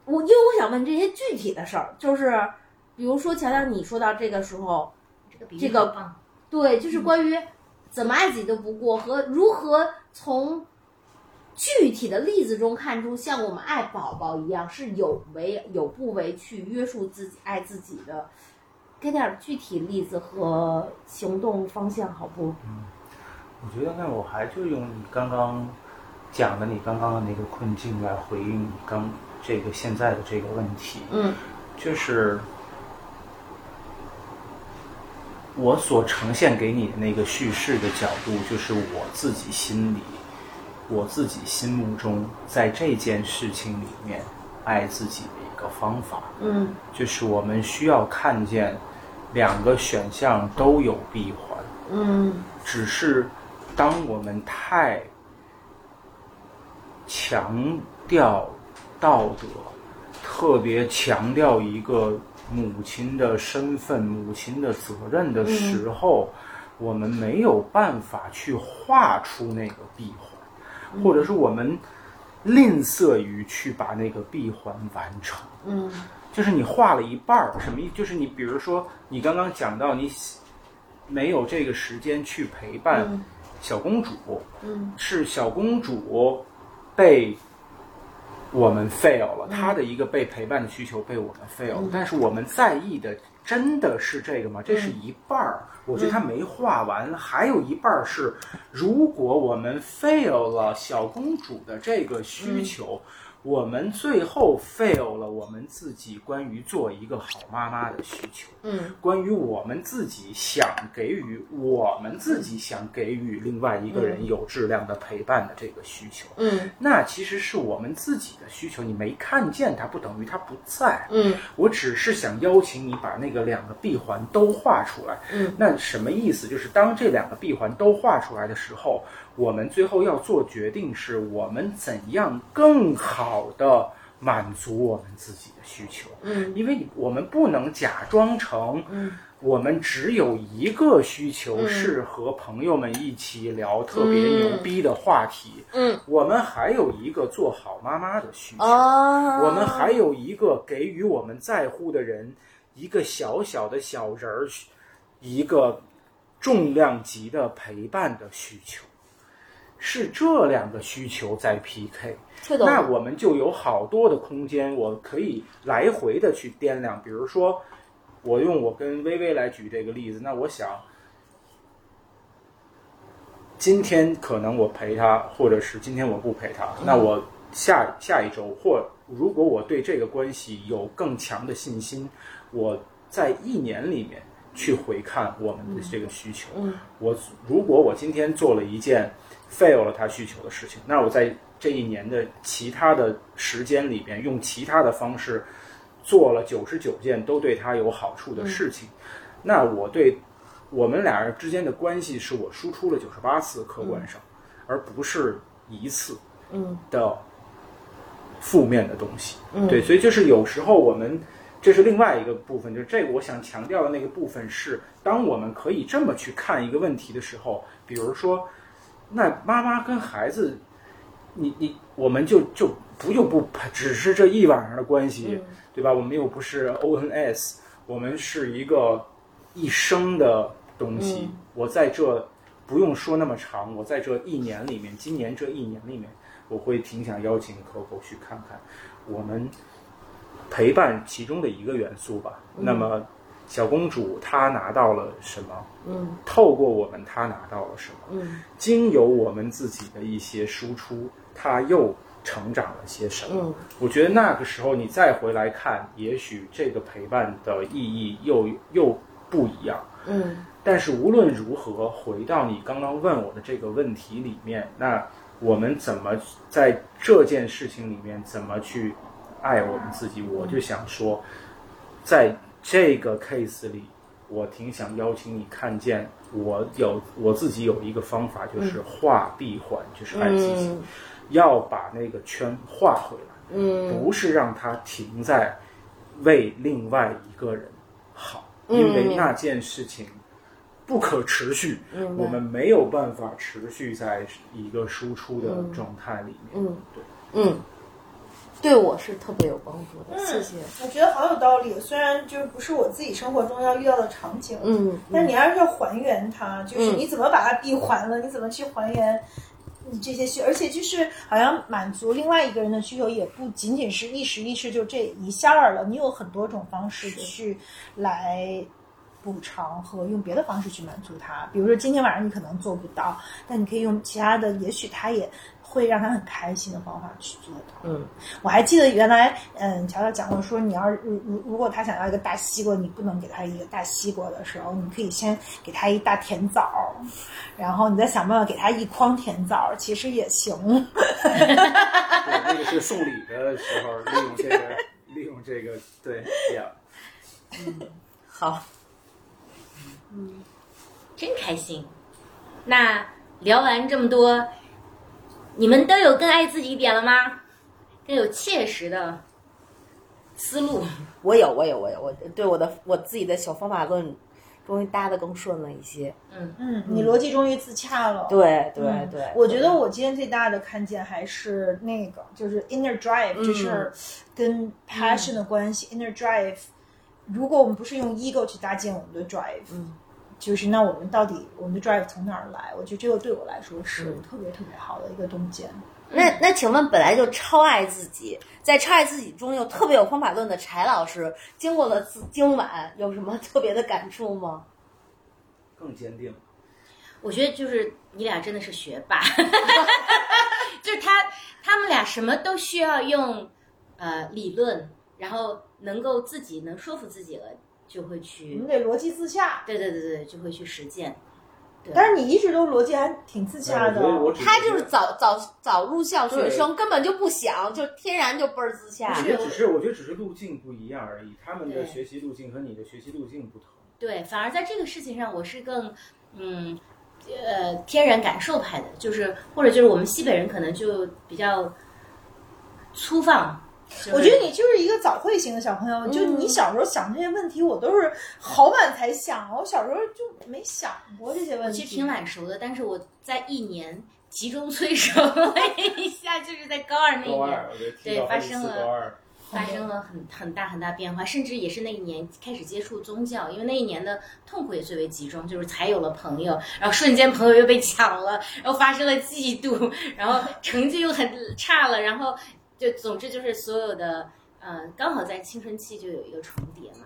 Speaker 3: 我因为我想问这些具体的事儿，就是比如说乔乔，你说到这个时候，
Speaker 1: 这个
Speaker 3: 对，就是关于怎么爱自己都不过和如何从具体的例子中看出，像我们爱宝宝一样是有为有不为去约束自己、爱自己的，给点儿具体例子和行动方向好不？
Speaker 4: 嗯我觉得那我还就用你刚刚讲的你刚刚的那个困境来回应你刚这个现在的这个问题。
Speaker 3: 嗯。
Speaker 4: 就是我所呈现给你的那个叙事的角度，就是我自己心里，我自己心目中在这件事情里面爱自己的一个方法，
Speaker 3: 嗯。
Speaker 4: 就是我们需要看见两个选项都有闭环，
Speaker 3: 嗯。
Speaker 4: 只是当我们太强调道德，特别强调一个母亲的身份、母亲的责任的时候，我们没有办法去画出那个闭环，或者是我们吝啬于去把那个闭环完成。
Speaker 3: 嗯
Speaker 4: 就是你画了一半儿，什么意？就是你比如说，你刚刚讲到你没有这个时间去陪伴
Speaker 3: 嗯
Speaker 4: 小公主，
Speaker 3: 嗯
Speaker 4: 是小公主被我们 fail 了，他的一个被陪伴的需求被我们 fail 了，但是我们在意的真的是这个吗？这是一半儿，我觉得他没画完，还有一半儿是，如果我们 fail 了小公主的这个需求。我们最后 fail 了我们自己关于做一个好妈妈的需求。
Speaker 3: 嗯
Speaker 4: 关于我们自己想给予我们自己想给予另外一个人有质量的陪伴的这个需求，
Speaker 3: 嗯
Speaker 4: 那其实是我们自己的需求，你没看见它，不等于它不在。
Speaker 3: 嗯
Speaker 4: 我只是想邀请你把那个两个闭环都画出来。
Speaker 3: 嗯，
Speaker 4: 那什么意思？就是当这两个闭环都画出来的时候，我们最后要做决定，是我们怎样更好的满足我们自己的需求。
Speaker 3: 嗯。
Speaker 4: 因为我们不能假装成，
Speaker 3: 嗯，
Speaker 4: 我们只有一个需求
Speaker 3: 嗯。
Speaker 4: 是和朋友们一起聊特别牛逼的话题，
Speaker 3: 嗯。
Speaker 4: 我们还有一个做好妈妈的需求，
Speaker 3: 哦，
Speaker 4: 我们还有一个给予我们在乎的人一个小小的小人儿，一个重量级的陪伴的需求，是这两个需求在 PK。那我们就有好多的空间，我可以来回的去掂量。比如说，我用我跟微微来举这个例子，那我想，今天可能我陪他，或者是今天我不陪他，那我下下一周，或如果我对这个关系有更强的信心，我在一年里面去回看我们的这个需求。
Speaker 3: 嗯
Speaker 4: 我如果我今天做了一件 fail 了他需求的事情，那我在这一年的其他的时间里边，用其他的方式做了九十九件都对他有好处的事情，那我对我们俩人之间的关系是我输出了九十八次，客观上，而不是一次
Speaker 3: 嗯。
Speaker 4: 的负面的东西。
Speaker 3: 嗯。
Speaker 4: 对，所以就是有时候我们，这是另外一个部分，就是这个我想强调的那个部分是，当我们可以这么去看一个问题的时候，比如说，那妈妈跟孩子，你你我们就就不就不只是这一晚上的关系，
Speaker 3: 嗯
Speaker 4: 对吧？我们又不是 ONS，我们是一个一生的东西。
Speaker 3: 嗯
Speaker 4: 我在这不用说那么长，我在这一年里面，今年这一年里面，我会挺想邀请 Coco 去看看我们陪伴其中的一个元素吧。那么小公主她拿到了什么？
Speaker 3: 嗯
Speaker 4: 透过我们她拿到了什么？
Speaker 3: 嗯
Speaker 4: 经由我们自己的一些输出，她又成长了些什么？
Speaker 3: 嗯
Speaker 4: 我觉得那个时候你再回来看，也许这个陪伴的意义又又不一样。
Speaker 3: 嗯
Speaker 4: 但是无论如何，回到你刚刚问我的这个问题里面，那我们怎么在这件事情里面怎么去爱我们自己？我就想说，在这个 case 里，我挺想邀请你看见我有我自己有一个方法，就是画闭环，就是爱自己，
Speaker 3: 嗯
Speaker 4: 要把那个圈画回来。
Speaker 3: 嗯。
Speaker 4: 不是让它停在为另外一个人好，
Speaker 3: 嗯。
Speaker 4: 因为那件事情不可持续，我们没有办法持续在一个输出的状态里面。
Speaker 3: 嗯。
Speaker 4: 对，
Speaker 3: 嗯，
Speaker 1: 对我是特别有帮助的。
Speaker 2: 嗯
Speaker 1: 谢谢。
Speaker 2: 我觉得好有道理。虽然就是不是我自己生活中要遇到的场景，
Speaker 1: 嗯，
Speaker 2: 但你还是要还原它，就是
Speaker 1: 嗯
Speaker 2: 你怎么把它闭环了，你怎么去还原你这些需，而且就是好像满足另外一个人的需求，也不仅仅是一时一事就这一下儿了，你有很多种方式去来。补偿和用别的方式去满足他，比如说今天晚上你可能做不到，但你可以用其他的，也许他也会让他很开心的方法去做到。
Speaker 1: 嗯，
Speaker 2: 我还记得原来，嗯，乔乔讲过说，你要是如如如果他想要一个大西瓜，你不能给他一个大西瓜的时候，你可以先给他一大甜枣儿，然后你再想办法给他一筐甜枣儿，其实也行。
Speaker 7: 对，那个是送礼的时候利用这个，利用这个，对呀。
Speaker 1: 好，嗯真开心。那聊完这么多，你们都有更爱自己一点了吗？更有切实的思路。
Speaker 3: 我有，我有，我有，我对我的我自己的小方法论，终于搭的更顺了一些。
Speaker 2: 嗯嗯，你逻辑终于自洽了。
Speaker 3: 对对
Speaker 2: 嗯
Speaker 3: 对，
Speaker 2: 我觉得我今天最大的看见还是那个，就是 inner drive，、就是跟 passion 的关系。inner drive，如果我们不是用 ego 去搭建我们的 drive，嗯，就是那我们到底我们的 drive 从哪儿来？我觉得这个对我来说是特别特别好的一个洞见。
Speaker 3: 那那请问，本来就超爱自己，在超爱自己中又特别有方法论的柴老师，经过了今晚有什么特别的感触吗？
Speaker 7: 更坚定。
Speaker 1: 我觉得就是你俩真的是学霸，就是他他们俩什么都需要用呃理论，然后能够自己能说服自己了，就会去
Speaker 2: 你，得逻辑自洽，
Speaker 1: 对对对对，就会去实践。
Speaker 2: 但是你一直都逻辑还挺自洽的。
Speaker 3: 他就是早早早入校学生，根本就不想，就天然就倍儿自洽
Speaker 7: 我。觉得只是，我觉得只是路径不一样而已。他们的学习路径和你的学习路径不同。
Speaker 1: 对，反而在这个事情上，我是更嗯呃天然感受派的，就是或者就是我们西北人可能就比较粗放。就是
Speaker 2: 我觉得你就是一个早慧型的小朋友，就你小时候想这些问题，我都是好晚才想，我小时候就没想过这些问题。
Speaker 1: 其实挺晚熟的，但是我在一年集中催熟了一下，就是在高二那一年对发生了
Speaker 7: 次高二。
Speaker 1: 发生了很很大很大变化，甚至也是那一年开始接触宗教，因为那一年的痛苦也最为集中，就是才有了朋友，然后瞬间朋友又被抢了，然后发生了嫉妒，然后成绩又很差了，然后就总之就是所有的呃，刚好在青春期就有一个重叠嘛，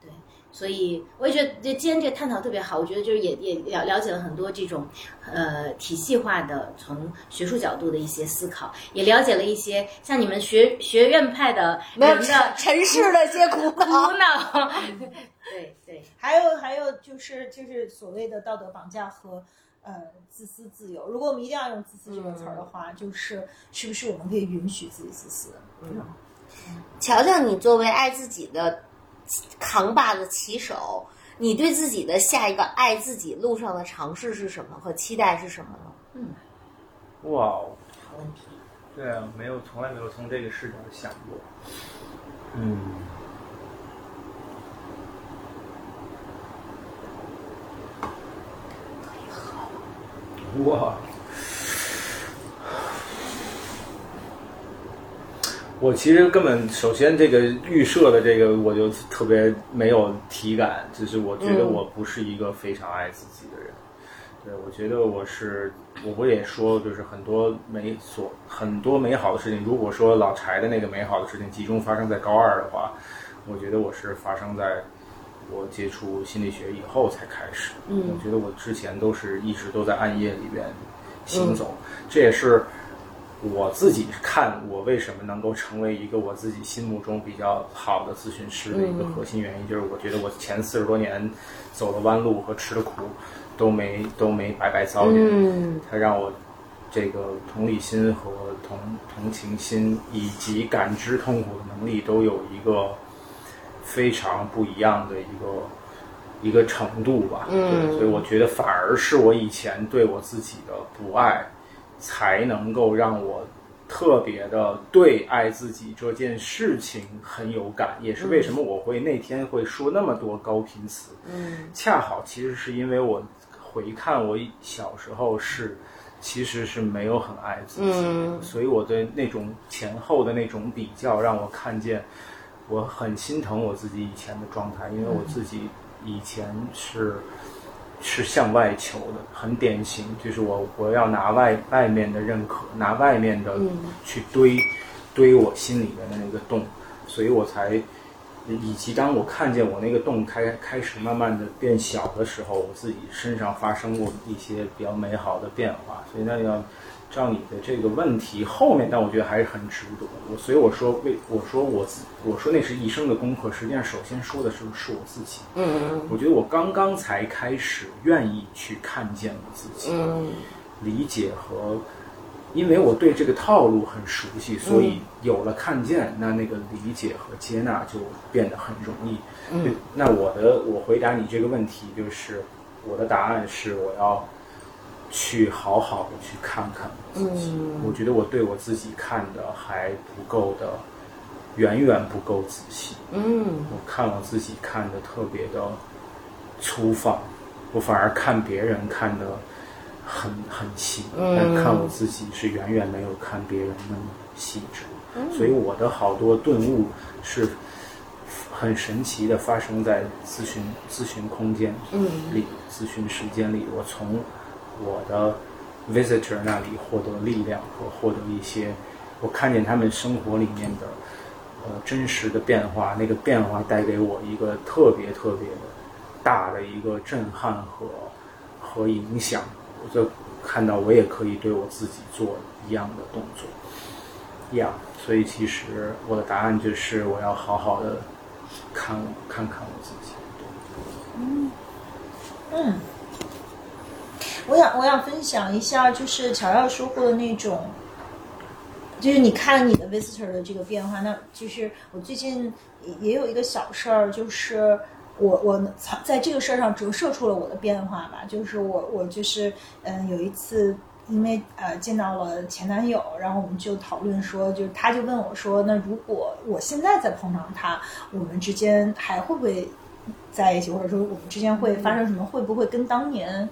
Speaker 1: 对，所以我也觉得这今天这个探讨特别好，我觉得就是也也了了解了很多这种呃体系化的从学术角度的一些思考，也了解了一些像你们学学院派的
Speaker 3: 没有
Speaker 1: 人的
Speaker 3: 尘世的一些苦
Speaker 1: 苦。
Speaker 3: 恼，
Speaker 1: 对对，
Speaker 2: 还有还有就是就是所谓的道德绑架和呃自私自由。如果我们一定要用自私这个词儿的话，就是是不是我们可以允许自己自私？
Speaker 3: 嗯乔乔，你作为爱自己的扛把子骑手，你对自己的下一个爱自己路上的尝试是什么和期待是什么呢？
Speaker 7: 哇哦，
Speaker 1: 好问题。
Speaker 4: 对啊，没有，从来没有从这个视角想过。嗯，哇，我其实根本首先这个预设的这个我就特别没有体感，就是我觉得我不是一个非常爱自己的人。对，我觉得我是，我不也说，就是很多美所很多美好的事情，如果说老柴的那个美好的事情集中发生在高二的话，我觉得我是发生在我接触心理学以后才开始。嗯，我觉得我之前都是一直都在暗夜里边行走，这也是我自己看我为什么能够成为一个我自己心目中比较好的咨询师的一个核心原因，就是我觉得我前四十多年走的弯路和吃的苦都没都没白白遭遇，
Speaker 3: 嗯。
Speaker 4: 它让我这个同理心和同同情心以及感知痛苦的能力都有一个非常不一样的一个一个程度吧。
Speaker 3: 嗯，
Speaker 4: 所以我觉得反而是我以前对我自己的不爱，才能够让我特别的对爱自己这件事情很有感，也是为什么我会那天会说那么多高频词。
Speaker 3: 嗯
Speaker 4: 恰好其实是因为我回看我小时候是其实是没有很爱自己的，
Speaker 8: 嗯
Speaker 4: 所以我对那种前后的那种比较，让我看见我很心疼我自己以前的状态，因为我自己以前是是向外求的，很典型，就是我我要拿外外面的认可，拿外面的去堆、堆我心里面的那个洞，所以我才。以及当我看见我那个洞开开始慢慢的变小的时候，我自己身上发生过一些比较美好的变化，所以那要照你的这个问题后面，但我觉得还是很值得。我所以我说为我说我自我说那是一生的功课，实际上首先说的是是我自己。
Speaker 8: 嗯
Speaker 4: 我觉得我刚刚才开始愿意去看见我自己，
Speaker 8: 嗯
Speaker 4: 理解和，因为我对这个套路很熟悉，所以有了看见，那那个理解和接纳就变得很容易。
Speaker 8: 嗯，
Speaker 4: 那我的我回答你这个问题，就是我的答案是我要去好好的去看看我自己。
Speaker 8: 嗯
Speaker 4: 我觉得我对我自己看的还不够的，远远不够仔细。
Speaker 8: 嗯
Speaker 4: 我看我自己看的特别的粗放，我反而看别人看的很很细，
Speaker 8: 嗯
Speaker 4: 但看我自己是远远没有看别人那么细致。所以我的好多顿悟是很神奇的发生在咨询咨询空间里、咨询时间里。我从我的 visitor 那里获得力量和获得一些，我看见他们生活里面的呃真实的变化，那个变化带给我一个特别特别大的一个震撼和和影响，我就看到我也可以对我自己做一样的动作。呀、所以其实我的答案就是我要好好的看看看我自己。
Speaker 2: 嗯嗯，我想我想分享一下，就是乔乔说过的那种，就是你看你的 visitor 的这个变化，那就是我最近也有一个小事儿，就是我我在这个事儿上折射出了我的变化吧，就是我我就是嗯有一次。因为呃见到了前男友，然后我们就讨论说，就是他就问我说，那如果我现在再碰上他，我们之间还会不会在一起，或者说我们之间会发生什么，会不会跟当年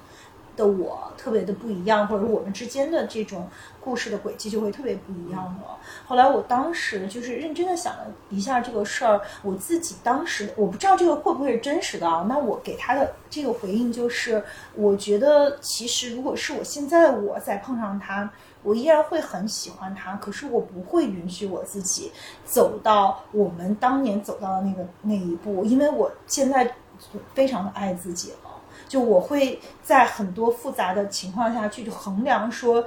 Speaker 2: 的我特别的不一样，或者我们之间的这种故事的轨迹就会特别不一样了。后来我当时就是认真的想了一下这个事儿，我自己当时我不知道这个会不会是真实的啊。那我给他的这个回应就是，我觉得其实如果是我现在我再碰上他。我依然会很喜欢他，可是我不会允许我自己走到我们当年走到的那个那一步，因为我现在非常的爱自己了。就我会在很多复杂的情况下去衡量，说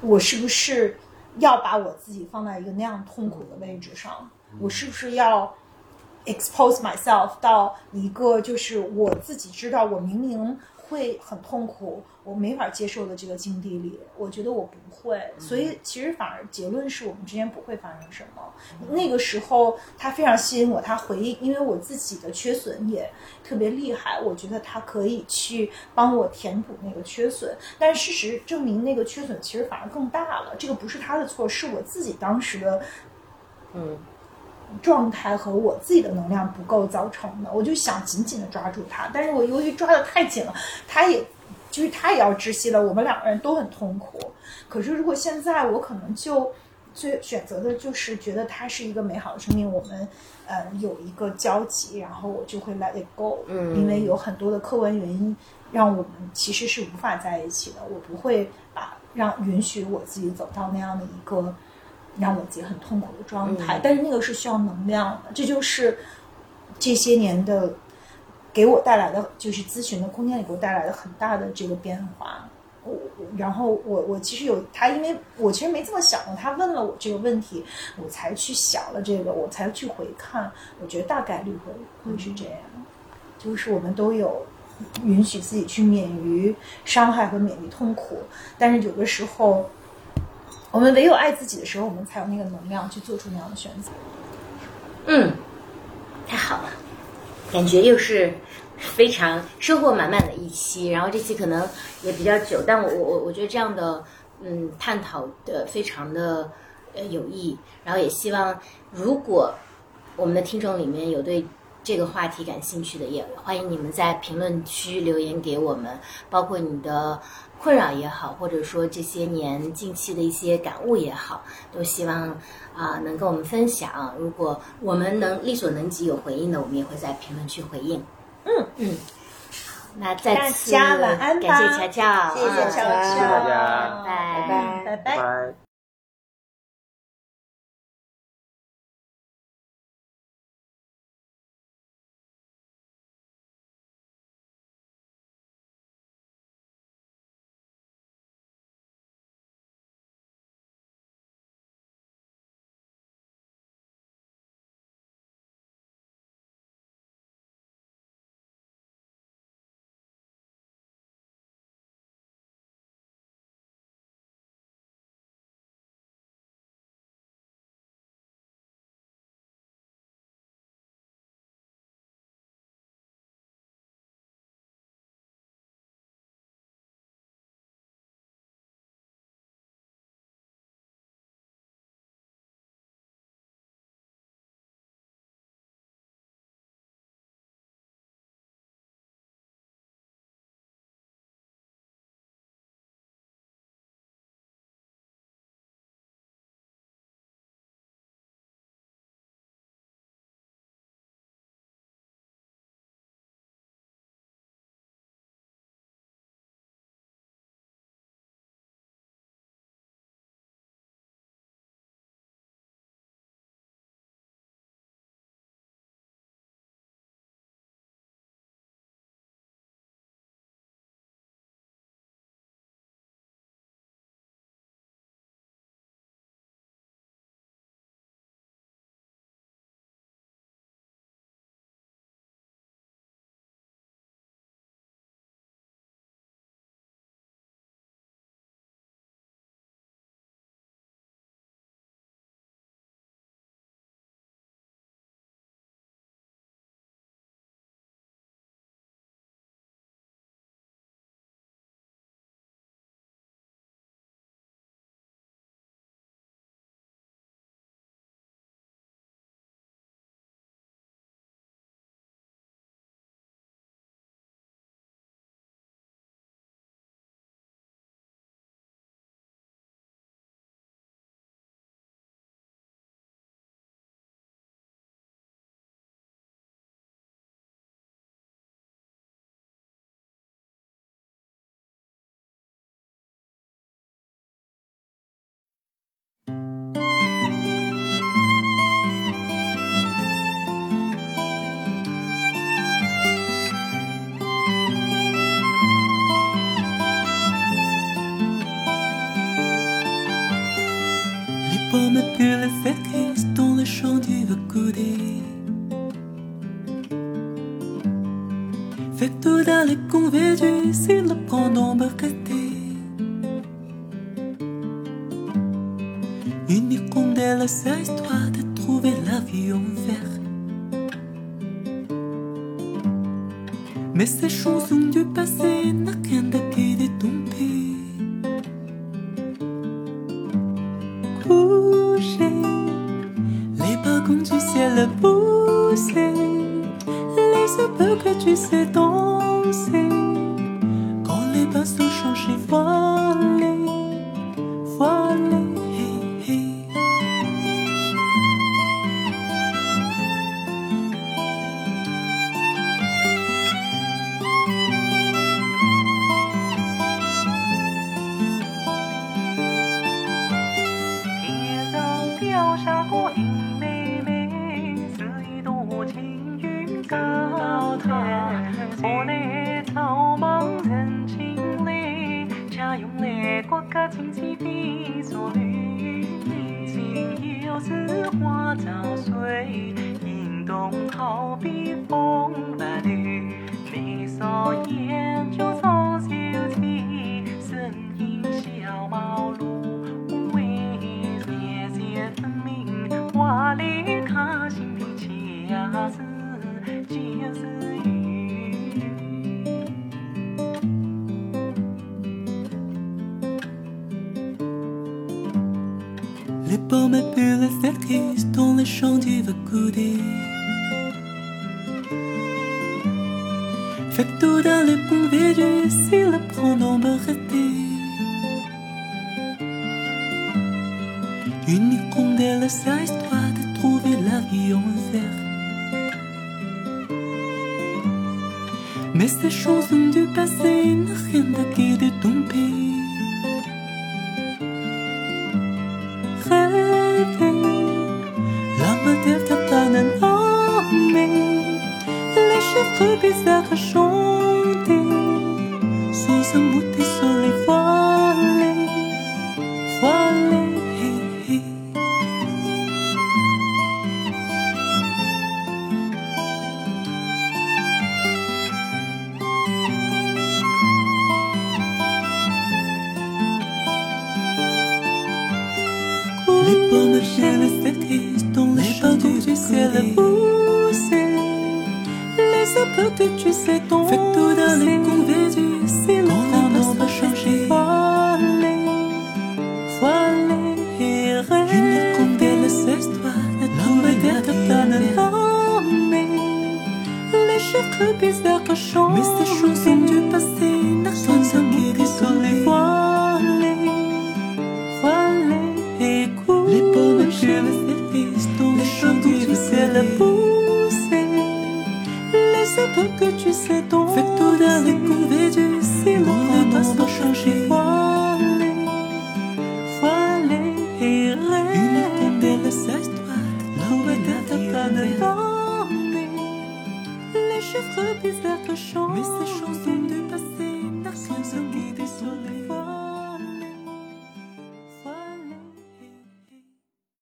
Speaker 2: 我是不是要把我自己放在一个那样痛苦的位置上，我是不是要 expose myself 到一个就是我自己知道我明明会很痛苦，我没法接受的这个境地里，我觉得我不会，所以其实反而结论是我们之间不会发生什么。那个时候他非常吸引我，他回应，因为我自己的缺损也特别厉害，我觉得他可以去帮我填补那个缺损，但事实证明那个缺损其实反而更大了，这个不是他的错，是我自己当时的
Speaker 8: 嗯。
Speaker 2: 状态和我自己的能量不够造成的，我就想紧紧的抓住他，但是我由于抓的太紧了，他也就是他也要窒息了，我们两个人都很痛苦。可是如果现在我可能就最选择的就是觉得他是一个美好的生命，我们呃有一个交集，然后我就会 let it go，
Speaker 8: 嗯
Speaker 2: 因为有很多的客观原因让我们其实是无法在一起的，我不会把让允许我自己走到那样的一个。让我自己很痛苦的状态，
Speaker 8: 嗯
Speaker 2: 但是那个是需要能量的，这就是这些年的给我带来的，就是咨询的空间里给我带来的很大的这个变化。我然后我我其实有他，因为我其实没这么想过，他问了我这个问题，我才去想了这个，我才去回看，我觉得大概率会会是这样，就是我们都有允许自己去免于伤害和免于痛苦，但是有的时候。我们唯有爱自己的时候，我们才有那个能量去做出那样的选择。
Speaker 1: 嗯，太好了，感觉又是非常收获满满的一期。然后这期可能也比较久，但我我我我觉得这样的嗯探讨的非常的呃有益。然后也希望如果我们的听众里面有对这个话题感兴趣的，也欢迎你们在评论区留言给我们，包括你的困扰也好，或者说这些年近期的一些感悟也好，都希望啊、能跟我们分享。如果我们能力所能及有回应的，我们也会在评论区回应。
Speaker 9: 嗯
Speaker 1: 嗯，好，那再次
Speaker 9: 大家晚安吧
Speaker 1: 感谢乔乔，
Speaker 9: 谢谢
Speaker 1: 啊
Speaker 9: 乔乔，
Speaker 2: 谢谢大家
Speaker 1: 拜
Speaker 3: 拜
Speaker 9: 拜拜。